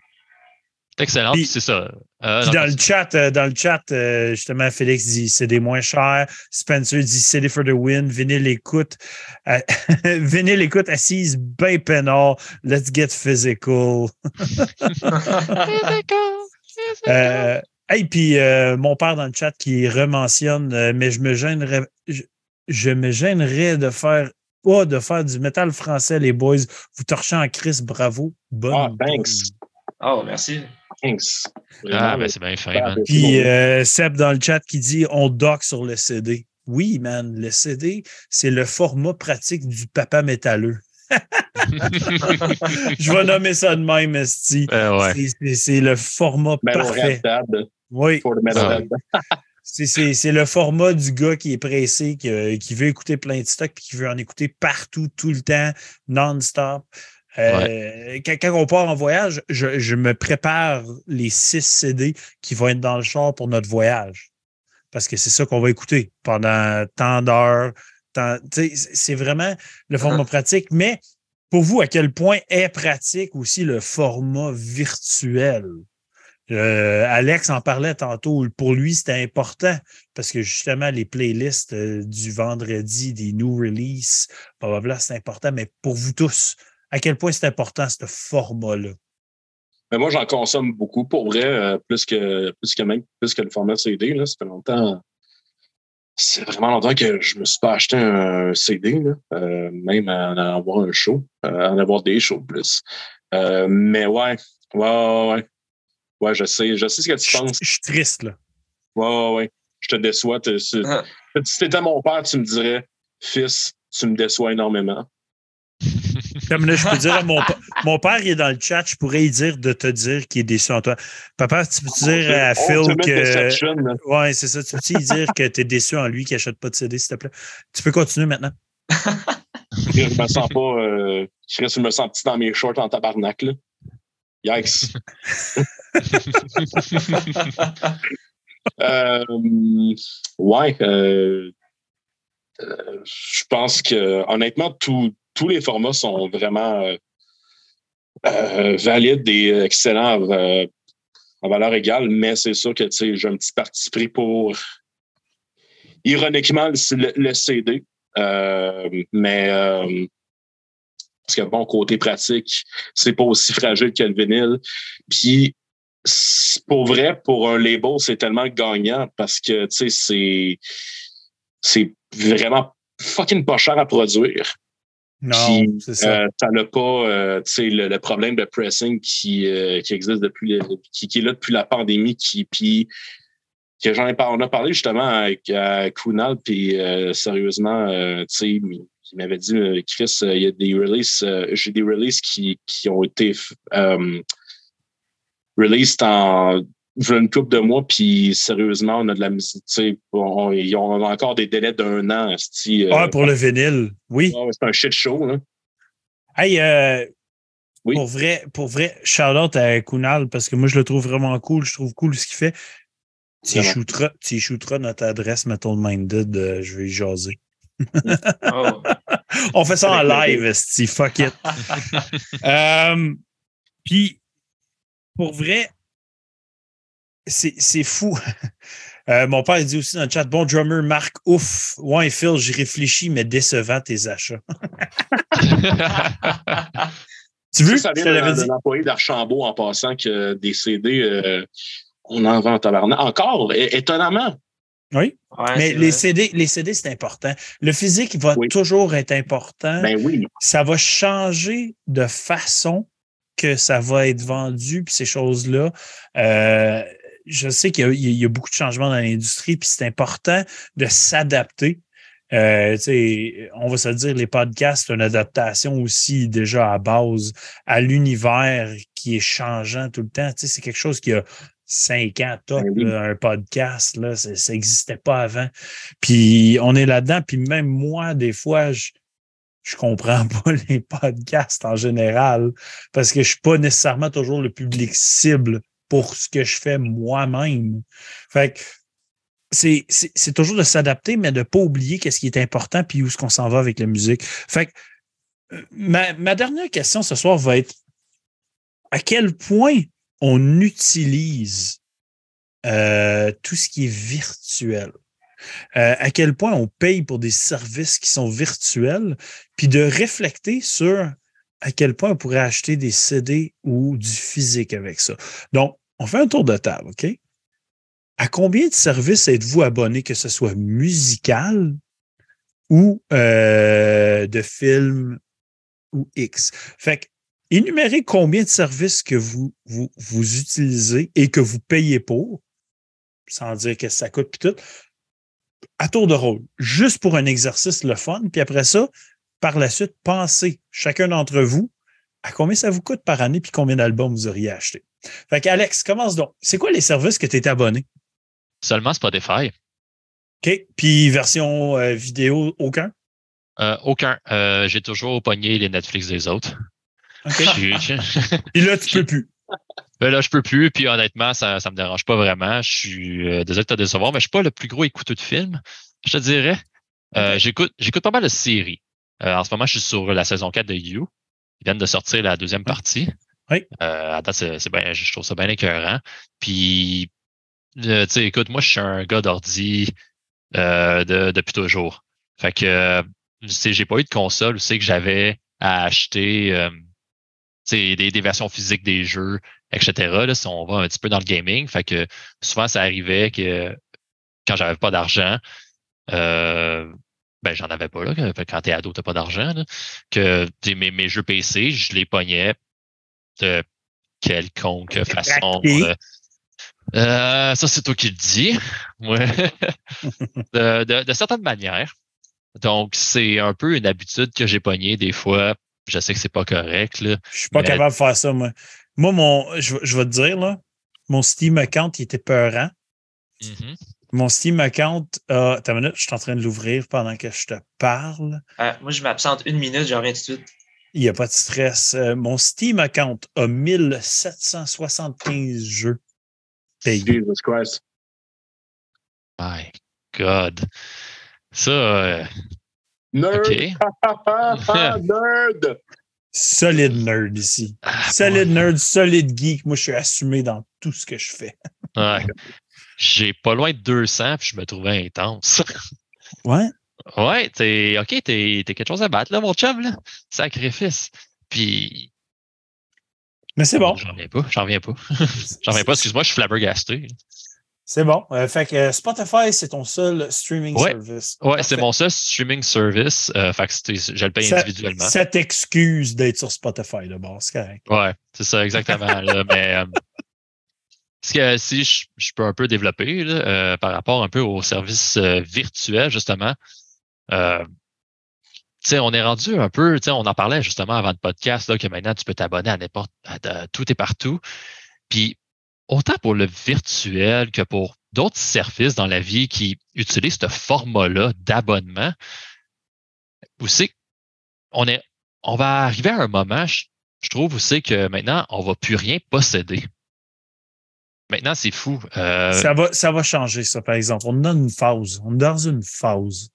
excellent, c'est ça. Euh, dans, le chat, euh, dans le chat, euh, justement, Félix dit CD moins cher. Spencer dit CD for the win. Vinyl écoute. Vinyl écoute assise ben peinard. Let's get physical. physical. Et puis euh, mon père dans le chat qui rementionne, euh, mais je me gênerais, je, me gênerais de faire pas de faire du métal français, les boys. Vous torchez en Chris, bravo. Bonne. Ah, thanks. Oh, merci. Thanks. Ah, ben c'est bien fait, man. Puis euh, Seb dans le chat qui dit on dock sur le CD. Oui, man, le CD, c'est le format pratique du papa métalleux. je vais nommer ça de même, Esti. Ben c'est le format ben, parfait. Oui. C'est le format du gars qui est pressé, qui, veut écouter plein de stocks, puis qui veut en écouter partout, tout le temps, non-stop. Euh, quand, on part en voyage, je, me prépare les six CD qui vont être dans le char pour notre voyage. Parce que c'est ça qu'on va écouter pendant tant d'heures. C'est vraiment le format pratique. Mais pour vous, à quel point est pratique aussi le format virtuel? Euh, Alex en parlait tantôt. Pour lui, c'était important parce que justement, les playlists euh, du vendredi, des new releases, blablabla, c'est important. Mais pour vous tous, à quel point c'est important ce format-là? Ben, moi, j'en consomme beaucoup pour vrai, euh, plus que plus que même plus que le format CD. Là. Ça fait longtemps. C'est vraiment longtemps que je me suis pas acheté un CD, même à en avoir un show, à en avoir des shows plus. mais ouais, Ouais, ouais, ouais. Ouais, je sais. Je sais ce que tu Je penses. je suis triste, là. Ouais, ouais, ouais. Je te déçois. Si Ah. si t'étais mon père, tu me dirais, fils, tu me déçois énormément. Comme là, je peux dire à mon, mon père, il est dans le chat, je pourrais lui dire de te dire qu'il est déçu en toi. Papa, tu peux dire à Phil que. Ouais, c'est ça. Tu peux lui dire que tu es déçu en lui, qu'il n'achète pas de CD, s'il te plaît? Tu peux continuer maintenant. Je me sens pas. Euh, je reste, je me sens petit dans mes shorts en tabarnak, là. Yikes. Euh, ouais. euh, euh, je pense que, honnêtement, tous tous les formats sont vraiment euh, euh, valides et excellents euh, en valeur égale, mais c'est sûr que j'ai un petit parti pris pour, ironiquement, le, CD. Euh, mais euh, parce que bon, côté pratique, c'est pas aussi fragile que le vinyle. Puis pour vrai, pour un label, c'est tellement gagnant parce que tu sais, c'est c'est vraiment fucking pas cher à produire. Non, c'est ça. Euh, T'as le pas euh, tu sais, le, le problème de pressing qui, euh, qui existe depuis le- qui, qui est là depuis la pandémie, qui puis que j'en ai pas, on a parlé justement avec euh, Kunal, puis euh, sérieusement, euh, tu sais, il m'avait dit euh, Chris, il y a des releases, j'ai des releases qui, qui ont été euh, released en a une couple de mois, puis sérieusement, on a de la musique, tu sais, on, ils ont encore des délais d'un an, euh, Ah, pour le vinyle. Oui. ouais, c'est un shit show, là. Hey, euh, Oui. pour vrai, pour vrai, shout out à Kunal parce que moi, je le trouve vraiment cool. Je trouve cool ce qu'il fait. Tu shooteras, shooteras notre adresse, mettons, Minded. euh, je vais y jaser. Oh. On fait ça en live, esti, fuck it. Euh, Puis, pour vrai, c'est c'est fou. Euh, mon père il dit aussi dans le chat Bon drummer, Marc, ouf. Ouais, Phil, j'y réfléchis, mais décevant tes achats. Tu veux? Ça, ça vient te l'avais d'un dit? d'un employé d'Archambault en passant que des CD, euh, on en vend en tabarnak. Encore, étonnamment. Oui. Ouais, Mais les. CD, les CD, c'est important. Le physique va Oui. toujours être important. Ben oui. ça va changer de façon que ça va être vendu, puis ces choses-là. Euh, je sais qu'il y, a- il y a beaucoup de changements dans l'industrie, puis c'est important de s'adapter. Euh, on va se dire, les podcasts, c'est une adaptation aussi déjà à base à l'univers qui est changeant tout le temps. C'est quelque chose qui a cinq ans top, Ben oui. là, un podcast, là, ça n'existait pas avant. Puis on est là-dedans, puis même moi, des fois, je, je comprends pas les podcasts en général parce que je suis pas nécessairement toujours le public cible pour ce que je fais moi-même. Fait que c'est, c'est, c'est toujours de s'adapter, mais de ne pas oublier qu'est-ce qui est important puis où est-ce qu'on s'en va avec la musique. Fait que euh, ma, ma dernière question ce soir va être à quel point on utilise euh, tout ce qui est virtuel? Euh, à quel point on paye pour des services qui sont virtuels, puis de réfléchir sur à quel point on pourrait acheter des CD ou du physique avec ça. Donc, on fait un tour de table, OK? À combien de services êtes-vous abonné, que ce soit musical ou euh, de film ou X? Fait que, énumérez combien de services que vous, utilisez et que vous payez pour, sans dire que ça coûte, puis tout à tour de rôle, juste pour un exercice le fun. Puis après ça, par la suite, pensez, chacun d'entre vous, à combien ça vous coûte par année puis combien d'albums vous auriez acheté. Fait qu'Alex, commence donc. C'est quoi les services que tu es abonné? Seulement Spotify. OK. Puis version euh, vidéo, aucun? Euh, aucun. Euh, J'ai toujours pogné les Netflix des autres. OK. Je suis- je- Puis là, tu peux plus. Ben là, je peux plus, puis honnêtement, ça ne me dérange pas vraiment. Je suis euh, désolé de te décevoir, mais je suis pas le plus gros écouteur de films, je te dirais. J'écoute j'écoute pas mal de séries. En ce moment, je suis sur la saison 4 de You. Ils viennent de sortir la deuxième partie. Oui. Euh, à date, c'est- c'est ben, je trouve ça bien écœurant. Puis, euh, tu sais, écoute, moi, je suis un gars d'ordi euh, de, depuis toujours. Fait que, tu sais, j'ai pas eu de console. Je sais que j'avais à acheter euh, des, des versions physiques des jeux, etc. Là, si on va un petit peu dans le gaming. Fait que souvent, ça arrivait que quand j'avais pas d'argent, euh, ben j'en avais pas là. Quand t'es ado, t'as pas d'argent. Que mes, mes jeux PC, je les pognais de quelconque façon. Euh, euh, ça, c'est toi qui le dis. Ouais. de, de, de certaines manières. Donc, c'est un peu une habitude que j'ai pognée des fois. Je sais que c'est pas correct. Là, Je suis pas mais- capable de faire ça, moi. Moi, mon, je, je vais te dire, là, mon Steam account, il était peurant. Mhm. Mon Steam account, euh, attends une minute, je suis en train de l'ouvrir pendant que je te parle. Ah, moi, je m'absente une minute, je reviens tout de suite. Il n'y a pas de stress. Euh, mon Steam account a 1775 jeux payés. Jesus Christ. My God. Ça, euh, Nerd! Nerd! Solide nerd ici. Ah, Solide nerd, solide geek. Moi, je suis assumé dans tout ce que je fais. Ouais. J'ai pas loin de 200 puis je me trouvais intense. Ouais. Ouais, t'es OK, t'es quelque chose à battre, là, mon chum, là. Sacrifice. Puis. Mais c'est bon. J'en reviens pas. J'en reviens pas. J'en reviens pas. Excuse-moi, je suis flabbergasté. C'est bon. Euh, fait que euh, Spotify, c'est ton seul streaming Ouais. service. Ouais, c'est mon seul streaming service. Euh, fait que je le paye Ça- individuellement. Ça t'excuse d'être sur Spotify, de base, c'est correct. Ouais, c'est ça, exactement. là, mais euh, ce que si je, je peux un peu développer là, par rapport un peu aux services virtuels, justement, euh, on est rendu un peu, on en parlait justement avant le podcast, là, que maintenant tu peux t'abonner à n'importe, à, tout et partout. Puis, autant pour le virtuel que pour d'autres services dans la vie qui utilisent ce format-là d'abonnement, aussi, on est, on va arriver à un moment, je, je trouve aussi que maintenant, on va plus rien posséder. Maintenant, c'est fou. Euh, Ça, va, ça va changer, ça, par exemple. On dans une phase. On est dans une phase.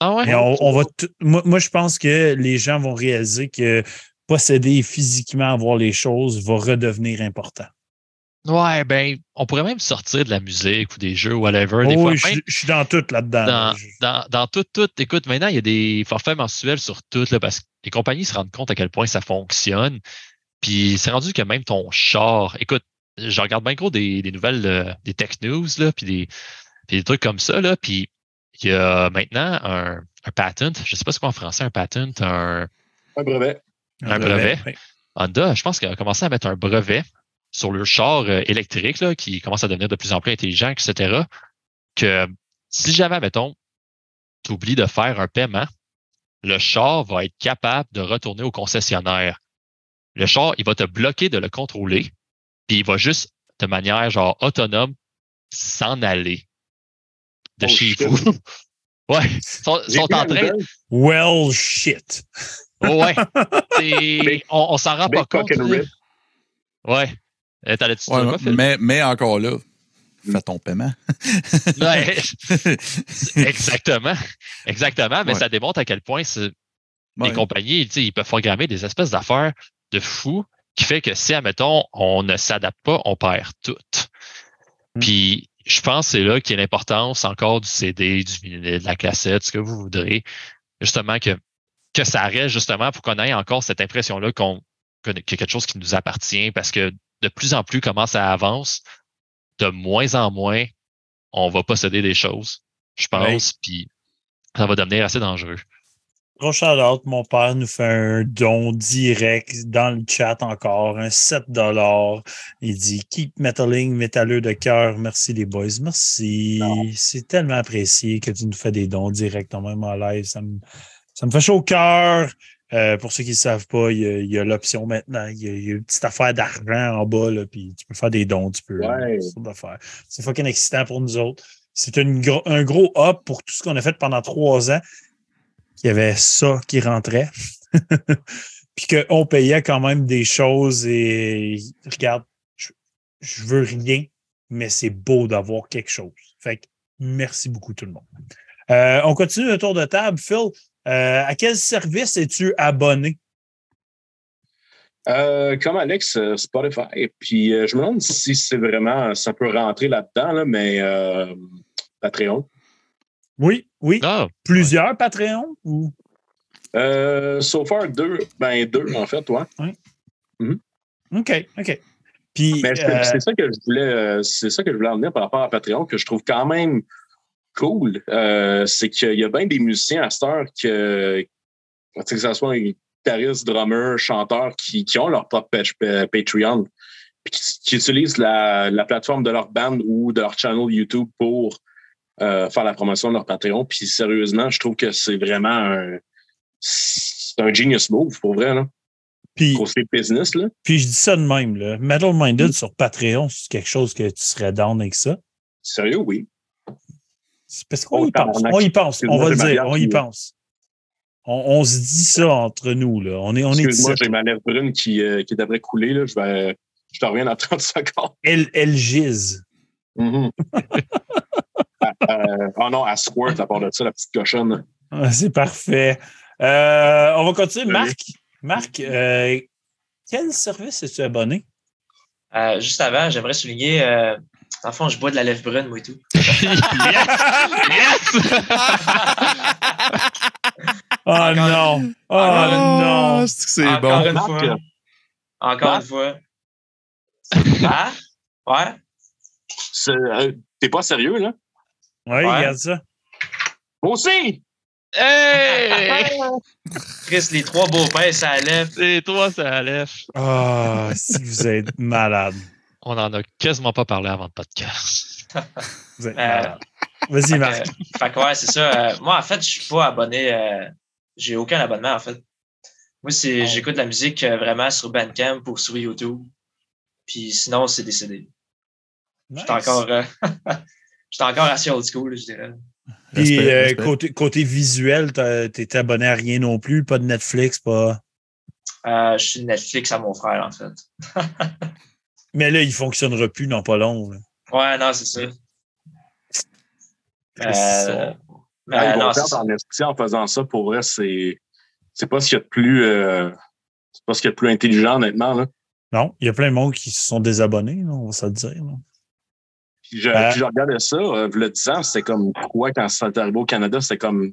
Ah ouais? Et on, on va moi, moi, je pense que les gens vont réaliser que posséder physiquement avoir les choses va redevenir important. Ouais, ben, on pourrait même sortir de la musique ou des jeux, whatever. Des Oh, fois, oui, je, même je suis dans tout là-dedans. là. dans, dans, dans tout, tout, écoute, maintenant, il y a des forfaits mensuels sur tout, là, parce que les compagnies se rendent compte à quel point ça fonctionne. Puis c'est rendu que même ton char, écoute, je regarde bien gros des, des nouvelles, euh, des tech news, là, puis des, puis des trucs comme ça, là, puis il y a maintenant un, un patent, je sais pas ce quoi en français, un patent, un, Un brevet. un brevet. Oui. Honda, je pense qu'il a commencé à mettre un brevet sur le char euh, électrique là, qui commence à devenir de plus en plus intelligent, etc. Que si jamais, mettons, tu oublies de faire un paiement, le char va être capable de retourner au concessionnaire. Le char, il va te bloquer de le contrôler, puis il va juste, de manière genre autonome, s'en aller de Oh, chez shit. vous. ouais, ils sont, sont en train. Well, shit. Oh, ouais. Big- on, on s'en rend pas compte. Ouais. Euh, Ouais, quoi, mais, mais encore là, fais ton paiement. Ouais, exactement. Exactement. Mais Ouais. ça démontre à quel point c'est- Ouais. les compagnies, ils peuvent programmer des espèces d'affaires de fous qui fait que si, admettons, on ne s'adapte pas, on perd tout. Mm. Puis, je pense que c'est là qu'il y a l'importance encore du CD, du vinyle, de la cassette, ce que vous voudrez. Justement, que, que ça reste justement pour qu'on ait encore cette impression-là qu'on qu'il y a quelque chose qui nous appartient parce que de plus en plus, comment ça avance, de moins en moins, on va posséder des choses, je pense, puis ça va devenir assez dangereux. Gros mon père nous fait un don direct dans le chat encore, un 7 Il dit Keep metaling, métalleux de cœur. Merci les boys. Merci. C'est tellement apprécié que tu nous fais des dons directement même en live. Ça me, ça me fait chaud au cœur. Euh, pour ceux qui ne savent pas, il y a, l'option maintenant. Il y, a, il y a une petite affaire d'argent en bas, là, puis tu peux faire des dons, tu peux. Ouais. C'est fucking excitant pour nous autres. C'est un gros up pour tout ce qu'on a fait pendant trois ans qu'il y avait ça qui rentrait. Puis qu'on payait quand même des choses et regarde, je, je veux rien, mais c'est beau d'avoir quelque chose. Fait que merci beaucoup tout le monde. Euh, on continue le tour de table. Phil, euh, à quel service es-tu abonné? Euh, comme Alex, euh, Spotify. Puis je me demande si c'est vraiment, ça peut rentrer là-dedans, là, mais Patreon. Oui, oui. Ah, Plusieurs Patreons ou? Euh, so far, deux. Ben, deux, en fait, ouais. OK, OK. Puis Mais c'est euh, c'est ça que je voulais, euh, c'est ça que je voulais emmener par rapport à Patreon, que je trouve quand même cool. Euh, c'est qu'il y a bien des musiciens à cette heure que, que ce soit guitaristes, drummers, chanteurs qui, qui ont leur propre Patreon, puis qui, qui utilisent la, la, plateforme de leur band ou de leur channel YouTube pour euh, faire la promotion de leur Patreon. Puis sérieusement, je trouve que c'est vraiment un, c'est un genius move pour vrai. Là. Puis, pour ces business. Là. puis je dis ça de même. Là. Metal Minded sur Patreon, c'est quelque chose que tu serais down avec ça? Sérieux, oui. Parce qu'on y pense. On y pense. On va le dire. On y pense. On, on, se dit ça entre nous. Là. On est, on Excuse-moi, j'ai ma lèvre brune qui, euh, qui devrait couler. Là. Je, vais, je te reviens dans 30 secondes. Elle, elle gise. Mm-hmm. oh non, elle squirt à part de ça, la petite cochonne. Ah, c'est parfait. Euh, on va continuer. Marc, Marc euh, quel service es-tu abonné? Euh, juste avant, j'aimerais souligner, euh, en fond, je bois de la lèvre brune, moi et tout. yes! yes! oh non! Oh non! C'est Encore bon. une fois. Encore une fois. Ah? Ouais? Euh, T'es pas sérieux, là? Ouais, Ouais. regarde ça. Moi aussi! Hey! Chris, les trois beaux-pères, ça lève. C'est toi, ça lève. Ah, si vous êtes malade. On en a quasiment pas parlé avant le podcast. Vous êtes Euh, malade. Vas-y, Marc. Fait que, fait que ouais, c'est ça. Euh, moi, en fait, je suis pas abonné. euh, j'ai aucun abonnement, en fait. Moi, c'est, j'écoute de la musique euh, vraiment sur Bandcamp ou sur YouTube. Puis sinon, c'est des CD. Nice. J'étais encore, euh, j'étais encore assez old school, je dirais. Puis, Respect, euh, respect. côté, côté visuel, t'es abonné à rien non plus, pas de Netflix, pas? Euh, je suis Netflix à mon frère, en fait. Mais là, il fonctionnera plus dans pas long. là. Ouais, non, c'est ça. Euh, mais ils vont non, c'est perdre ça. en en faisant ça, pour vrai, c'est. C'est pas ce qu'il y a de plus. euh, c'est pas ce qu'il y a de plus intelligent, honnêtement. Là. Non, il y a plein de monde qui se sont désabonnés, là, on va se le dire. là. Puis je, Euh. puis je regardais ça, euh, le 10 ans, c'était comme quoi quand c'est arrivé au Canada, c'était comme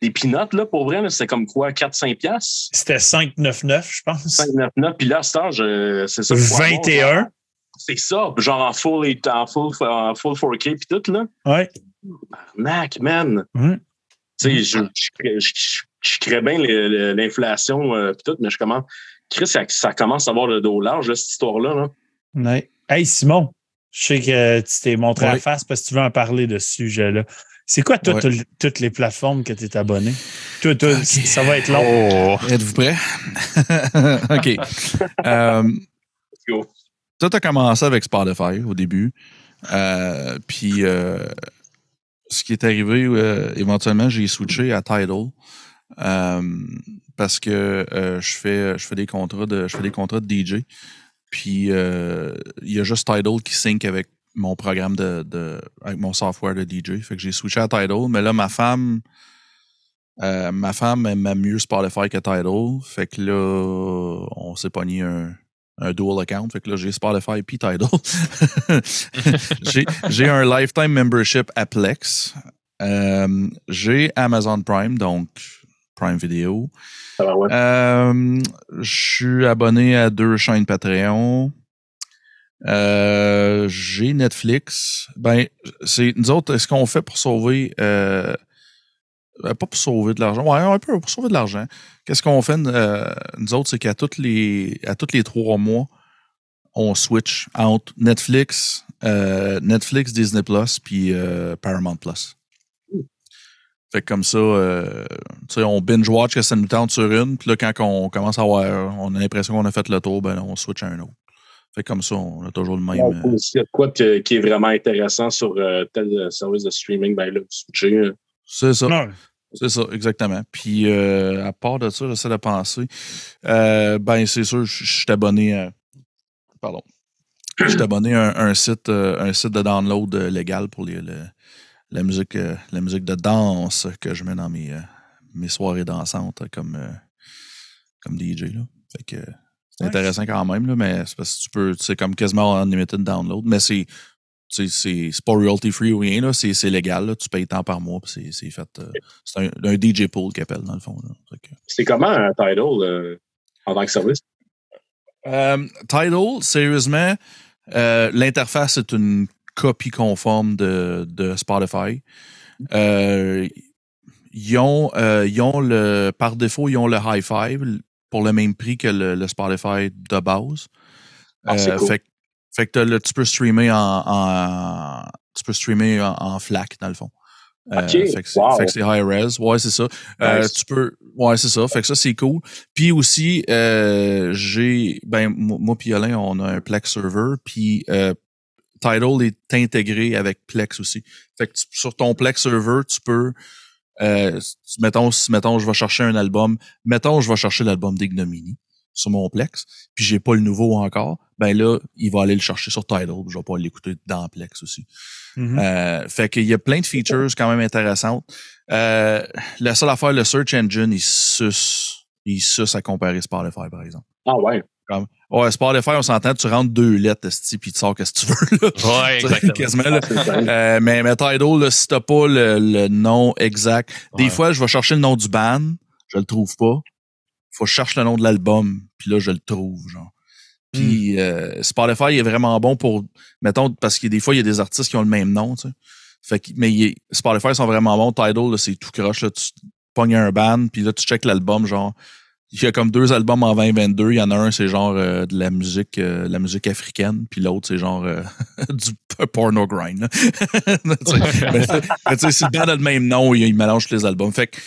des pinottes, là, pour vrai, c'était comme quoi, 4-5 piastres, C'était 5,99, je pense. 5-9-9, puis là, euh, c'est ça. faut avoir, 21. C'est ça, genre en full, eight- en full, en full 4K, puis tout, là. Ouais. Mac, man. Mhm. Tu sais, je, je, je, je crée bien l'inflation, euh, puis tout, mais je commence. Chris, ça, ça commence à avoir le dos large, là, cette histoire-là. Là. Ouais. Hey, Simon, je sais que tu t'es montré à Ouais. la face parce que tu veux en parler de ce sujet-là. C'est quoi toutes, Ouais. toutes les plateformes que tu es abonné? Toi, Ok. Ça va être long. Oh, êtes-vous prêts? OK. Euh, Let's go. Tout a commencé avec Spotify au début. Euh, puis, euh, ce qui est arrivé, euh, éventuellement, j'ai switché à Tidal. parce que euh, je fais je fais des contrats de je fais des contrats de DJ. Puis euh, il y a juste Tidal qui sync avec mon programme de, de avec mon software de DJ. Fait que j'ai switché à Tidal. Mais là, ma femme euh, ma femme aime mieux Spotify que Tidal. Fait que là, on s'est pogné un, un dual account. Fait que là, j'ai Spotify puis Tidal. j'ai, j'ai un lifetime membership à Plex. Euh, j'ai Amazon Prime, donc Prime Video. Euh, je suis abonné à deux chaînes Patreon. Euh, j'ai Netflix. Ben, c'est nous autres, ce qu'on fait pour sauver, euh, pas pour sauver de l'argent, ouais, un peu pour sauver de l'argent. Qu'est-ce qu'on fait, nous autres, c'est qu'à tous les, à tous les trois mois, on switch entre Netflix, Netflix, Disney Plus, puis Paramount Plus. Fait que comme ça, euh, tu sais, on binge-watch que ça nous tente sur une, puis là, quand on commence à avoir, on a l'impression qu'on a fait le tour, ben là, on switch à un autre. Fait que comme ça, on a toujours le même. Ouais, euh, S'il y a quoi que- qui est vraiment intéressant sur euh, tel euh, service de streaming, ben là, vous switchez. euh. c'est ça. C'est ça, exactement. Puis, euh, à part de ça, j'essaie de penser. Euh, ben, c'est sûr, je suis abonné à. Pardon. Je suis abonné à un, un site, euh, un site de download légal pour les, le- la, musique, euh, la musique de danse que je mets dans mes, euh, mes soirées dansantes euh, comme, euh, comme DJ. Là. Fait que c'est intéressant quand même, là, mais c'est parce que tu peux, c'est comme quasiment unlimited download, mais c'est. C'est pas royalty free ou rien, là. C'est c'est légal. Là. Tu payes tant par mois, c'est- c'est fait. c'est un, un DJ pool qu'ils appellent, dans le fond. C'est comment un Tidal en tant que service? Tidal, sérieusement, l'interface est une copie conforme de, de Spotify. Euh, ils ont, euh, ils ont le, par défaut, ils ont le high five pour le même prix que le, le Spotify de base. Ah, Euh, cool. fait, que- fait que le- tu peux streamer en, en- tu peux streamer en, en FLAC dans le fond. Euh, Ok, fait que c'est wow. high res. Ouais, c'est ça. Euh, Nice. tu peux. Ouais, c'est ça. Fait que ça, c'est cool. Puis aussi, euh, j'ai. Ben, moi, moi puis Alain, on a un Plex server. Puis euh, Tidal est intégré avec Plex aussi. Fait que tu- sur ton Plex server, tu peux. Euh, mettons, si, mettons, je vais chercher un album. Mettons, je vais chercher l'album d'Ignomini sur mon Plex, puis j'ai pas le nouveau encore. Ben là, il va aller le chercher sur Tidal. Je vais pas l'écouter dans Plex aussi. Mhm. Euh, fait qu'il y a plein de features quand même intéressantes. Euh, la seule affaire, le search engine, il suce, il suce à comparer Spotify, par exemple. Ah ouais. Ouais, Spotify, on s'entend, tu rentres deux lettres, esti, puis tu sors qu'est-ce que tu veux, là. Ouais, exactement. Quasiment, là. Ah. Euh, mais, mais Tidal, là, si t'as pas le, le nom exact, des fois, je vais chercher le nom du band, je le trouve pas. Faut que je cherche le nom de l'album, puis là, je le trouve, genre. Puis euh, Spotify est vraiment bon pour, mettons, parce que des fois, il y a des artistes qui ont le même nom, tu sais. Fait que, mais il est- Spotify sont vraiment bons. Tidal, là, c'est tout croche, là. Tu pognes un band, puis là, tu checkes l'album, genre. Il y a comme deux albums en 2022. Il y en a un, c'est genre euh, de la musique, euh, la musique africaine, puis l'autre, c'est genre euh, du porno grind. mais tu sais, si le même nom, il, il mélange tous les albums. Fait que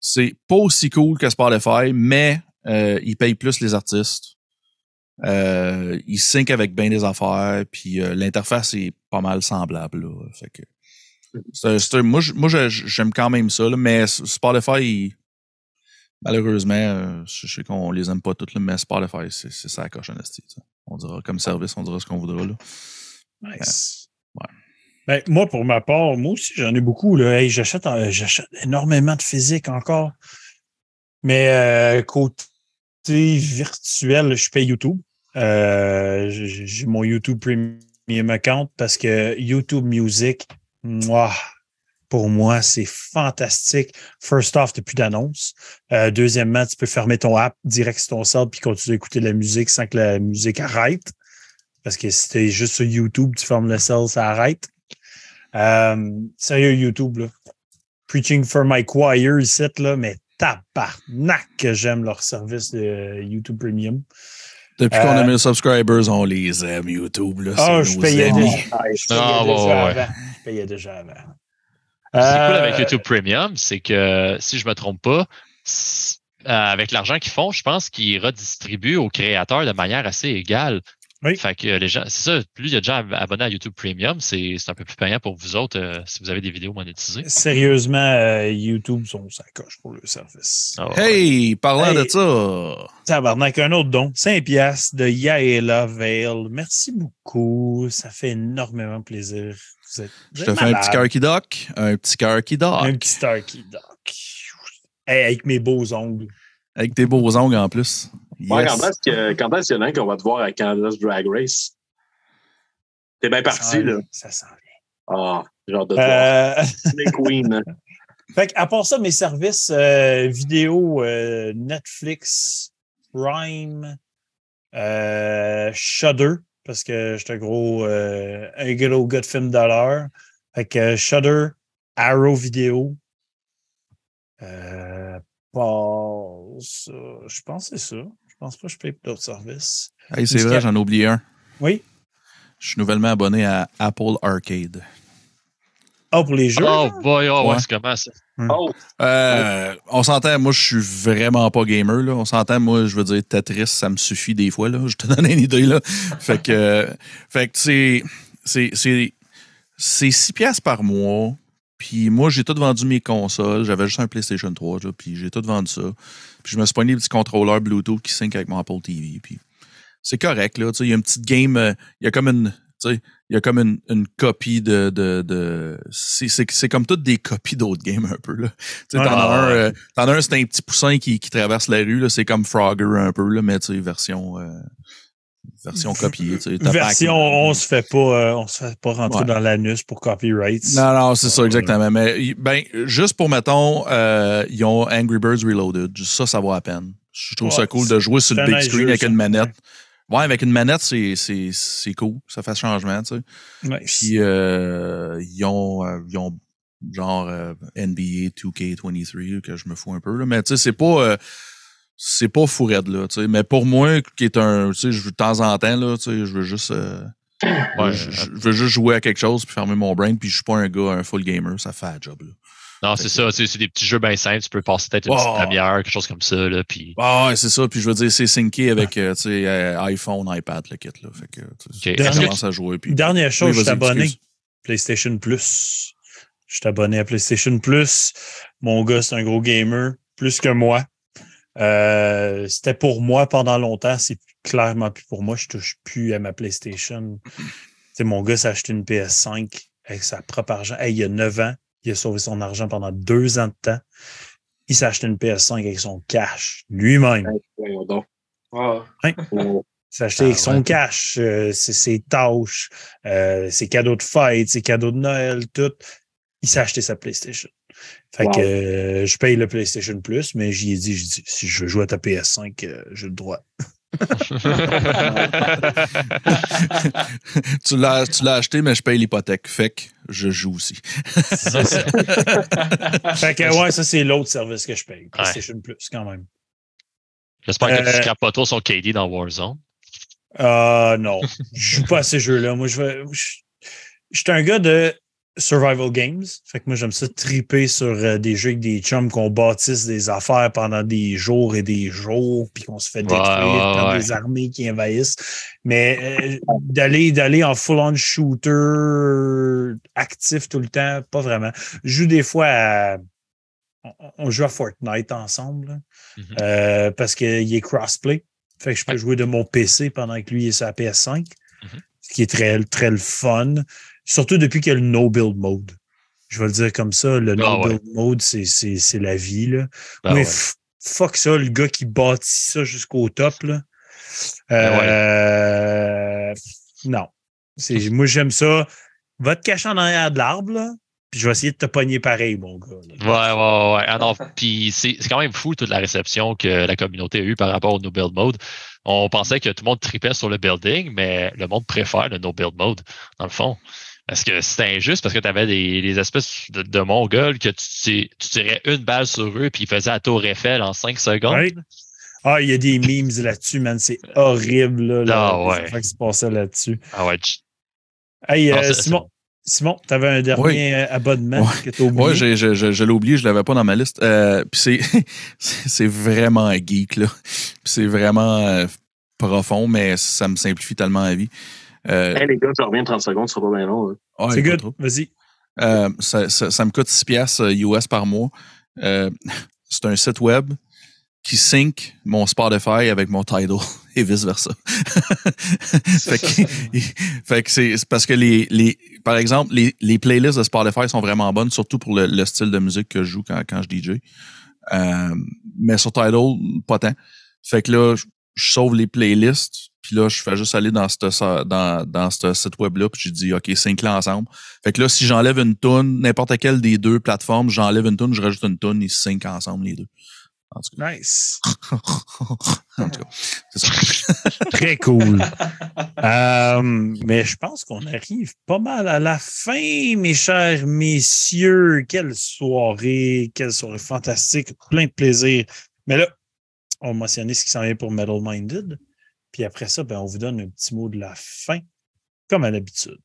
c'est pas aussi cool que Spotify, mais euh, il paye plus les artistes. Euh, il sync avec bien des affaires, puis euh, l'interface est pas mal semblable. Là, fait que c'est- c'est- moi, j'aime quand même ça, là, mais Spotify, il- malheureusement, euh, je sais qu'on les aime pas toutes, là, mais Spotify, c'est c'est ça la coche. On dira comme service, on dira ce qu'on voudra. Là. Nice. Ouais. Ben, moi, pour ma part, moi aussi, j'en ai beaucoup. Là. Hey, j'achète, euh, j'achète énormément de physique encore. Mais euh, côté virtuel, je paye YouTube. Euh, j'ai j'ai mon YouTube Premium account parce que YouTube Music, moi, pour moi, c'est fantastique. First off, tu plus d'annonces. Euh, deuxièmement, tu peux fermer ton app direct sur ton site puis continuer d'écouter la musique sans que la musique arrête. Parce que si t'es juste sur YouTube, tu fermes le cell, ça arrête. Euh, sérieux, YouTube, là. Preaching for my choir ici, là, mais tabarnak que j'aime leur service de YouTube Premium. Depuis qu'on Euh, a mis les subscribers, on les aime, YouTube. Là, Ah, c'est je payais, déjà, je payais Ah, déjà ouais, avant. ouais. Je payais déjà avant. Ce qui est cool Euh, avec YouTube Premium, c'est que si je me trompe pas, euh, avec l'argent qu'ils font, je pense qu'ils redistribuent aux créateurs de manière assez égale. Oui. Fait que les gens, c'est ça, plus il y a de gens abonnés à YouTube Premium, c'est c'est un peu plus payant pour vous autres euh, si vous avez des vidéos monétisées. Sérieusement, euh, YouTube sont sa coche pour le service. Ah, ouais. Hey, parlant Hey. de ça, Tabarnak, un autre don. 5 piastres de Yaela Vale. Merci beaucoup. Ça fait énormément plaisir. Vous êtes, vous je te fais un petit cœur qui doc, un petit cœur qui doc, Un petit Starkey Doc. Hey, avec mes beaux ongles. avec tes beaux ongles en plus. Yes. quand est-ce que- quand est-ce qu'il y en a un qu'on va te voir à Canada's Drag Race? T'es bien parti, là. Ça s'en vient. Ah, genre de. Euh, Les Queen. fait à part ça, mes services euh, vidéo, euh, Netflix, Prime, euh, Shudder, parce que j'étais un gros, euh, un gros gars de film d'horreur. Fait que euh, Shudder, Arrow Vidéo. Euh, passe, euh, je pense que c'est ça. Je pense pas que je paye pour d'autres services. Hey, c'est vrai, j'en ai oublié un. Oui. Je suis nouvellement abonné à Apple Arcade. Ah, pour les jeux? Oh boy, oh, ouais, Ouais. c'est comment ça? Oh, Euh, on s'entend, moi, je suis vraiment pas gamer. Là. On s'entend, moi, je veux dire, Tetris, ça me suffit des fois. Là. Je te donne une idée. Là. Fait que, euh, fait que c'est, c'est, c'est, c'est 6 piastres par mois. Puis moi, j'ai tout vendu mes consoles. J'avais juste un PlayStation 3, là, puis j'ai tout vendu ça. Puis je me suis pogné des petits contrôleurs Bluetooth qui sync avec mon Apple TV. Puis c'est correct, là. Il y a une petite game, euh, il y a comme une, il y a comme une, une copie de, de, de c'est, c'est, c'est comme toutes des copies d'autres games un peu, là. Ouais, t'en as ouais, euh, un, c'est un petit poussin qui, qui traverse la rue, là. C'est comme Frogger un peu, là, mais tu sais, version, euh, version copiée, Version, on se fait pas, euh, on se fait pas rentrer Ouais. dans l'anus pour copyright. Non, non, c'est ça, Ouais, exactement. Mais ben, juste pour, mettons, euh, ils ont Angry Birds Reloaded. Juste Ça, ça vaut à peine. Je trouve ça cool de jouer sur le big screen jeu, avec ça. une manette. Ouais, avec une manette, c'est, c'est, c'est cool. Ça fait changement, tu sais. Nice. Puis, euh, ils, ont, euh, ils ont genre euh, NBA 2K23 que je me fous un peu. Là. Mais tu sais, c'est pas. euh, c'est pas fou raide, là. tu sais. Mais pour moi, qui est un. Tu sais, je veux de temps en temps, là, tu sais, je veux juste. euh, Ouais, je, je- je veux juste jouer à quelque chose puis fermer mon brain, puis je suis pas un gars, un full gamer, ça fait un job. Là. Non, c'est ça. C'est c'est des petits jeux bien simples. Tu peux passer peut-être une Oh. petite demi-heure, quelque chose comme ça. Là, puis... Ah ouais, c'est ça. Puis je veux dire, c'est synqué avec euh, tu sais, euh, iPhone, iPad, le kit. Là. Fait que à jouer. Puis... Dernière chose, Oui, je suis vas-y, abonné. excuse. PlayStation Plus. Je suis abonné à PlayStation Plus. Mon gars, c'est un gros gamer, plus que moi. Euh, C'était pour moi pendant longtemps. C'est clairement plus pour moi. Je touche plus à ma PlayStation. Tu sais, mon gars s'est acheté une PS5 avec sa propre argent. Hey, il y a 9 ans, il a sauvé son argent pendant deux ans de temps. Il s'est acheté une PS5 avec son cash lui-même. Wow. Oh. Il s'est acheté Ah, avec son ouais. cash, euh, c'est ses tâches, euh, ses cadeaux de fête, ses cadeaux de Noël, tout. Il s'est acheté sa PlayStation. Fait Wow. que euh, je paye le PlayStation Plus, mais j'y ai dit, j'ai dit, si je veux jouer à ta PS5, euh, j'ai le droit. tu l'as tu l'as acheté, mais je paye l'hypothèque. Fait que je joue aussi. Ça. fait que ouais, ça c'est l'autre service que je paye. PlayStation Plus quand même. J'espère que tu Euh, ne capes pas trop son KD dans Warzone. Euh, non, je joue pas à ces jeux-là. Moi, je vais. Je je suis un gars de survival games. Fait que moi, j'aime ça triper sur euh, des jeux avec des chums qu'on bâtisse des affaires pendant des jours et des jours, puis qu'on se fait détruire ouais, par ouais. des armées qui envahissent. Mais euh, d'aller d'aller en full-on shooter actif tout le temps, pas vraiment. Je joue des fois à. On, joue à Fortnite ensemble, Mhm. euh, parce qu'il est crossplay. Fait que je peux jouer de mon PC pendant que lui est sur la PS5, Mhm. ce qui est très, très le fun. Surtout depuis qu'il y a le no-build mode. Je vais le dire comme ça, le Ah no-build mode, c'est- la vie. Là. Ah Mais ouais. f- fuck ça, le gars qui bâtit ça jusqu'au top. Là. Ben Euh, Non. Moi, j'aime ça. Va te cacher en arrière de l'arbre, puis je vais essayer de te pogner pareil, mon gars. là. Ouais, ouais, ouais. Ah non, puis c'est c'est quand même fou toute la réception que la communauté a eue par rapport au No Build Mode. On pensait que tout le monde tripait sur le building, mais le monde préfère le No Build Mode, dans le fond. Parce que c'était injuste, parce que tu avais des, des espèces de, de mongols que tu, tu tirais une balle sur eux, puis ils faisaient la tour Eiffel en 5 secondes. Ouais. Ah, il y a des memes là-dessus, man. C'est horrible, là. là, Ah, les ouais. affaires qui se passaient là-dessus. Ah ouais, Hey, Non, euh, Simon. Simon tu avais un dernier Oui. euh, abonnement que tu oublié? Ouais, j'ai- je, je, je l'ai oublié, je l'avais pas dans ma liste. Euh, puis c'est, vraiment geek, là. C'est vraiment euh, profond, mais ça me simplifie tellement la vie. Euh, Hey, les gars, je reviens 30 secondes, ce sera pas bien long. hein. ouais, C'est good. Vas-y. Euh, ça, ça- ça me coûte 6 piastres euh, US par mois. Euh, c'est un site web qui sync mon Spotify avec mon Tidal et vice-versa. fait que, fait que c'est c'est parce que les, les par exemple, les, les playlists de Spotify sont vraiment bonnes, surtout pour le, le style de musique que je joue quand, quand je DJ. Euh, mais sur Tidal, pas tant. Fait que là, je, sauve les playlists, puis là, je fais juste aller dans ce dans, dans site web-là, puis je dis, OK, sync là ensemble. Fait que là, si j'enlève une tune, n'importe quelle des deux plateformes, j'enlève une tune, je rajoute une tune, ils sync ensemble les deux. En tout cas, Nice. en tout cas c'est ça. Très cool. Euh, mais je pense qu'on arrive pas mal à la fin, mes chers messieurs. Quelle soirée, quelle soirée fantastique, plein de plaisir. Mais là, on va mentionner ce qui s'en vient pour Metal Minded. Puis après ça, ben, on vous donne un petit mot de la fin, comme à l'habitude.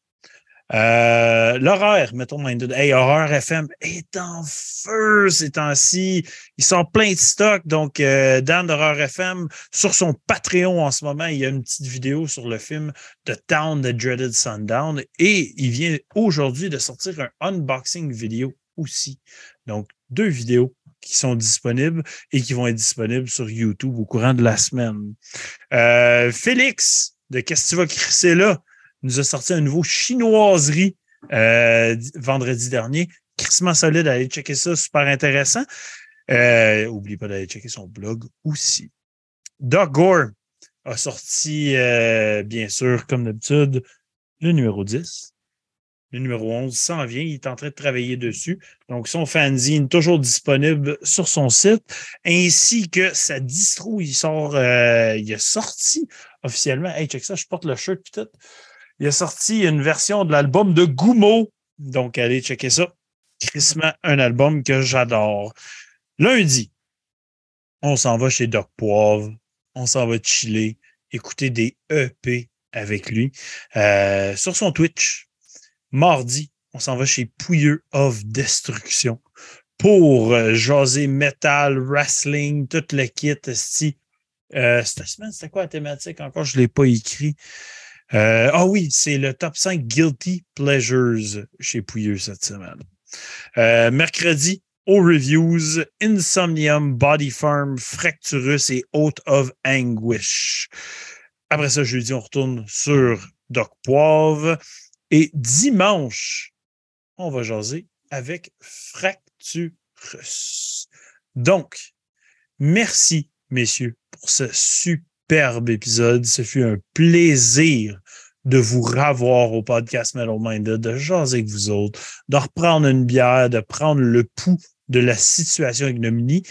Euh, Metal Minded. Hey, Horreur FM est en feu ces temps-ci. Il sort plein de stocks. Donc, euh, Dan d'Horreur FM, sur son Patreon en ce moment, il y a une petite vidéo sur le film The Town The Dreaded Sundown. Et il vient aujourd'hui de sortir un unboxing vidéo aussi. Donc, deux vidéos qui sont disponibles et qui vont être disponibles sur YouTube au courant de la semaine. Euh, Félix, de Qu'est-ce que tu vas crisser là? nous a sorti un nouveau chinoiserie euh, vendredi dernier. Crissement solide, allez checker ça, super intéressant. Euh, N'oubliez pas d'aller checker son blog aussi. Doc Gore a sorti, euh, bien sûr, comme d'habitude, le numéro 10. Le numéro 11 s'en vient, il est en train de travailler dessus. Donc, son fanzine toujours disponible sur son site, ainsi que sa distro, il sort, euh, il a sorti officiellement. Hey, check ça, je porte le shirt peut-être. Il a sorti une version de l'album de Gumo. Donc, allez checker ça. crissement un album que j'adore. Lundi, on s'en va chez Doc Poivre, on s'en va chiller, écouter des EP avec lui euh, sur son Twitch. Mardi, on s'en va chez Pouilleux of Destruction pour euh, jaser metal, wrestling, tout le kit. Euh, cette semaine, c'était quoi la thématique? Encore? Je ne l'ai pas écrit. Euh, ah oui, c'est le top 5 Guilty Pleasures chez Pouilleux cette semaine. Euh, mercredi, aux reviews, Insomnium, Body Farm, Fracturus et Out of Anguish. Après ça, jeudi, on retourne sur Doc Poivre. Et dimanche, on va jaser avec Fracturus. Donc, merci, messieurs, pour ce superbe épisode. Ce fut un plaisir de vous ravoir au podcast Metal Minded, de jaser avec vous autres, de reprendre une bière, de prendre le pouls de la situation ignominie.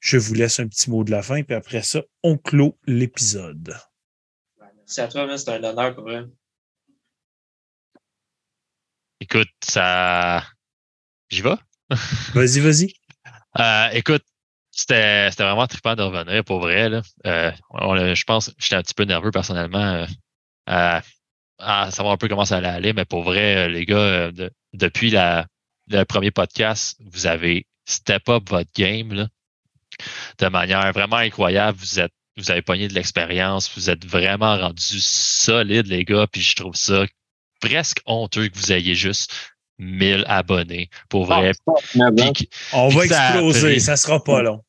Je vous laisse un petit mot de la fin, puis après ça, on clôt l'épisode. Merci à toi, c'est un honneur pour vrai. Écoute, ça. J'y vais? Vas-y, vas-y. Euh, écoute, c'était vraiment trippant de revenir pour vrai. Là. Euh, je pense que j'étais un petit peu nerveux personnellement euh, à, à, savoir un peu comment ça allait aller, mais pour vrai, les gars, de, depuis la, le premier podcast, vous avez step up votre game là, de manière vraiment incroyable. Vous êtes vous avez pogné de l'expérience, vous êtes vraiment rendu solide, les gars, puis je trouve ça presque honteux que vous ayez juste 1000 abonnés. Pour vrai. Puis, on va exploser, ça sera pas long.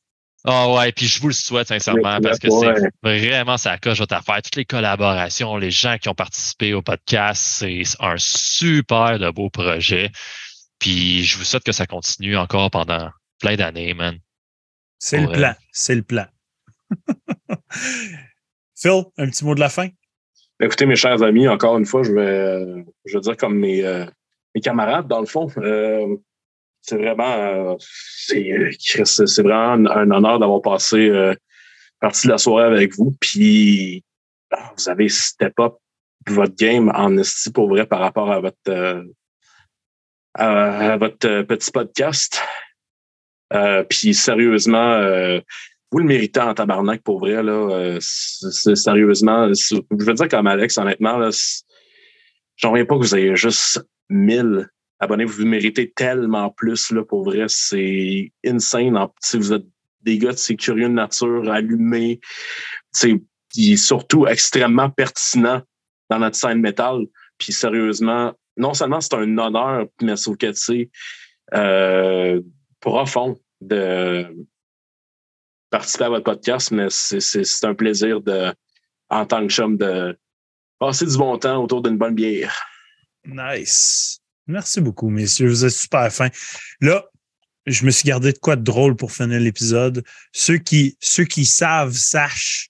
Ah oh ouais, puis je vous le souhaite sincèrement parce que c'est vraiment ça coche votre affaire. Toutes les collaborations, les gens qui ont participé au podcast, c'est un super de beau projet. Puis je vous souhaite que ça continue encore pendant plein d'années, man. C'est le plan. C'est le plan. Phil, un petit mot de la fin? Écoutez, mes chers amis, encore une fois, je vais, je vais dire comme mes, euh, mes camarades, dans le fond. Euh, c'est vraiment, euh, c'est vraiment un, honneur d'avoir passé euh, partie de la soirée avec vous. Puis, ah, vous avez step up votre game en esti pour vrai par rapport à votre, euh, à, votre petit podcast. puis, sérieusement, vous le méritez en tabarnak pour vrai. Là, c'est sérieusement, je veux dire comme Alex, honnêtement, j'en reviens pas que vous ayez juste 1000 abonnez-vous, vous méritez tellement plus, là, pour vrai. C'est insane. si vous êtes des gars de curieux de nature, allumés, est surtout extrêmement pertinent dans notre scène métal. Puis sérieusement, non seulement c'est un honneur, mais sauf que c'est euh, profond de participer à votre podcast, mais c'est un plaisir de, en tant que chum de passer du bon temps autour d'une bonne bière. Nice. Merci beaucoup, messieurs. Vous êtes super fin. Là, je me suis gardé de quoi de drôle pour finir l'épisode. Ceux qui, ceux qui savent, sachent.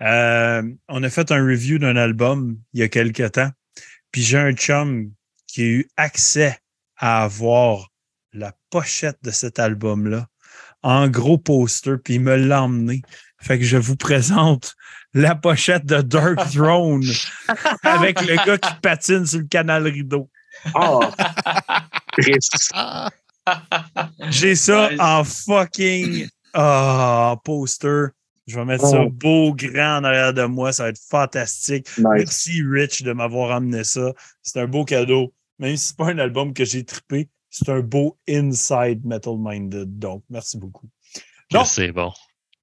Euh, on a fait un review d'un album il y a quelque temps. Puis j'ai un chum qui a eu accès à avoir la pochette de cet album-là en gros poster, puis il me l'a emmené. Fait que je vous présente la pochette de Dark Throne avec le gars qui patine sur le canal rideau. Oh, J'ai ça en fucking oh, poster. Je vais mettre ça beau, grand en arrière de moi. Ça va être fantastique. Merci, Rich, de m'avoir amené ça. C'est un beau cadeau. Même si ce n'est pas un album que j'ai trippé, c'est un beau inside Metal Minded. Donc, merci beaucoup. C'est bon.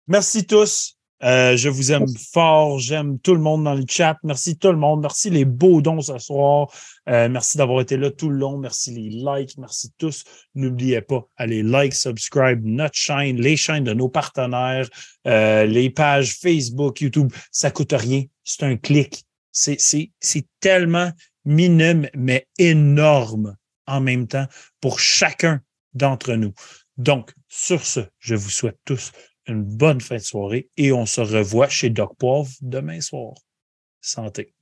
Merci tous. Euh, je vous aime fort. J'aime tout le monde dans le chat. Merci tout le monde. Merci les beaux dons ce soir. Euh, merci d'avoir été là tout le long. Merci les likes. Merci tous. N'oubliez pas, allez like, subscribe notre chaîne, les chaînes de nos partenaires, euh, les pages Facebook, YouTube. Ça coûte rien. C'est un clic. C'est tellement minime, mais énorme en même temps pour chacun d'entre nous. Donc, sur ce, je vous souhaite tous une bonne fin de soirée et on se revoit chez Doc Poivre demain soir. Santé.